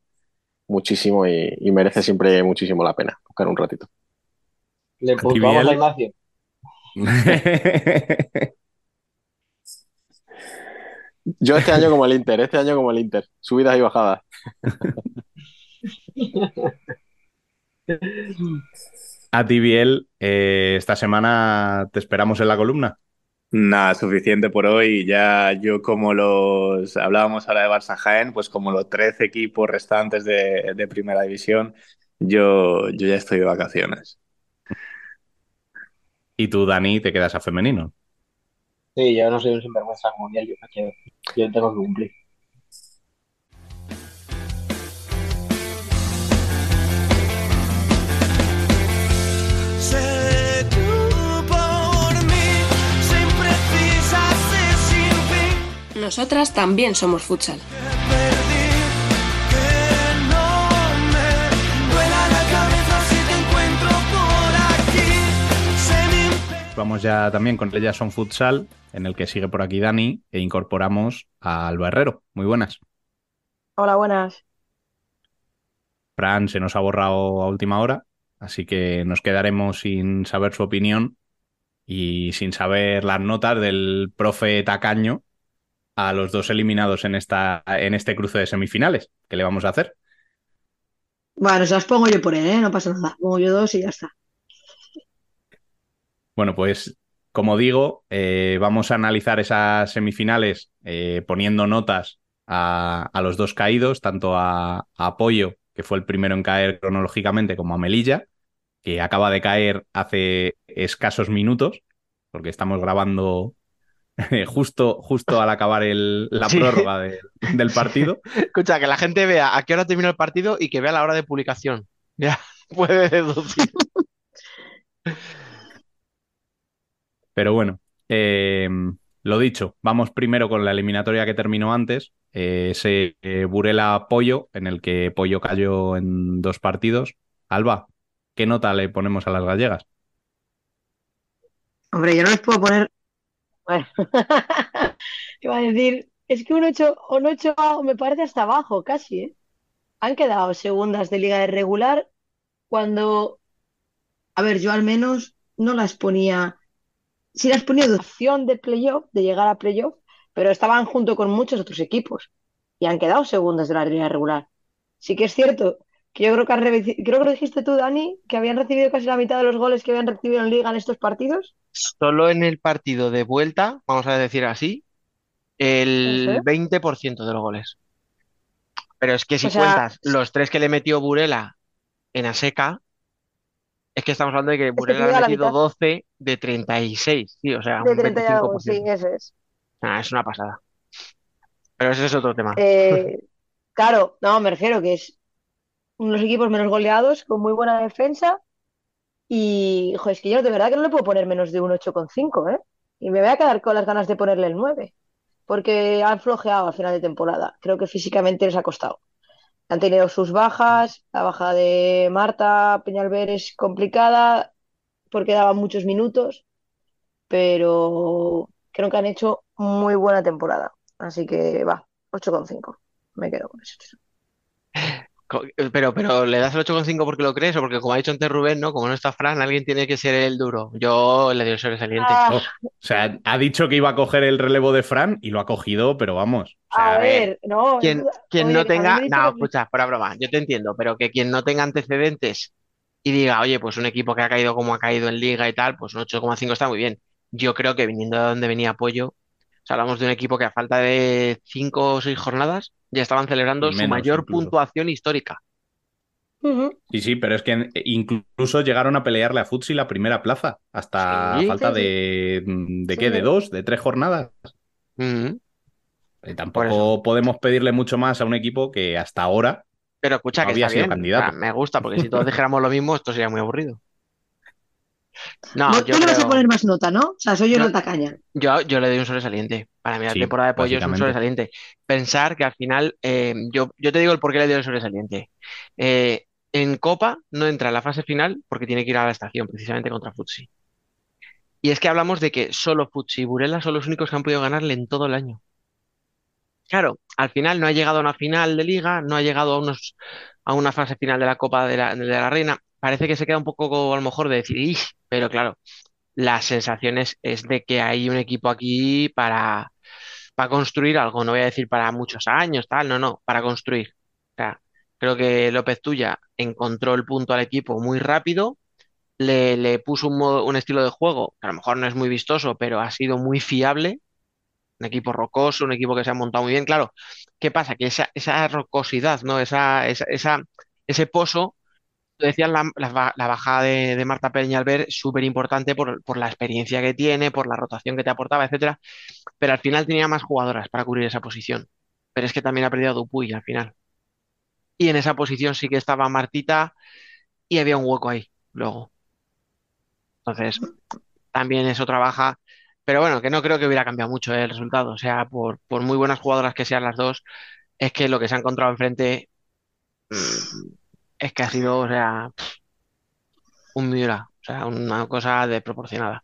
Speaker 8: muchísimo y, y merece siempre muchísimo la pena. buscar un ratito.
Speaker 10: Le puntuamos a? Ignacio.
Speaker 8: Yo este año como el Inter, este año como el Inter. Subidas y bajadas. *laughs*
Speaker 1: A ti, Biel, eh, esta semana te esperamos en la columna.
Speaker 9: Nada, suficiente por hoy. Ya yo como los, hablábamos ahora de Barça Jaén, pues como los 13 equipos restantes de, de Primera División, yo, yo ya estoy de vacaciones.
Speaker 1: Y tú, Dani, te quedas a femenino.
Speaker 10: Sí, yo no soy un sinvergüenza como Biel, yo me quedo. Yo tengo que cumplir.
Speaker 2: Nosotras también somos futsal.
Speaker 1: Vamos ya también con el Jason Futsal, en el que sigue por aquí Dani, e incorporamos a Alba Herrero. Muy buenas.
Speaker 6: Hola, buenas.
Speaker 1: Fran se nos ha borrado a última hora, así que nos quedaremos sin saber su opinión y sin saber las notas del profe tacaño a los dos eliminados en, esta, en este cruce de semifinales. ¿Qué le vamos a hacer?
Speaker 11: Bueno, se las pongo yo por él, ¿eh? No pasa nada. Pongo yo dos y ya está.
Speaker 1: Bueno, pues como digo, eh, vamos a analizar esas semifinales eh, poniendo notas a, a los dos caídos, tanto a, a Apoyo, que fue el primero en caer cronológicamente, como a Melilla, que acaba de caer hace escasos minutos, porque estamos grabando justo, justo al acabar el- la
Speaker 4: Sí.
Speaker 1: prórroga de- del partido. *laughs*
Speaker 4: Escucha, que la gente vea a qué hora termina el partido y que vea la hora de publicación. Ya *laughs* puede deducir. *laughs*
Speaker 1: Pero bueno, eh, lo dicho, vamos primero con la eliminatoria que terminó antes, eh, ese eh, Burela Pollo, en el que Pollo cayó en dos partidos. Alba, ¿qué nota le ponemos a las gallegas?
Speaker 11: Hombre, yo no les puedo poner. Bueno, *laughs* iba a decir, es que un 8, un 8 me parece hasta abajo, casi, ¿eh? Han quedado segundas de liga de regular cuando, a ver, yo al menos no las ponía, sí las ponía de opción de playoff, de llegar a playoff, pero estaban junto con muchos otros equipos y han quedado segundas de la liga regular. Sí que es cierto que yo creo que, reci- creo que lo dijiste tú, Dani, que habían recibido casi la mitad de los goles que habían recibido en liga en estos partidos.
Speaker 4: Solo en el partido de vuelta, vamos a decir así, el
Speaker 11: Ujú.
Speaker 4: 20% de los goles. Pero es que si
Speaker 11: O sea,
Speaker 4: cuentas los tres que le metió Burela en Aseca, es que estamos hablando de que
Speaker 11: es que
Speaker 4: Burela ha metido
Speaker 11: mitad
Speaker 4: 12 de 36, sí, o sea,
Speaker 11: de
Speaker 4: un
Speaker 11: 30 y algo,
Speaker 4: 25%.
Speaker 11: sí, ese es.
Speaker 4: Ah, es una pasada. Pero ese es otro tema.
Speaker 11: Eh, claro, no, me refiero que es uno de los equipos menos goleados, con muy buena defensa. Y, joder, es que yo de verdad que no le puedo poner menos de un 8,5, ¿eh? Y me voy a quedar con las ganas de ponerle el 9, porque han flojeado a final de temporada. Creo que físicamente les ha costado. Han tenido sus bajas, la baja de Marta Peñalver es complicada porque daba muchos minutos, pero creo que han hecho muy buena temporada. Así que va, 8,5. Me quedo con eso.
Speaker 4: Co- Pero, pero ¿le das el 8,5 porque lo crees o porque como ha dicho antes Rubén, ¿no? Como no está Fran, alguien tiene que ser el duro. Yo le doy el sobresaliente.
Speaker 11: Ah,
Speaker 1: Oh, o sea, ha dicho que iba a coger el relevo de Fran y lo ha cogido, pero vamos. O sea,
Speaker 11: a ver, no,
Speaker 4: Quien, quien
Speaker 11: oye,
Speaker 4: no tenga, no,
Speaker 11: que-
Speaker 4: escucha, fuera broma, yo te entiendo, pero que quien no tenga antecedentes y diga, oye, pues un equipo que ha caído como ha caído en Liga y tal, pues un 8,5 está muy bien. Yo creo que viniendo de donde venía Apoyo, o sea, hablamos de un equipo que a falta de 5 o 6 jornadas ya estaban celebrando su mayor
Speaker 1: incluso.
Speaker 4: puntuación histórica.
Speaker 1: Sí, sí, pero es que eh, incluso llegaron a pelearle a Futsi la primera plaza, hasta
Speaker 4: Sí,
Speaker 1: falta
Speaker 11: sí, sí.
Speaker 1: de, ¿de
Speaker 11: Sí,
Speaker 1: qué? ¿De dos? ¿De tres jornadas? Eh, tampoco podemos pedirle mucho más a un equipo que hasta ahora
Speaker 4: Pero escucha
Speaker 1: no
Speaker 4: que
Speaker 1: había
Speaker 4: está
Speaker 1: sido
Speaker 4: bien,
Speaker 1: candidato.
Speaker 4: me gusta, porque si todos dijéramos lo mismo, esto sería muy aburrido. No,
Speaker 11: Vos
Speaker 4: yo
Speaker 11: tú le vas a poner más nota, ¿no? O sea, soy yo
Speaker 4: yo,
Speaker 11: la tacaña.
Speaker 4: Yo, yo le doy un sobresaliente. Para mí la
Speaker 1: Sí,
Speaker 4: temporada de Pollo es un sobresaliente. Pensar que al final, eh, yo, yo te digo el por qué le doy el sobresaliente. Eh, en Copa no entra en la fase final porque tiene que ir a la estación, precisamente contra Futsi. Y es que hablamos de que solo Futsi y Burela son los únicos que han podido ganarle en todo el año. Claro, al final no ha llegado a una final de liga, no ha llegado a, unos, a una fase final de la Copa de la, de la Reina. Parece que se queda un poco a lo mejor de decir, pero claro, las sensaciones es de que hay un equipo aquí para, para construir algo, no voy a decir para muchos años, tal, no, no, para construir. Creo que López Tuya encontró el punto al equipo muy rápido, le, le puso un, modo- un estilo de juego que a lo mejor no es muy vistoso, pero ha sido muy fiable, un equipo rocoso, un equipo que se ha montado muy bien. Claro, ¿qué pasa? Que esa, esa rocosidad, ¿no? Esa, esa, esa- ese pozo Decías la, la ba- la bajada de, de Marta Peñalver, súper importante por, la experiencia que tiene, por la rotación que te aportaba, etcétera, pero al final tenía más jugadoras para cubrir esa posición. Pero es que también ha perdido a Dupuy al final. Y en esa posición sí que estaba Martita y había un hueco ahí luego. Entonces, también eso trabaja. Pero bueno, que no creo que hubiera cambiado mucho eh, el resultado. O sea, por, por muy buenas jugadoras que sean las dos, es que lo que se ha encontrado enfrente mm, es que ha sido, o sea, un Miura, o sea, una cosa desproporcionada.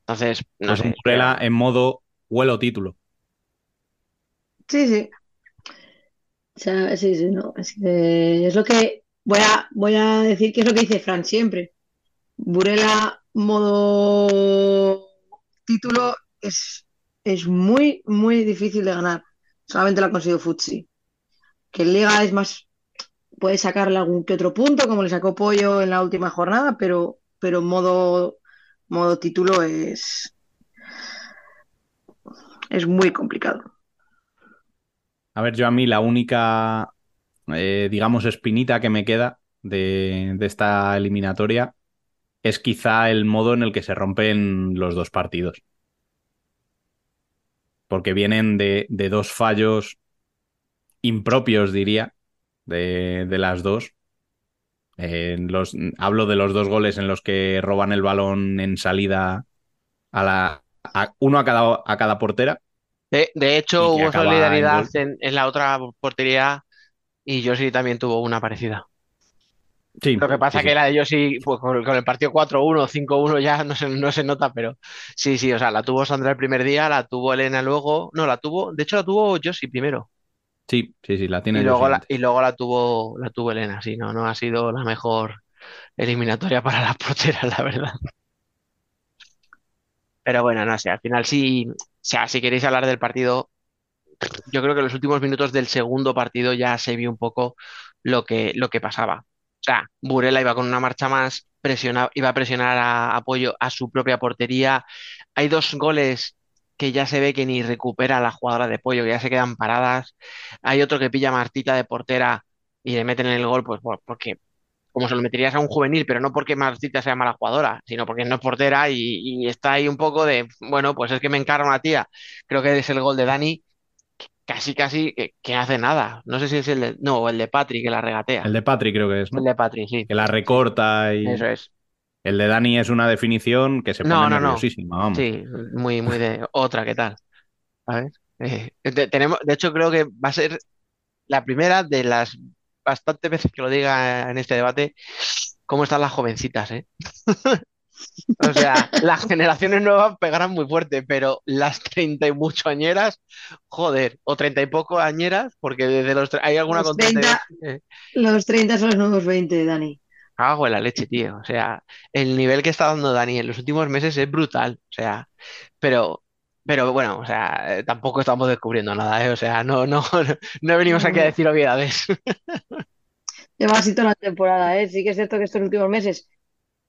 Speaker 4: Entonces, no
Speaker 1: Pues
Speaker 4: sé.
Speaker 1: un Burela en modo huelo título.
Speaker 11: Sí, sí. O sea, sí, sí, no. Es, que es lo que voy a, voy a decir que es lo que dice Fran siempre. Burela modo título es, es muy, muy difícil de ganar. Solamente lo ha conseguido Futsi. Que en Liga es más, puede sacarle algún que otro punto, como le sacó Pollo en la última jornada, pero, pero modo, modo título es, es muy complicado.
Speaker 1: A ver, yo a mí la única, eh, digamos, espinita que me queda de, de esta eliminatoria es quizá el modo en el que se rompen los dos partidos. Porque vienen de, de dos fallos impropios, diría, de, de las dos. Eh, los, hablo de los dos goles en los que roban el balón en salida a la, a- uno a cada, a cada portera.
Speaker 4: De, de hecho, hubo solidaridad en, en la otra portería y Josi también tuvo una parecida.
Speaker 1: Sí,
Speaker 4: Lo que pasa
Speaker 1: sí,
Speaker 4: que
Speaker 1: sí.
Speaker 4: la de Josi, pues con, con el partido 4-1, 5-1 ya no se, no se nota, pero sí, sí, o sea, la tuvo Sandra el primer día, la tuvo Elena luego, no, la tuvo, de hecho la tuvo Josi primero
Speaker 1: Sí, sí, sí, la
Speaker 4: y
Speaker 1: tiene yo
Speaker 4: luego la, y luego la tuvo, la tuvo Elena, sí, no, no ha sido la mejor eliminatoria para las porteras, la verdad. Pero bueno, no sé, al final sí, o sea, si queréis hablar del partido, yo creo que en los últimos minutos del segundo partido ya se vio un poco lo que, lo que pasaba. O sea, Burela iba con una marcha más, presiona, iba a presionar a apoyo a su propia portería. Hay dos goles que ya se ve que ni recupera la jugadora de pollo, que ya se quedan paradas. Hay otro que pilla a Martita de portera y le meten en el gol, pues por- porque como se lo meterías a un juvenil, pero no porque Martita sea mala jugadora, sino porque no es portera y, y está ahí un poco de, bueno, pues es que me encara una tía. Creo que es el gol de Dani casi, casi que, que hace nada. No sé si es el de, no, el de Patri que la regatea.
Speaker 1: El de Patri creo que es, ¿no?
Speaker 4: El de Patri, sí.
Speaker 1: Que la recorta y...
Speaker 4: Eso es.
Speaker 1: El de Dani es una definición que se pone
Speaker 4: No, no, no.
Speaker 1: nerviosísima, vamos.
Speaker 4: Sí, muy, muy de otra, ¿qué tal? ¿Sabes? Eh, de, tenemos, de hecho, creo que va a ser la primera de las bastantes veces que lo diga en este debate, cómo están las jovencitas, ¿eh? *laughs* O sea, las generaciones nuevas pegarán muy fuerte, pero las treinta y mucho añeras, joder, o treinta y poco añeras, porque desde los hay alguna
Speaker 11: Los
Speaker 4: con 30 y-
Speaker 11: 30,
Speaker 4: eh,
Speaker 11: los 30 son los nuevos 20, Dani.
Speaker 4: Cago en la leche, tío. O sea, el nivel que está dando Dani en los últimos meses es brutal. O sea, pero, pero bueno, o sea, eh, tampoco estamos descubriendo nada, ¿eh? O sea, no, no, *laughs* no venimos aquí a decir obviedades.
Speaker 11: Lleva así toda la temporada, ¿eh? Sí que es cierto que estos últimos meses,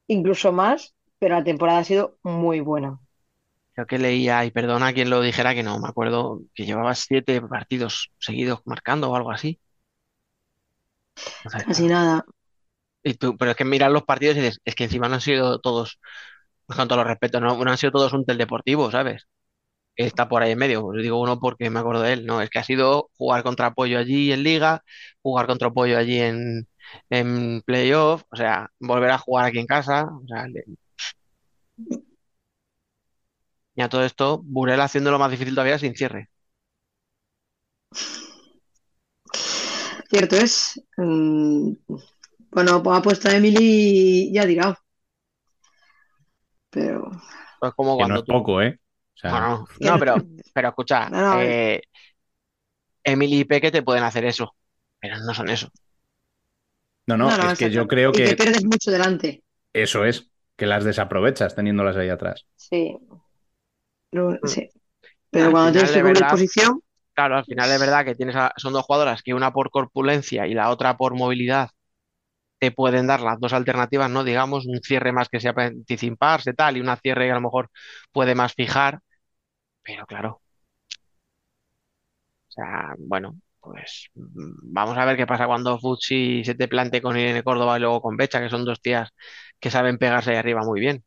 Speaker 11: incluso más, pero la temporada ha sido muy buena.
Speaker 4: Creo que leía, y perdona a quien lo dijera, que no me acuerdo, que llevaba siete partidos seguidos marcando o algo así. O sea,
Speaker 11: Casi nada.
Speaker 4: Pero es que miras los partidos y dices, es que encima no han sido todos, con todos los respetos, no, han sido todos un tel deportivo, ¿sabes? está por ahí en medio. Os digo uno porque me acuerdo de él, ¿no? Es que ha sido jugar contra Apoyo allí en Liga, jugar contra Apoyo allí en, en playoff, o sea, volver a jugar aquí en casa, o sea, le- y a todo esto, Burel haciéndolo más difícil todavía sin cierre.
Speaker 11: Cierto es. Mm, bueno, pues ha puesto a Emily y ha tirado. Pero
Speaker 4: Pues como
Speaker 1: Que no
Speaker 4: cuando
Speaker 1: es
Speaker 4: tú...
Speaker 1: poco, ¿eh? O sea,
Speaker 4: Bueno, *laughs* no, pero, pero escucha,
Speaker 11: No, no,
Speaker 4: eh, Emily y Peque te pueden hacer eso, pero no son eso.
Speaker 1: No, no,
Speaker 11: No, no,
Speaker 1: es que yo
Speaker 11: claro.
Speaker 1: creo
Speaker 11: Y que
Speaker 1: que
Speaker 11: pierdes mucho delante.
Speaker 1: eso es, que las desaprovechas teniéndolas ahí atrás.
Speaker 11: Sí.
Speaker 4: Mm.
Speaker 11: sí. Pero cuando tienes que
Speaker 4: verdad,
Speaker 11: posición,
Speaker 4: claro, al final es verdad que tienes a- son dos jugadoras que una por corpulencia y la otra por movilidad te pueden dar las dos alternativas, ¿no? Digamos, un cierre más que sea para anticiparse, tal, y una cierre que a lo mejor puede más fijar, pero claro, o sea, bueno, pues mm, vamos a ver qué pasa cuando Futsi se te plante con Irene Córdoba y luego con Becha, que son dos tías que saben pegarse ahí arriba muy bien.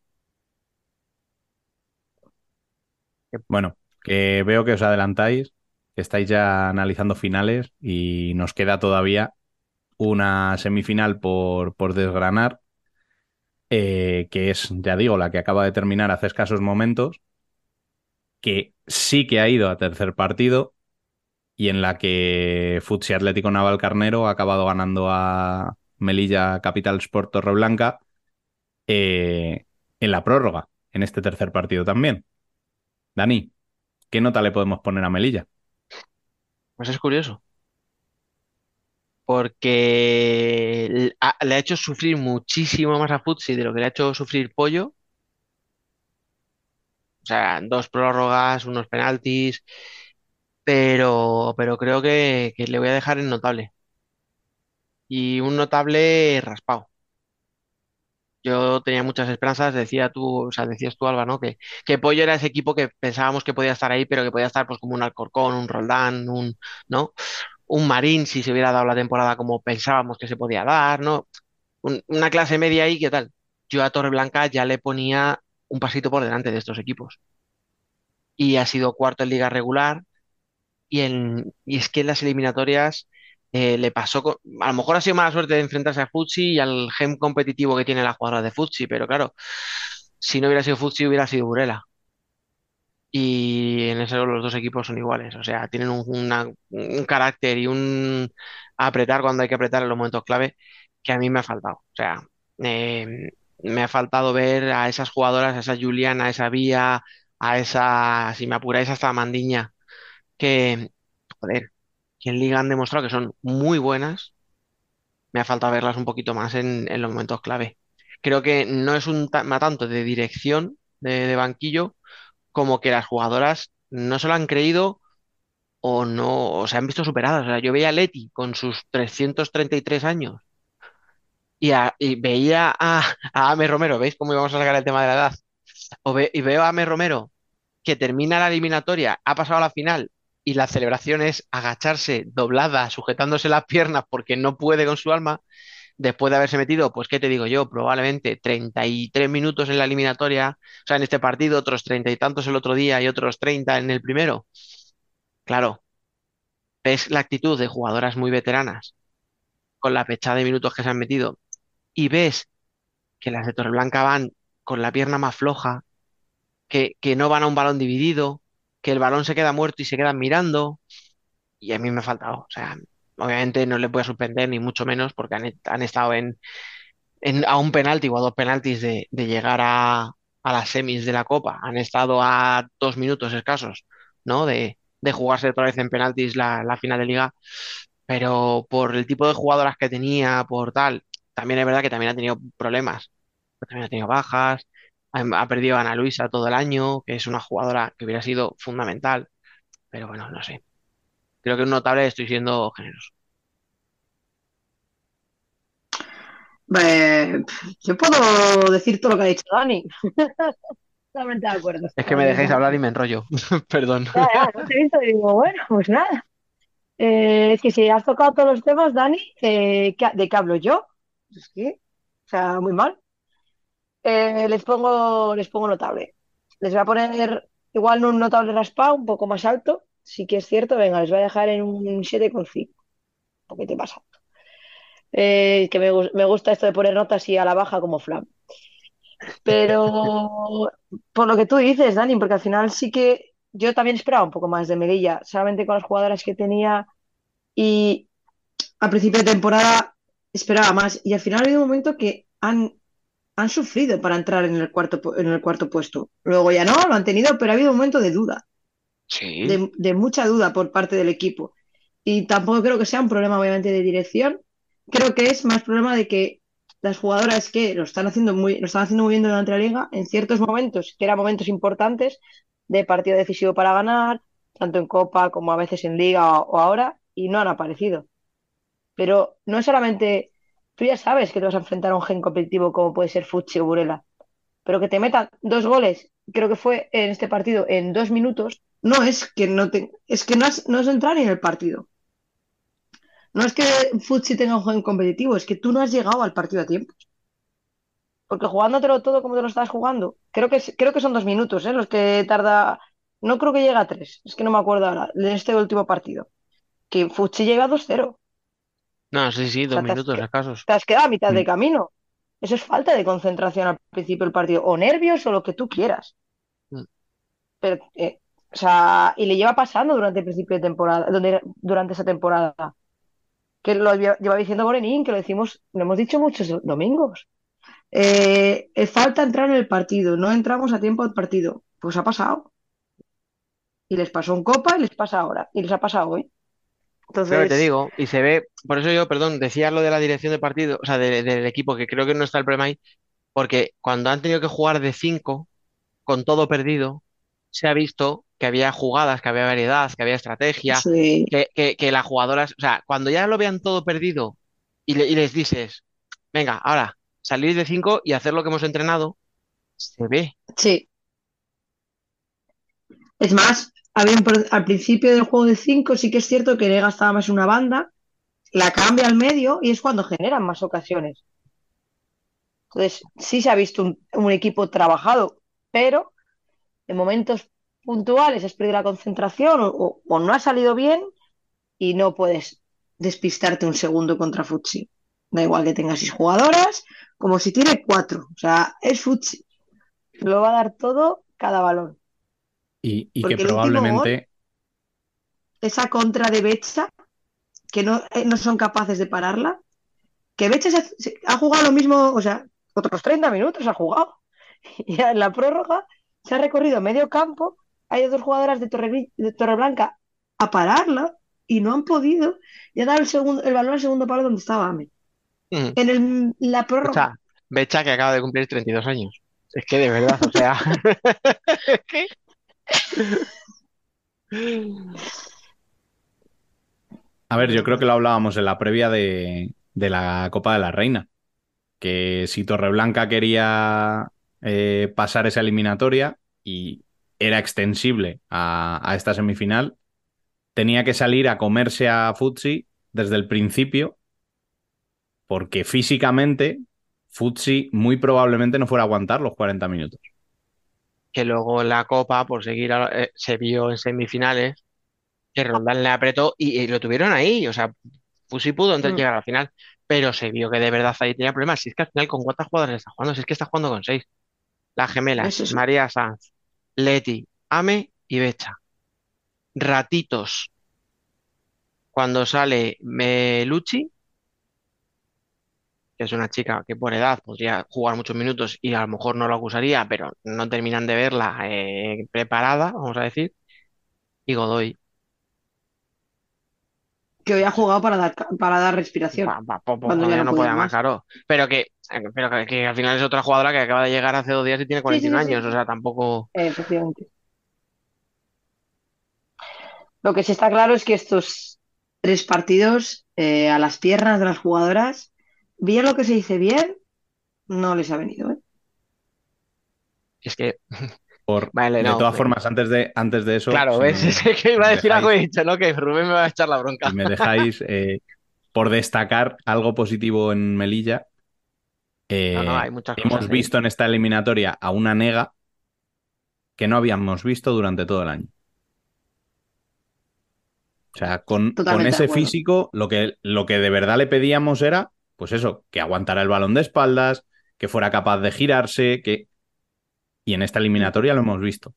Speaker 1: Bueno, que veo que os adelantáis, que estáis ya analizando finales y nos queda todavía una semifinal por, por desgranar, eh, que es, ya digo, la que acaba de terminar hace escasos momentos, que sí que ha ido a tercer partido y en la que Futsi Atlético Navalcarnero ha acabado ganando a Melilla Capital Sport Torreblanca eh, en la prórroga, en este tercer partido también. Dani, ¿qué nota le podemos poner a Melilla?
Speaker 4: Pues es curioso, porque le ha hecho sufrir muchísimo más a Futsi de lo que le ha hecho sufrir Pollo. O sea, dos prórrogas, unos penaltis, pero, pero creo que, que le voy a dejar en notable. Y un notable raspado. Yo tenía muchas esperanzas, decía tú, o sea, decías tú, Alba, ¿no? Que, que Pollo era ese equipo que pensábamos que podía estar ahí, pero que podía estar pues como un Alcorcón, un Roldán, un, ¿no? Un Marín si se hubiera dado la temporada como pensábamos que se podía dar, ¿no? Un- una clase media ahí, ¿qué tal? Yo a Torreblanca ya le ponía un pasito por delante de estos equipos. Y ha sido cuarto en liga regular, y, en, y es que en las eliminatorias eh, le pasó, con- a lo mejor ha sido mala suerte de enfrentarse a Futsi y al gen competitivo que tiene la jugadora de Futsi, pero claro, si no hubiera sido Futsi hubiera sido Burela. Y en eso los dos equipos son iguales, o sea, tienen un, carácter y un apretar cuando hay que apretar en los momentos clave que a mí me ha faltado. O sea, eh, me ha faltado ver a esas jugadoras, a esa Juliana, a esa Vía, a esa, si me apuráis, hasta Mandiña, que, joder, que en Liga han demostrado que son muy buenas. Me ha faltado verlas un poquito más en, los momentos clave. Creo que no es un tema tanto de dirección de banquillo como que las jugadoras no se lo han creído o no, se han visto superadas. O sea, yo veía a Leti con sus 333 años y, y veía a, a Ame Romero, ¿veis cómo íbamos a sacar el tema de la edad? O y veo a Ame Romero que termina la eliminatoria, ha pasado a la final y la celebración es agacharse doblada, sujetándose las piernas porque no puede con su alma, después de haberse metido, pues qué te digo yo, probablemente 33 minutos en la eliminatoria, o sea, en este partido, otros treinta y tantos el otro día y otros 30 en el primero. Claro, ves la actitud de jugadoras muy veteranas con la pechada de minutos que se han metido y ves que las de Torreblanca van con la pierna más floja, que, que no van a un balón dividido, que el balón se queda muerto y se quedan mirando, y a mí me ha faltado. O sea, obviamente no voy a sorprender ni mucho menos porque han, estado en, a un penalti o a dos penaltis de, llegar a, las semis de la Copa. Han estado a dos minutos escasos, ¿no? De, de jugarse otra vez en penaltis la, la final de liga. Pero por el tipo de jugadoras que tenía, por tal, también es verdad que también ha tenido problemas. También ha tenido bajas. Ha, ha perdido a Ana Luisa todo el año, que es una jugadora que hubiera sido fundamental. Pero bueno, no sé. Creo que es notable, estoy siendo generoso.
Speaker 11: eh, yo puedo decir todo lo que ha dicho Dani. *laughs* Totalmente de acuerdo.
Speaker 4: Es que me dejéis hablar y me enrollo. *laughs* Perdón.
Speaker 11: Ya, ya, no te he visto y digo, bueno, pues nada. Eh, es que si has tocado todos los temas, Dani, eh, ¿qué- ¿de qué hablo yo? Es que, o sea, muy mal. Eh, les pongo, les pongo notable. Les voy a poner igual un notable raspado, un poco más alto. Sí que es cierto, venga, les voy a dejar en un 7,5. Un poquito más alto. Eh, que me, me gusta esto de poner notas así a la baja como Flam. Pero *laughs* por lo que tú dices, Dani, porque al final sí que yo también esperaba un poco más de Melilla, solamente con las jugadoras que tenía y a principio de temporada esperaba más y al final ha habido un momento que han, han sufrido para entrar en el cuarto, en el cuarto puesto. Luego ya no, lo han tenido, pero ha habido un momento de duda, De mucha duda por parte del equipo. Y tampoco creo que sea un problema, obviamente, de dirección, creo que es más problema de que las jugadoras que lo están haciendo muy, lo están haciendo muy bien durante la liga, en ciertos momentos, que eran momentos importantes de partido decisivo para ganar, tanto en Copa como a veces en Liga o, o ahora, y no han aparecido. Pero no es solamente, tú ya sabes que te vas a enfrentar a un gen competitivo como puede ser Fuchi o Burela, pero que te metan dos goles, creo que fue en este partido en dos minutos, no es que no te, es que no has, no has entrado ni en el partido. No es que Futsi tenga un juego competitivo, es que tú no has llegado al partido a tiempo. Porque jugándotelo todo como te lo estás jugando, creo que, es- creo que son dos minutos, ¿eh? Los que tarda. No creo que llegue a tres, es que no me acuerdo ahora, de este último partido. Que Futsi llega a 2-0.
Speaker 4: No, sí, sí,
Speaker 11: O
Speaker 4: dos
Speaker 11: sea, te has,
Speaker 4: minutos
Speaker 11: que-
Speaker 4: escasos.
Speaker 11: te has quedado a mitad de
Speaker 1: Mm.
Speaker 11: camino. Eso es falta de concentración al principio del partido, o nervios o lo que tú quieras.
Speaker 4: Mm.
Speaker 11: Pero, eh, o sea, y le lleva pasando durante el principio de temporada, donde, durante esa temporada. que lo lleva diciendo Morenín, que lo decimos, lo hemos dicho muchos do- domingos. Eh, falta entrar en el partido, no entramos a tiempo al partido. Pues ha pasado. Y les pasó en Copa y les pasa ahora. Y les ha pasado hoy.
Speaker 4: Creo que te
Speaker 11: Entonces,
Speaker 4: digo, y se ve, por eso yo, perdón, decía lo de la dirección de partido, o sea, de- del equipo, que creo que no está el problema ahí, porque cuando han tenido que jugar de cinco, con todo perdido, se ha visto que había jugadas, que había variedad, que había estrategia,
Speaker 11: sí,
Speaker 4: que, que, que las jugadoras, o sea, cuando ya lo vean todo perdido y, le- y les dices, venga, ahora, salir de cinco y hacer lo que hemos entrenado, se ve.
Speaker 11: sí. Es más, había un al principio del juego de 5 sí que es cierto que Lega estaba más en una banda, la cambia al medio y es cuando generan más ocasiones. Entonces, sí se ha visto un, un equipo trabajado, pero en momentos puntuales has perdido la concentración o, o- o no ha salido bien y no puedes despistarte un segundo contra Futsi. Da igual que tenga seis jugadoras, como si tiene cuatro. O sea, es Futsi. Lo va a dar todo cada balón.
Speaker 1: Y, y que
Speaker 11: gol,
Speaker 1: probablemente,
Speaker 11: esa contra de Becha, que no, eh, no son capaces de pararla, que Becha se- se- ha jugado lo mismo, o sea, otros 30 minutos ha jugado. *laughs* Y en la prórroga se ha recorrido medio campo, hay dos jugadoras de, Torre, de Torreblanca a pararla y no han podido. Y ha dado el, segundo, el balón al segundo palo donde estaba Ame.
Speaker 4: Mm.
Speaker 11: En el- la prórroga.
Speaker 4: Becha, Becha que acaba de cumplir 32 años. Es que de verdad, o sea, *laughs*
Speaker 1: a ver, yo creo que lo hablábamos en la previa de, de la Copa de la Reina, que si Torreblanca quería eh, pasar esa eliminatoria y era extensible a, a esta semifinal, tenía que salir a comerse a Futsi desde el principio, porque físicamente Futsi muy probablemente no fuera a aguantar los 40 minutos.
Speaker 4: que luego la Copa, por seguir, a- eh, se vio en semifinales que Roldán le apretó y, y lo tuvieron ahí. O sea, Fusi pudo antes
Speaker 11: Mm.
Speaker 4: llegar al final, pero se vio que de verdad ahí tenía problemas. Si es que al final, ¿con cuántas jugadoras está jugando? Si es que está jugando con seis. Las gemelas,
Speaker 11: Es.
Speaker 4: María Sanz, Leti, Ame y Becha. Ratitos. Cuando sale Melucci, que es una chica que por edad podría jugar muchos minutos y a lo mejor no lo acusaría, pero no terminan de verla eh, preparada, vamos a decir. Y Godoy,
Speaker 11: Que hoy ha jugado para dar, para dar respiración.
Speaker 4: pa- pa- po-
Speaker 11: Cuando ya no podía
Speaker 4: más, claro. Pero que, pero que, que al final es otra jugadora que acaba de llegar hace dos días y tiene
Speaker 11: Sí,
Speaker 4: 41
Speaker 11: sí, sí.
Speaker 4: años, o sea, tampoco.
Speaker 11: Efectivamente. Lo que sí está claro es que estos tres partidos eh, a las piernas de las jugadoras, bien lo que se dice bien, no les ha venido. ¿eh?
Speaker 4: Es que,
Speaker 1: Por,
Speaker 4: vale,
Speaker 1: de
Speaker 4: no.
Speaker 1: todas formas, antes de, antes de eso,
Speaker 4: Claro,
Speaker 1: si
Speaker 4: ¿ves?
Speaker 1: me- *laughs*
Speaker 4: Es que iba a decir algo y he dicho, ¿no? Que Rubén me va a echar la bronca.
Speaker 1: si me dejáis *laughs* eh, por destacar algo positivo en Melilla, eh,
Speaker 4: No, no, hay muchas
Speaker 1: hemos
Speaker 4: cosas.
Speaker 1: visto en esta eliminatoria a una nega que no habíamos visto durante todo el año. O sea, con, con ese físico, lo que, lo que de verdad le pedíamos era, pues eso, que aguantara el balón de espaldas, que fuera capaz de girarse, que... Y en esta eliminatoria lo hemos visto.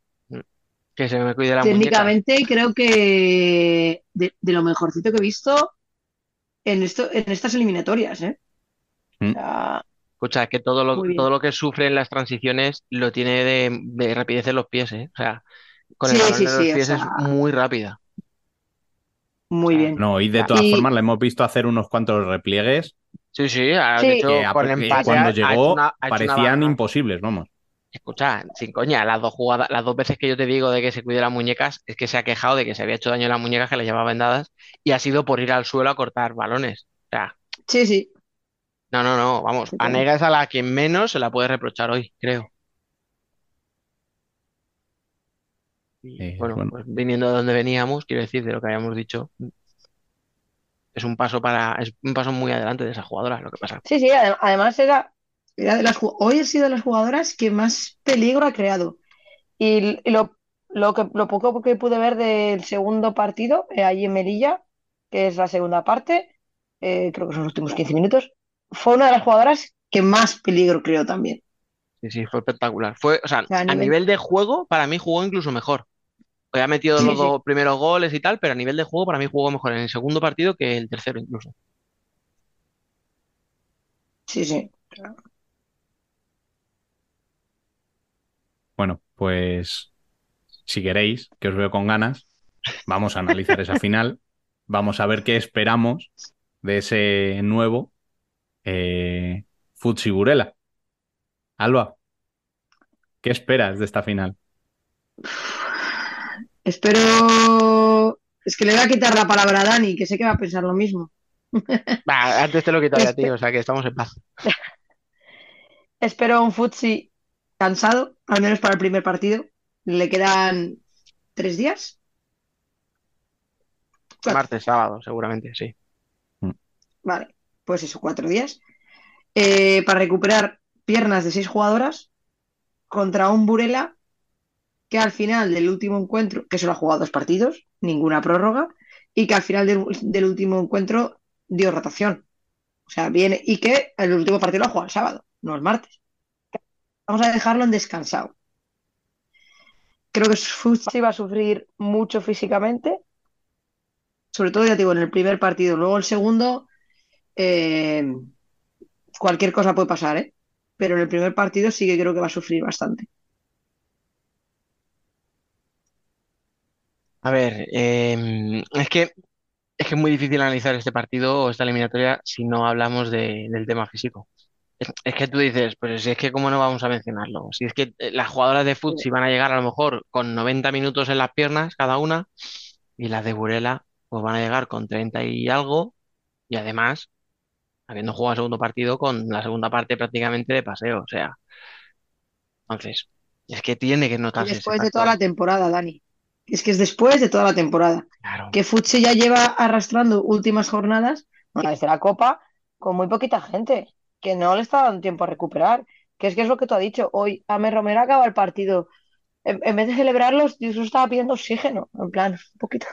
Speaker 4: Que se me cuide la muñeca.
Speaker 11: Técnicamente creo que de, de lo mejorcito que he visto en, esto, en estas eliminatorias. ¿eh?
Speaker 1: Mm.
Speaker 11: O sea,
Speaker 4: Escucha, es que todo lo, todo lo que sufre en las transiciones lo tiene de, de rapidez en los pies, ¿eh? O sea, con el
Speaker 11: Sí,
Speaker 4: balón
Speaker 11: sí,
Speaker 4: en los
Speaker 11: sí, o
Speaker 4: pies
Speaker 11: sea-
Speaker 4: es muy rápida.
Speaker 11: muy bien.
Speaker 1: No, y de todas
Speaker 11: Y-
Speaker 1: formas le hemos visto hacer unos cuantos repliegues
Speaker 4: Sí, sí, ha-
Speaker 11: Sí.
Speaker 4: de hecho, con empate ha-
Speaker 1: cuando
Speaker 4: ha hecho
Speaker 1: llegó
Speaker 4: una- ha hecho una
Speaker 1: parecían imposibles, vamos.
Speaker 4: Escucha, sin coña, las dos jugadas, las dos veces que yo te digo de que se cuide las muñecas, es que se ha quejado de que se había hecho daño en las muñecas que le llevaba vendadas y ha sido por ir al suelo a cortar balones. O sea,
Speaker 11: Sí, sí.
Speaker 4: no, no, no, vamos, a Nega es a la que menos se la puede reprochar hoy, creo. Y,
Speaker 1: Eh,
Speaker 4: bueno,
Speaker 1: bueno.
Speaker 4: pues viniendo de donde veníamos, quiero decir, de lo que habíamos dicho, es un paso para, es un paso muy adelante de esa jugadora, lo que pasa.
Speaker 11: Sí, sí, ade- además era, era de las, ju- hoy ha sido de las jugadoras que más peligro ha creado. Y, lo, lo que, lo poco que pude ver del segundo partido, eh, allí en Melilla, que es la segunda parte, eh, creo que son los últimos 15 minutos, fue una de las jugadoras que más peligro creó también.
Speaker 4: Sí, sí, fue espectacular. Fue, o sea,
Speaker 11: sea, a
Speaker 4: a
Speaker 11: nivel-
Speaker 4: nivel de juego, para mí jugó incluso mejor. Hoy ha metido
Speaker 11: Sí,
Speaker 4: los
Speaker 11: sí.
Speaker 4: dos primeros goles y tal, pero a nivel de juego, para mí jugó mejor en el segundo partido que el tercero incluso.
Speaker 11: Sí, sí.
Speaker 1: Bueno, pues si queréis, que os veo con ganas, vamos a analizar esa final. Vamos a ver qué esperamos de ese nuevo eh, Futsi Burela. Alba, ¿qué esperas de esta final?
Speaker 11: Espero. Es que le voy a quitar la palabra a Dani, que sé que va a pensar lo mismo. *laughs*
Speaker 4: Va, antes te lo quitaba a ti, o sea que estamos en paz. *laughs*
Speaker 11: Espero un Futsi cansado, al menos para el primer partido. Le quedan tres días. Cuatro.
Speaker 4: Martes, sábado, seguramente, sí.
Speaker 11: Vale, pues eso, cuatro días. Eh, para recuperar piernas de seis jugadoras contra un Burela que al final del último encuentro, que solo ha jugado dos partidos, ninguna prórroga, y que al final del, del último encuentro dio rotación. O sea, viene, y que el último partido lo ha jugado el sábado, no el martes. Vamos a dejarlo en descansado. Creo que Futsi va a sufrir mucho físicamente, sobre todo, ya te digo, en el primer partido. Luego el segundo, eh, cualquier cosa puede pasar, ¿eh? Pero en el primer partido sí que creo que va a sufrir bastante.
Speaker 4: A ver, eh, es que es que es muy difícil analizar este partido o esta eliminatoria si no hablamos de- del tema físico. Es, es que tú dices, pues si es que cómo no vamos a mencionarlo. Si es que eh, las jugadoras de fútbol si van a llegar a lo mejor con 90 minutos en las piernas cada una y las de Burela pues van a llegar con 30 y algo y además habiendo jugado el segundo partido con la segunda parte prácticamente de paseo. O sea, entonces, es que tiene que
Speaker 11: Y
Speaker 4: notarse ese
Speaker 11: después de toda la temporada, Dani. Es que es después de toda la temporada.
Speaker 4: Claro.
Speaker 11: Que Futsi ya lleva arrastrando últimas jornadas, bueno, desde la Copa, con muy poquita gente, que no le está dando tiempo a recuperar. Que es que es lo que tú has dicho. Hoy Ame Romero acaba el partido. En, en vez de celebrarlos, Jesús estaba pidiendo oxígeno, en plan, un poquito.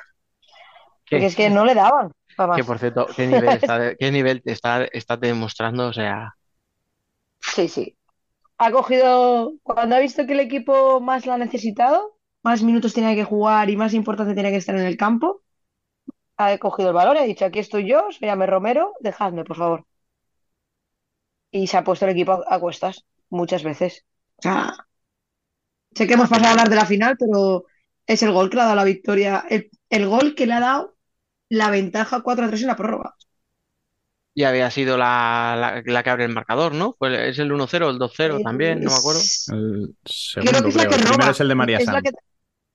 Speaker 4: ¿Qué?
Speaker 11: Porque es que no le daban.
Speaker 4: Que por cierto, ¿qué nivel *laughs* está, qué nivel está, está demostrando? O sea,
Speaker 11: Sí, sí. Ha cogido, cuando ha visto que el equipo más la ha necesitado, más minutos tenía que jugar y más importante tenía que estar en el campo, ha cogido el balón y ha dicho, aquí estoy yo, soy Ame Romero, dejadme, por favor. Y se ha puesto el equipo a, a cuestas muchas veces. O sea, sé que hemos pasado a hablar de la final, pero es el gol que le ha dado la victoria, el, el gol que le ha dado la ventaja 4 a 3 en la prórroga.
Speaker 4: y había sido la, la, la que abre el marcador, ¿no? Fue, es el 1-0 o el 2-0 también, no me acuerdo.
Speaker 1: El
Speaker 11: Creo
Speaker 1: segundo,
Speaker 11: que es la
Speaker 1: creo.
Speaker 11: que
Speaker 1: El
Speaker 11: roba.
Speaker 1: primero es el de María Sanz.
Speaker 11: que-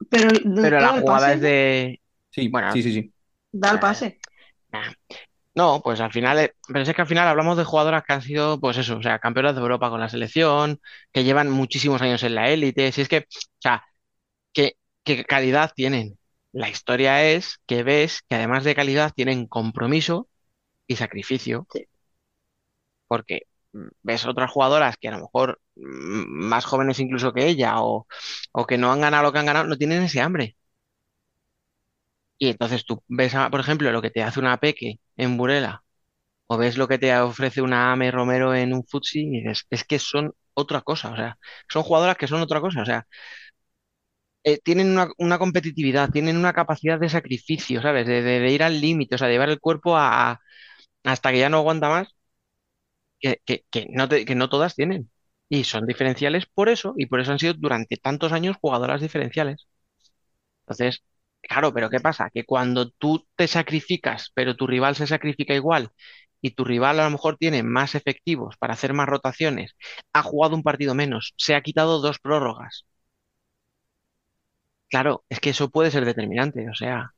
Speaker 11: Pero,
Speaker 4: Pero la
Speaker 11: da el
Speaker 4: jugada
Speaker 11: pase,
Speaker 4: es de...
Speaker 1: Sí,
Speaker 4: Bueno,
Speaker 1: sí, sí, sí.
Speaker 11: Da el pase.
Speaker 4: No, pues al final, eh, pero es que al final hablamos de jugadoras que han sido, pues eso, o sea, campeonas de Europa con la selección, que llevan muchísimos años en la élite. Si es que, o sea, que, que calidad tienen. La historia es que ves que además de calidad tienen compromiso y sacrificio. Porque ves otras jugadoras que a lo mejor mm, más jóvenes incluso que ella o, o que no han ganado lo que han ganado, no tienen ese hambre. Y entonces tú ves, por ejemplo, lo que te hace una Peque en Burela o ves lo que te ofrece una Ame Romero en un Futsi y dices, es que son otra cosa, o sea, son jugadoras que son otra cosa, o sea, eh, tienen una, competitividad, tienen una capacidad de sacrificio, ¿sabes? De, ir al límite, o sea, de llevar el cuerpo a, hasta que ya no aguanta más, que, que- no que no todas tienen. Y son diferenciales por eso, y por eso han sido durante tantos años jugadoras diferenciales. Entonces, Claro, pero ¿qué pasa? Que cuando tú te sacrificas, pero tu rival se sacrifica igual, y tu rival a lo mejor tiene más efectivos para hacer más rotaciones, ha jugado un partido menos, se ha quitado dos prórrogas. Claro, es que eso puede ser determinante, o sea,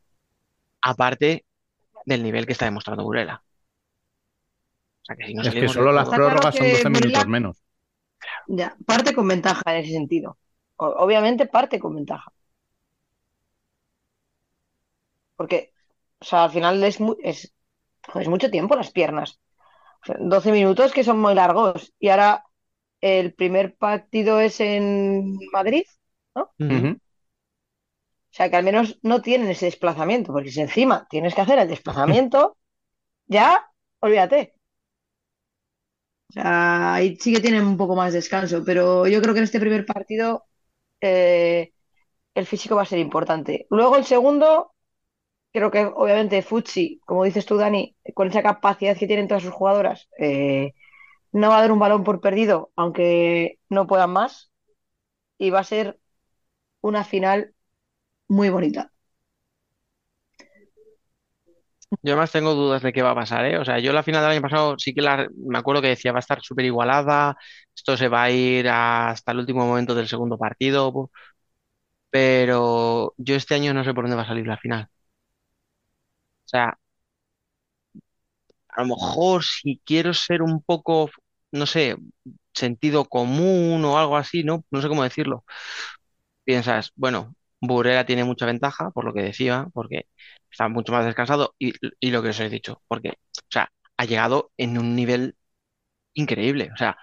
Speaker 4: aparte del nivel que está demostrando Burela. O sea, que si no
Speaker 1: Es que
Speaker 4: salimos
Speaker 1: solo las
Speaker 4: todo-
Speaker 11: Está claro
Speaker 1: prórrogas son
Speaker 11: que
Speaker 1: 12 minutos
Speaker 11: Burela-
Speaker 1: menos.
Speaker 11: Ya, parte con ventaja en ese sentido. O- obviamente parte con ventaja. Porque, o sea, al final es, mu- es, es mucho tiempo las piernas. O sea, 12 minutos que son muy largos. Y ahora el primer partido es en Madrid, ¿no? O sea, que al menos no tienen ese desplazamiento, porque si encima tienes que hacer el desplazamiento, *laughs* ya, olvídate. O sea, ahí sí que tienen un poco más de descanso, pero yo creo que en este primer partido eh, el físico va a ser importante. Luego el segundo, creo que obviamente Futsi, como dices tú, Dani, con esa capacidad que tienen todas sus jugadoras, eh, no va a dar un balón por perdido, aunque no puedan más, y va a ser una final muy bonita.
Speaker 4: Yo además tengo dudas de qué va a pasar, ¿eh? O sea, yo la final del año pasado sí que me acuerdo que decía va a estar súper igualada, esto se va a ir hasta el último momento del segundo partido, pero yo este año no sé por dónde va a salir la final. Sea, a lo mejor si quiero ser un poco, no sé, sentido común o algo así, ¿no? No sé cómo decirlo. Piensas, bueno, Burela tiene mucha ventaja, por lo que decía, porque está mucho más descansado y, y lo que os he dicho, porque, o sea, ha llegado en un nivel increíble. O sea,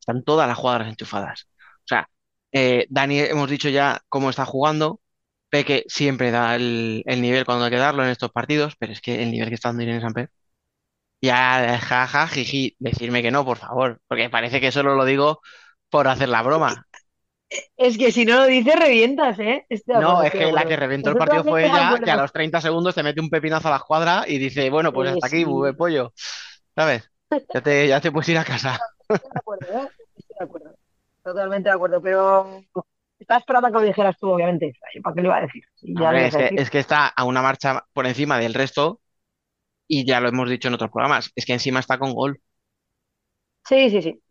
Speaker 4: están todas las jugadoras enchufadas. O sea, eh, Dani, hemos dicho ya cómo está jugando. Peque siempre da el, el nivel cuando hay que darlo en estos partidos, pero es que el nivel que está dando Irene Samper. Ya, jaja, jiji, decirme que no, por favor, porque parece que solo lo digo por hacer la broma.
Speaker 11: Es que si no lo dices, revientas, ¿eh?
Speaker 4: No, es que la que reventó el partido fue ella, que a los 30 segundos te mete un pepinazo a la escuadra y dice, bueno, pues
Speaker 11: Sí,
Speaker 4: hasta aquí, bube pollo. ¿Sabes? Ya te, ya te puedes ir a casa.
Speaker 11: Estoy de acuerdo, ¿eh? Estoy de acuerdo. Totalmente de acuerdo, pero estaba esperando a que lo dijeras tú, obviamente. ¿Para qué lo iba a decir? Si ya lo
Speaker 4: Hombre,
Speaker 11: ibas
Speaker 4: es
Speaker 11: a
Speaker 4: que,
Speaker 11: decir.
Speaker 4: es que está a una marcha por encima del resto y ya lo hemos dicho en otros programas, es que encima está con gol.
Speaker 11: Sí, sí, sí.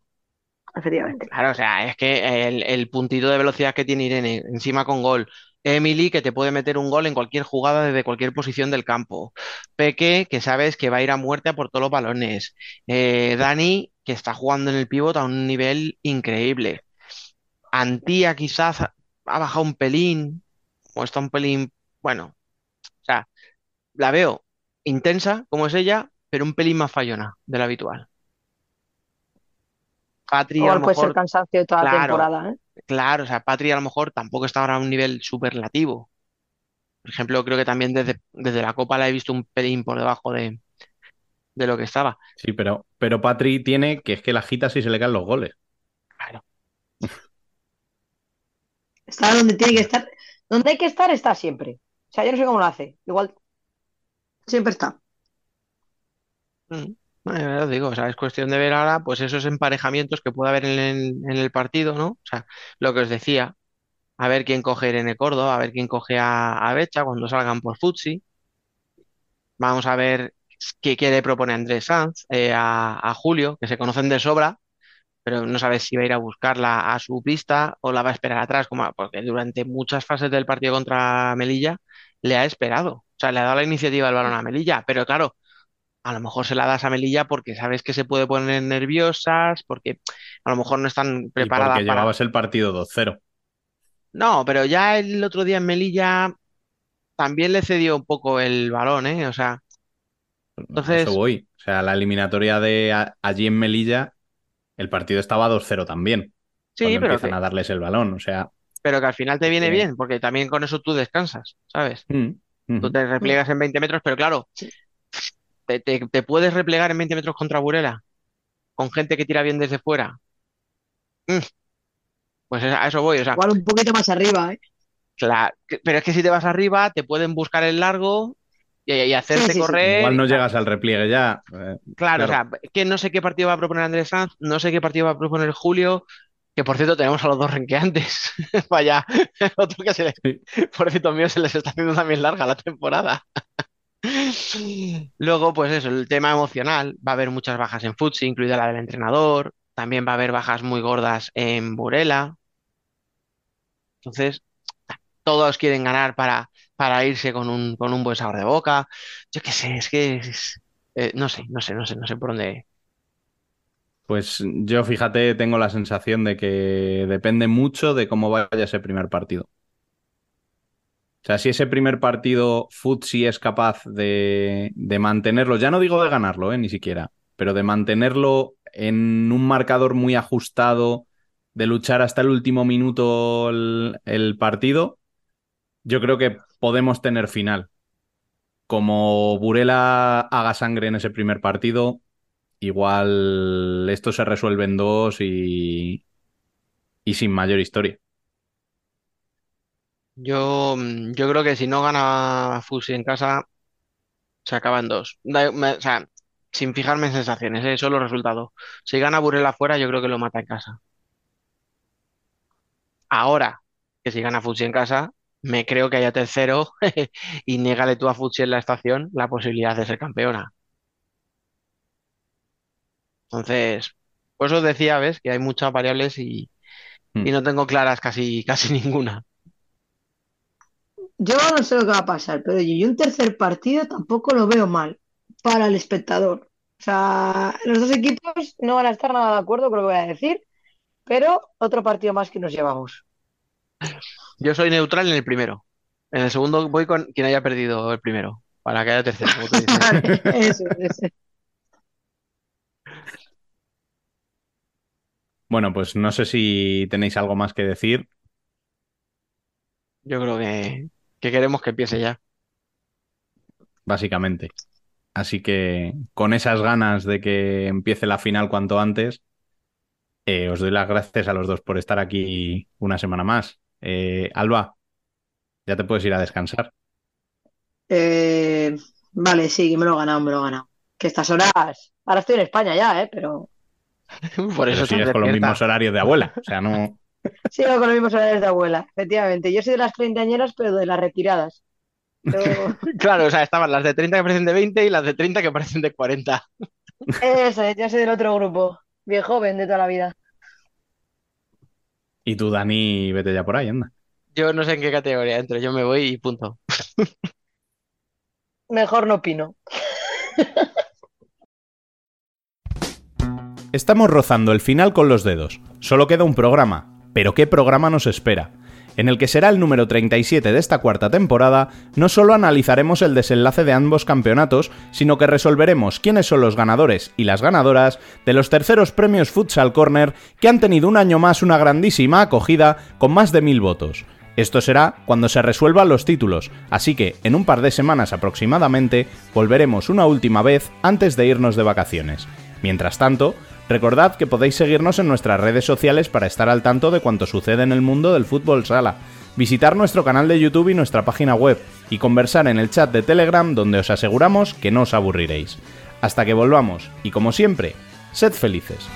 Speaker 11: Efectivamente.
Speaker 4: Claro, o sea, es que el, el puntito de velocidad que tiene Irene, encima con gol. Emily, que te puede meter un gol en cualquier jugada desde cualquier posición del campo. Peque, que sabes que va a ir a muerte a por todos los balones. Eh, Dani, que está jugando en el pívot a un nivel increíble. Antía quizás ha bajado un pelín, o está un pelín, bueno, o sea, la veo intensa como es ella, pero un pelín más fallona de lo habitual. Patri a
Speaker 11: Igual
Speaker 4: lo
Speaker 11: puede ser
Speaker 4: mejor,
Speaker 11: cansancio de toda la
Speaker 4: claro,
Speaker 11: temporada, ¿eh?
Speaker 4: claro, o sea, Patri a lo mejor tampoco está ahora a un nivel superlativo. Por ejemplo, creo que también desde, desde la Copa la he visto un pelín por debajo de, de lo que estaba.
Speaker 1: Sí, pero, pero Patri tiene que es que la agita si se le caen los goles.
Speaker 4: Claro.
Speaker 11: Está donde tiene que estar. Donde hay que estar, está siempre. O sea, yo no sé cómo lo hace. Igual siempre está.
Speaker 4: Mm, ya os digo, o sea, es cuestión de ver ahora, pues esos emparejamientos que puede haber en el, partido, ¿no? O sea, lo que os decía, a ver quién coge a Irene Córdoba, a ver quién coge a, Becha cuando salgan por Futsi. Vamos a ver qué, qué le propone Andrés Sanz eh, a Julio, que se conocen de sobra, pero no sabes si va a ir a buscarla a su pista o la va a esperar atrás, como, porque durante muchas fases del partido contra Melilla le ha esperado. O sea, le ha dado la iniciativa del balón a Melilla, pero claro, a lo mejor se la das a Melilla porque sabes que se puede poner nerviosas, porque a lo mejor no están
Speaker 1: Y
Speaker 4: preparadas
Speaker 1: porque
Speaker 4: para...
Speaker 1: llevabas el partido 2-0.
Speaker 4: No, pero ya el otro día en Melilla también le cedió un poco el balón, ¿eh? O sea, entonces,
Speaker 1: eso voy. O sea, la eliminatoria de allí en Melilla, el partido estaba 2-0 también.
Speaker 4: sí, pero
Speaker 1: empiezan
Speaker 4: que,
Speaker 1: a darles el balón. O sea.
Speaker 4: pero que al final te viene bien, porque también con eso tú descansas, ¿sabes?
Speaker 1: Mm,
Speaker 4: Tú te repliegas en 20 metros, pero claro, te, te- te puedes replegar en 20 metros contra Burela, con gente que tira bien desde fuera. Mm, pues a eso voy, o sea,
Speaker 11: Igual un poquito más arriba, ¿eh?
Speaker 4: claro, pero es que si te vas arriba, te pueden buscar el largo y, y hacerte
Speaker 11: Sí, sí, sí.
Speaker 4: correr.
Speaker 1: Igual no
Speaker 4: tal.
Speaker 1: llegas al repliegue ya. eh,
Speaker 4: Claro,
Speaker 1: claro.
Speaker 4: o sea, que no sé qué partido va a proponer Andrés Sanz, no sé qué partido va a proponer Julio, Que por cierto, tenemos a los dos renqueantes. *laughs* Vaya, *laughs* otro que se le. Pobrecito mío, se les está haciendo también larga la temporada. *laughs* Luego, pues eso, el tema emocional. Va a haber muchas bajas en Futsi, incluida la del entrenador. También va a haber bajas muy gordas en Burela. Entonces, todos quieren ganar para, para irse con un, con un buen sabor de boca. Yo qué sé, es que eh, no sé, no sé, no sé, no sé por dónde.
Speaker 1: Pues yo, fíjate, tengo la sensación de que depende mucho de cómo vaya ese primer partido. O sea, si ese primer partido Futsi es capaz de, de mantenerlo, ya no digo de ganarlo, eh, ni siquiera, pero de mantenerlo en un marcador muy ajustado, de luchar hasta el último minuto el partido, yo creo que podemos tener final. Como Burela haga sangre en ese primer partido, igual esto se resuelve en dos y, y sin mayor historia.
Speaker 4: Yo, mm, yo creo que si no gana Fusi en casa, se acaba en dos. O sea, sin fijarme en sensaciones, ¿eh? Solo resultado. Si gana Burela fuera, yo creo que lo mata en casa. Ahora, que si gana Fusi en casa, me creo que haya tercero *laughs* y niégale tú a Fusi en la estación la posibilidad de ser campeona. Entonces, por eso os decía, ¿ves? Que hay muchas variables y, y no tengo claras casi, casi *laughs* ninguna.
Speaker 11: Yo no sé lo que va a pasar, pero yo, yo un tercer partido tampoco lo veo mal para el espectador. O sea, los dos equipos no van a estar nada de acuerdo con lo que voy a decir, pero otro partido más que nos llevamos.
Speaker 4: Yo soy neutral en el primero. En el segundo voy con quien haya perdido el primero, para que haya tercero, como tú dices.
Speaker 11: Eso, eso.
Speaker 1: Bueno, pues no sé si tenéis algo más que decir.
Speaker 4: Yo creo que, que queremos que empiece ya.
Speaker 1: básicamente. Así que con esas ganas de que empiece la final cuanto antes, eh, os doy las gracias a los dos por estar aquí una semana más. Eh, Alba, ya te puedes ir a descansar.
Speaker 11: Eh, vale, sí, que me lo he ganado, me lo he ganado. Que estas horas, ahora estoy en España ya, ¿eh? Pero *laughs*
Speaker 4: Por
Speaker 1: Pero sigues con los mismos horarios de abuela. O sea, no. *laughs*
Speaker 11: sigo con los mismos horarios de abuela, efectivamente. Yo soy de las treintañeras, pero de las retiradas. *laughs*
Speaker 4: Claro, o sea, estaban las de 30 que parecen de 20 y las de 30 que parecen de 40.
Speaker 11: Eso es, yo soy del otro grupo, bien joven de toda la vida.
Speaker 1: Y tú, Dani, vete ya por ahí, anda.
Speaker 4: Yo no sé en qué categoría entro, yo me voy y punto.
Speaker 11: Mejor no opino.
Speaker 1: Estamos rozando el final con los dedos. Solo queda un programa. Pero ¿qué programa nos espera? En el que será el número 37 de esta cuarta temporada, no solo analizaremos el desenlace de ambos campeonatos, sino que resolveremos quiénes son los ganadores y las ganadoras de los terceros premios Futsal Corner que han tenido un año más una grandísima acogida con más de mil votos. Esto será cuando se resuelvan los títulos, así que en un par de semanas aproximadamente volveremos una última vez antes de irnos de vacaciones. Mientras tanto, recordad que podéis seguirnos en nuestras redes sociales para estar al tanto de cuanto sucede en el mundo del fútbol sala, visitar nuestro canal de YouTube y nuestra página web, y conversar en el chat de Telegram donde os aseguramos que no os aburriréis. Hasta que volvamos, y como siempre, sed felices.